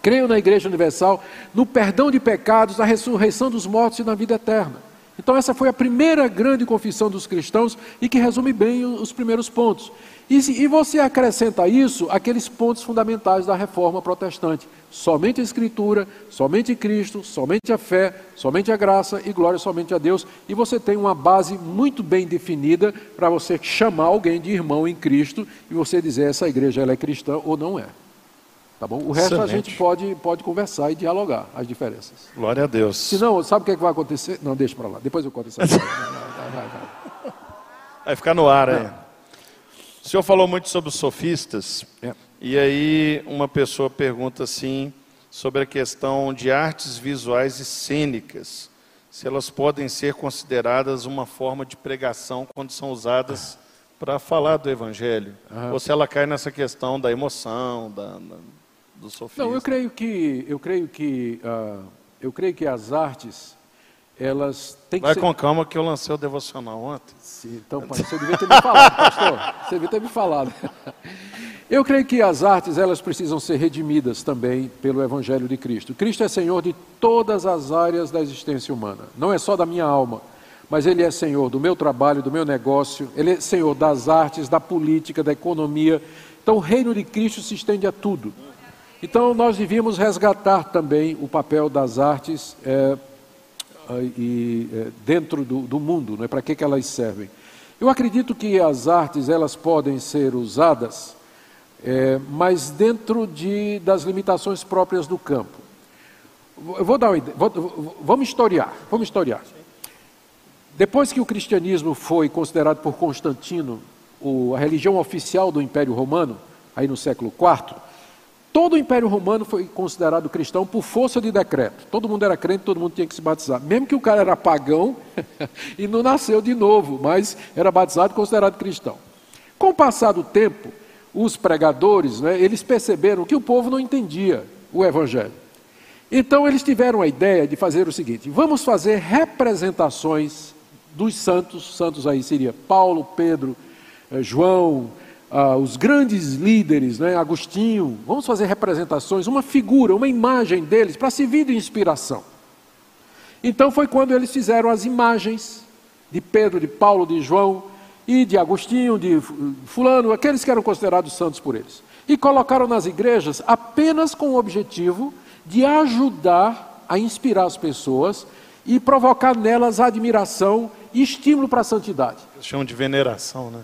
Creio na Igreja Universal, no perdão de pecados, na ressurreição dos mortos e na vida eterna. Então, essa foi a primeira grande confissão dos cristãos e que resume bem os primeiros pontos. E, e você acrescenta isso aqueles pontos fundamentais da reforma protestante: somente a Escritura, somente Cristo, somente a fé, somente a graça e glória somente a Deus. E você tem uma base muito bem definida para você chamar alguém de irmão em Cristo e você dizer essa igreja ela é cristã ou não é. Tá bom? O resto Excelente. a gente pode, pode conversar e dialogar as diferenças. Glória a Deus. Se não, sabe o que, é que vai acontecer? Não, deixa para lá. Depois eu conto essa vai, vai, vai, vai, ficar no ar aí. O senhor falou muito sobre os sofistas. É. E aí uma pessoa pergunta assim sobre a questão de artes visuais e cênicas. Se elas podem ser consideradas uma forma de pregação quando são usadas para falar do evangelho. Uhum. Ou se ela cai nessa questão da emoção, da, da do sofismo. Não, eu creio que eu creio que uh, eu creio que as artes elas têm que Vai ser... com calma que eu lancei o devocional ontem. Sim, então você devia ter me falado, pastor. Você devia ter me falado. Eu creio que as artes elas precisam ser redimidas também pelo Evangelho de Cristo. Cristo é Senhor de todas as áreas da existência humana. Não é só da minha alma, mas Ele é Senhor do meu trabalho, do meu negócio. Ele é Senhor das artes, da política, da economia. Então o reino de Cristo se estende a tudo. Então nós devíamos resgatar também o papel das artes é, e, é, dentro do, do mundo, é para que, que elas servem. Eu acredito que as artes elas podem ser usadas, é, mas dentro de, das limitações próprias do campo. Eu vou dar uma ideia, vou, vamos historiar, vamos historiar. Depois que o cristianismo foi considerado por Constantino o, a religião oficial do Império Romano, aí no século IV, Todo o Império Romano foi considerado cristão por força de decreto. Todo mundo era crente, todo mundo tinha que se batizar. Mesmo que o cara era pagão e não nasceu de novo, mas era batizado e considerado cristão. Com o passar do tempo, os pregadores, né, eles perceberam que o povo não entendia o evangelho. Então eles tiveram a ideia de fazer o seguinte: vamos fazer representações dos santos, santos aí seria Paulo, Pedro, eh, João, ah, os grandes líderes, né, Agostinho, vamos fazer representações, uma figura, uma imagem deles para servir de inspiração. Então foi quando eles fizeram as imagens de Pedro, de Paulo, de João e de Agostinho, de Fulano, aqueles que eram considerados santos por eles. E colocaram nas igrejas apenas com o objetivo de ajudar a inspirar as pessoas e provocar nelas admiração e estímulo para a santidade. Eles chamam de veneração, né?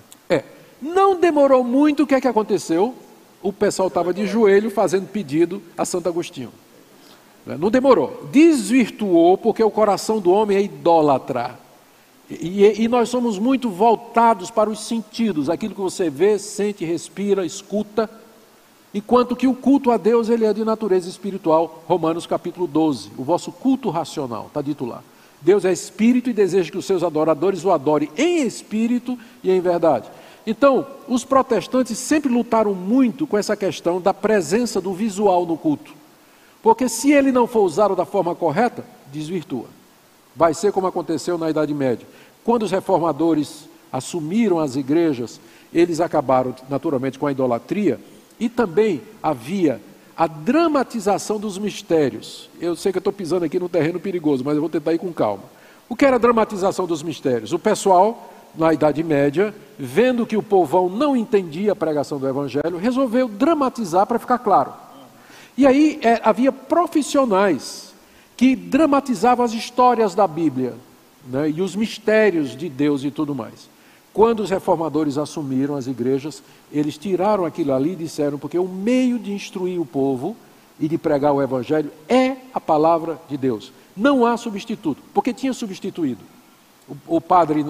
Não demorou muito, o que é que aconteceu? O pessoal estava de joelho fazendo pedido a Santo Agostinho. Né? Não demorou. Desvirtuou, porque o coração do homem é idólatra. E, e, nós somos muito voltados para os sentidos, aquilo que você vê, sente, respira, escuta, enquanto que o culto a Deus ele é de natureza espiritual. Romanos capítulo 12, o vosso culto racional, está dito lá. Deus é espírito e deseja que os seus adoradores o adorem em espírito e em verdade. Então, os protestantes sempre lutaram muito com essa questão da presença do visual no culto. Porque se ele não for usado da forma correta, desvirtua. Vai ser como aconteceu na Idade Média. Quando os reformadores assumiram as igrejas, eles acabaram naturalmente com a idolatria e também havia a dramatização dos mistérios. Eu sei que estou pisando aqui num terreno perigoso, mas eu vou tentar ir com calma. O que era a dramatização dos mistérios? O pessoal na Idade Média, vendo que o povão não entendia a pregação do Evangelho, resolveu dramatizar para ficar claro. E aí é, havia profissionais que dramatizavam as histórias da Bíblia né, e os mistérios de Deus e tudo mais. Quando os reformadores assumiram as igrejas, eles tiraram aquilo ali e disseram, porque o meio de instruir o povo e de pregar o Evangelho é a palavra de Deus. Não há substituto, porque tinha substituído o, padre,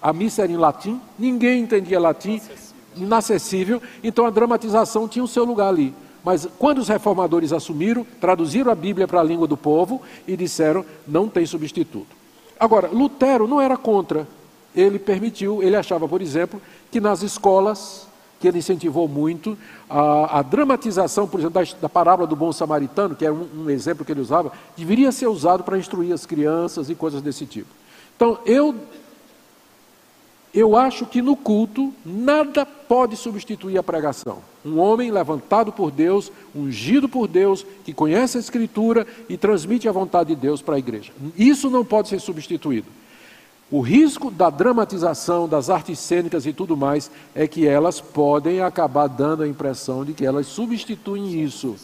a missa era em latim, ninguém entendia latim, inacessível, então a dramatização tinha o seu lugar ali. Mas quando os reformadores assumiram, traduziram a Bíblia para a língua do povo e disseram: não tem substituto. Agora, Lutero não era contra, ele permitiu, ele achava, por exemplo, que nas escolas, que ele incentivou muito, a, a dramatização, por exemplo, da, da, parábola do bom samaritano, que é um, um exemplo que ele usava, deveria ser usado para instruir as crianças e coisas desse tipo. Então, eu, eu acho que no culto nada pode substituir a pregação. Um homem levantado por Deus, ungido por Deus, que conhece a Escritura e transmite a vontade de Deus para a igreja. Isso não pode ser substituído. O risco da dramatização, das artes cênicas e tudo mais, é que elas podem acabar dando a impressão de que elas substituem isso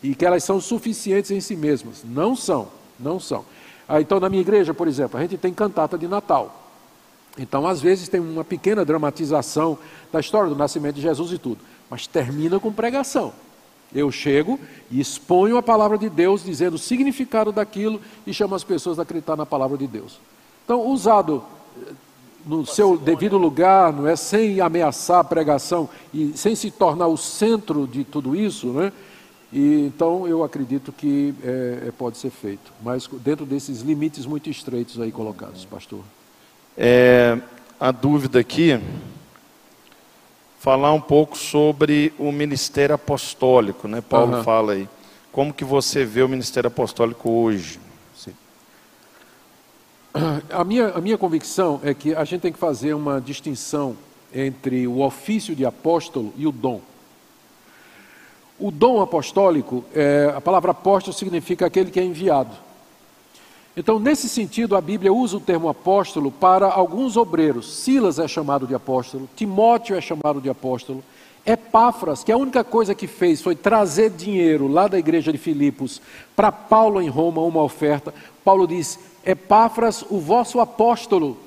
e que elas são suficientes em si mesmas. Não são, não são. Ah, então, na minha igreja, por exemplo, a gente tem cantata de Natal. Então, às vezes, tem uma pequena dramatização da história do nascimento de Jesus e tudo, mas termina com pregação. Eu chego e exponho a palavra de Deus, dizendo o significado daquilo e chamo as pessoas a acreditar na palavra de Deus. Então, usado eh, no seu devido lugar, não é sem ameaçar a pregação e sem se tornar o centro de tudo isso, né? E, então eu acredito que é, é, pode ser feito, mas dentro desses limites muito estreitos aí colocados, pastor. É, a dúvida aqui, falar um pouco sobre o ministério apostólico, né? Paulo uhum. fala aí. Como que você vê o ministério apostólico hoje? Sim. A minha, a minha convicção é que a gente tem que fazer uma distinção entre o ofício de apóstolo e o dom. O dom apostólico, é, a palavra apóstolo significa aquele que é enviado. Então, nesse sentido, a Bíblia usa o termo apóstolo para alguns obreiros. Silas é chamado de apóstolo, Timóteo é chamado de apóstolo, Epáfras, que a única coisa que fez foi trazer dinheiro lá da igreja de Filipos para Paulo em Roma, uma oferta. Paulo diz: Epáfras, o vosso apóstolo,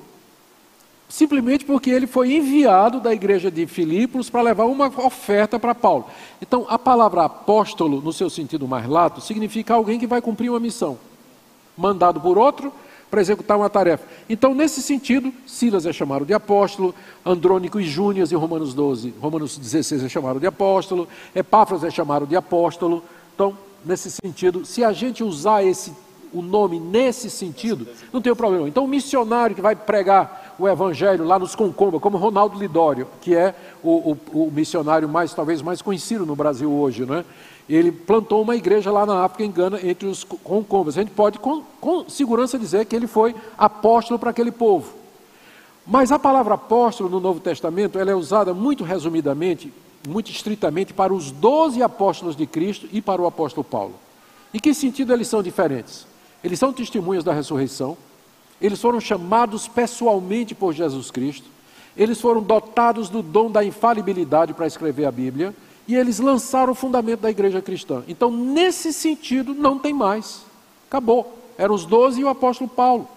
simplesmente porque ele foi enviado da igreja de Filipos para levar uma oferta para Paulo. Então, a palavra apóstolo, no seu sentido mais lato, significa alguém que vai cumprir uma missão, mandado por outro para executar uma tarefa. Então, nesse sentido, Silas é chamado de apóstolo, Andrônico e Júnias, em Romanos 12, Romanos 16 é chamado de apóstolo, Epáfras é chamado de apóstolo. Então, nesse sentido, se a gente usar esse, o nome nesse sentido, não tem problema. Então, o missionário que vai pregar o evangelho lá nos Concomba, como Ronaldo Lidório, que é o, o, o missionário mais, talvez, mais conhecido no Brasil hoje, não é? Ele plantou uma igreja lá na África, em Gana, entre os concombas. A gente pode com, com segurança dizer que ele foi apóstolo para aquele povo. Mas a palavra apóstolo no Novo Testamento ela é usada muito resumidamente, muito estritamente, para os doze apóstolos de Cristo e para o apóstolo Paulo. Em que sentido eles são diferentes? Eles são testemunhas da ressurreição, eles foram chamados pessoalmente por Jesus Cristo, eles foram dotados do dom da infalibilidade para escrever a Bíblia, e eles lançaram o fundamento da igreja cristã. Então, nesse sentido, não tem mais. Acabou. Eram os doze e o apóstolo Paulo.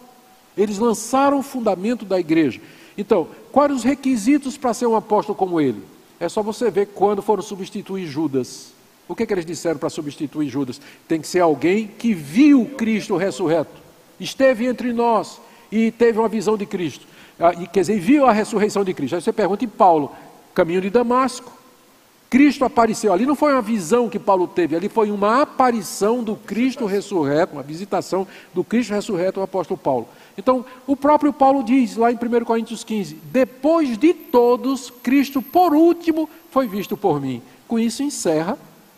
Eles lançaram o fundamento da igreja. Então, quais os requisitos para ser um apóstolo como ele? É só você ver quando foram substituir Judas. O que, que eles disseram para substituir Judas? Tem que ser alguém que viu Cristo ressurreto, esteve entre nós e teve uma visão de Cristo. Ah, e, quer dizer, viu a ressurreição de Cristo. Aí você pergunta, e Paulo? Caminho de Damasco. Cristo apareceu ali, não foi uma visão que Paulo teve, ali foi uma aparição do Cristo ressurreto, uma visitação do Cristo ressurreto ao apóstolo Paulo. Então, o próprio Paulo diz lá em 1 Coríntios 15: Depois de todos, Cristo, por último, foi visto por mim. Com isso, encerra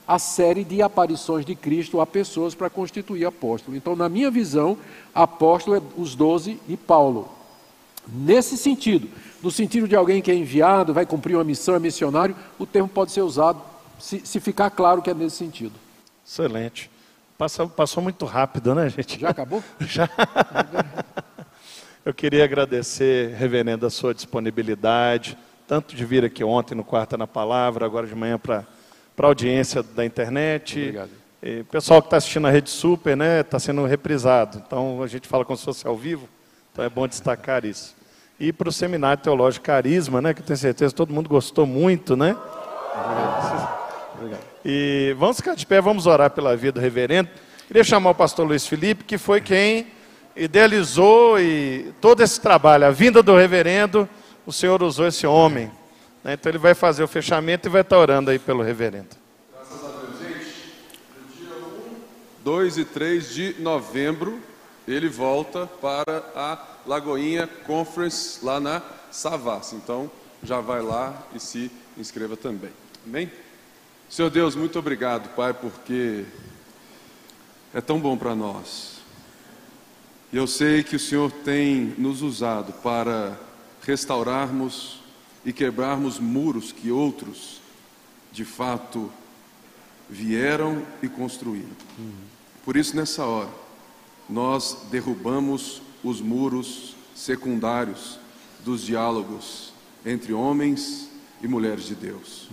a série de aparições de Cristo a pessoas para constituir apóstolo. Então, na minha visão, apóstolo é os doze e Paulo. Nesse sentido, no sentido de alguém que é enviado, vai cumprir uma missão, é missionário, o termo pode ser usado se, se ficar claro que é nesse sentido. Excelente. Passou, passou muito rápido, né, gente? Já acabou? Já. Eu queria agradecer, reverendo, a sua disponibilidade, tanto de vir aqui ontem no Quarta na Palavra, agora de manhã para a audiência da internet. Obrigado. E, pessoal que está assistindo a Rede Super, né, está sendo reprisado. Então a gente fala como se fosse ao vivo, então é bom destacar isso e para o Seminário Teológico Carisma, né, que eu tenho certeza que todo mundo gostou muito, né? Obrigado. E vamos ficar de pé, vamos orar pela vida do reverendo. Queria chamar o pastor Luiz Felipe, que foi quem idealizou e todo esse trabalho, a vinda do reverendo, o Senhor usou esse homem. Né? Então ele vai fazer o fechamento e vai estar orando aí pelo reverendo. Graças a Deus, gente. No dia 1, 2 e 3 de novembro, ele volta para a Lagoinha Conference lá na Savassi. Então, já vai lá e se inscreva também. Amém? Senhor Deus, muito obrigado, Pai, porque é tão bom para nós. E eu sei que o Senhor tem nos usado para restaurarmos e quebrarmos muros que outros, de fato, vieram e construíram. Por isso, nessa hora, nós derrubamos os muros secundários dos diálogos entre homens e mulheres de Deus.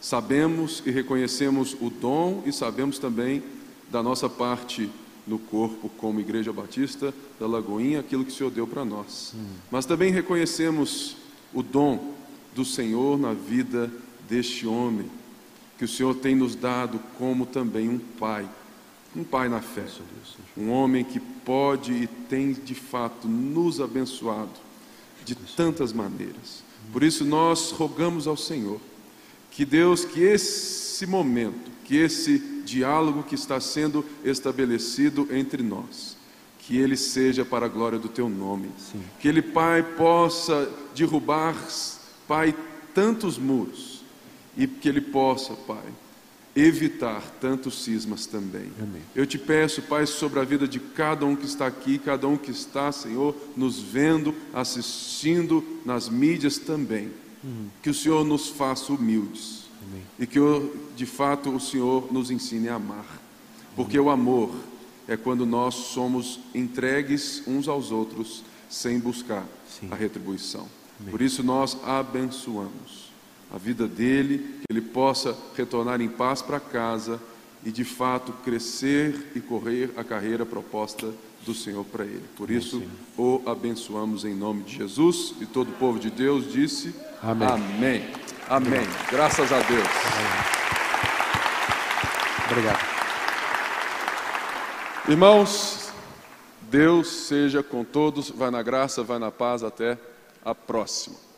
Sabemos e reconhecemos o dom e sabemos também da nossa parte no corpo como Igreja Batista da Lagoinha, aquilo que o Senhor deu para nós. Mas também reconhecemos o dom do Senhor na vida deste homem, que o Senhor tem nos dado como também um pai um pai na fé, um homem que pode e tem de fato nos abençoado de tantas maneiras. Por isso nós rogamos ao Senhor que Deus, que esse momento, que esse diálogo que está sendo estabelecido entre nós, que ele seja para a glória do teu nome. Sim. Que ele, Pai, possa derrubar, Pai, tantos muros e que ele possa, Pai, evitar tantos cismas também. Amém. Eu te peço, Pai, sobre a vida de cada um que está aqui, cada um que está, Senhor, nos vendo, assistindo nas mídias também. Uhum. Que o Senhor nos faça humildes. Amém. E que, de fato, o Senhor nos ensine a amar. Porque o amor é quando nós somos entregues uns aos outros sem buscar Sim. a retribuição. Por isso nós abençoamos a vida dele, que ele possa retornar em paz para casa e de fato crescer e correr a carreira proposta do Senhor para ele. Por isso, o abençoamos em nome de Jesus e todo o povo de Deus disse: Amém. Amém. Amém. Graças a Deus. Obrigado. Irmãos, Deus seja com todos, vai na graça, vai na paz, até a próxima.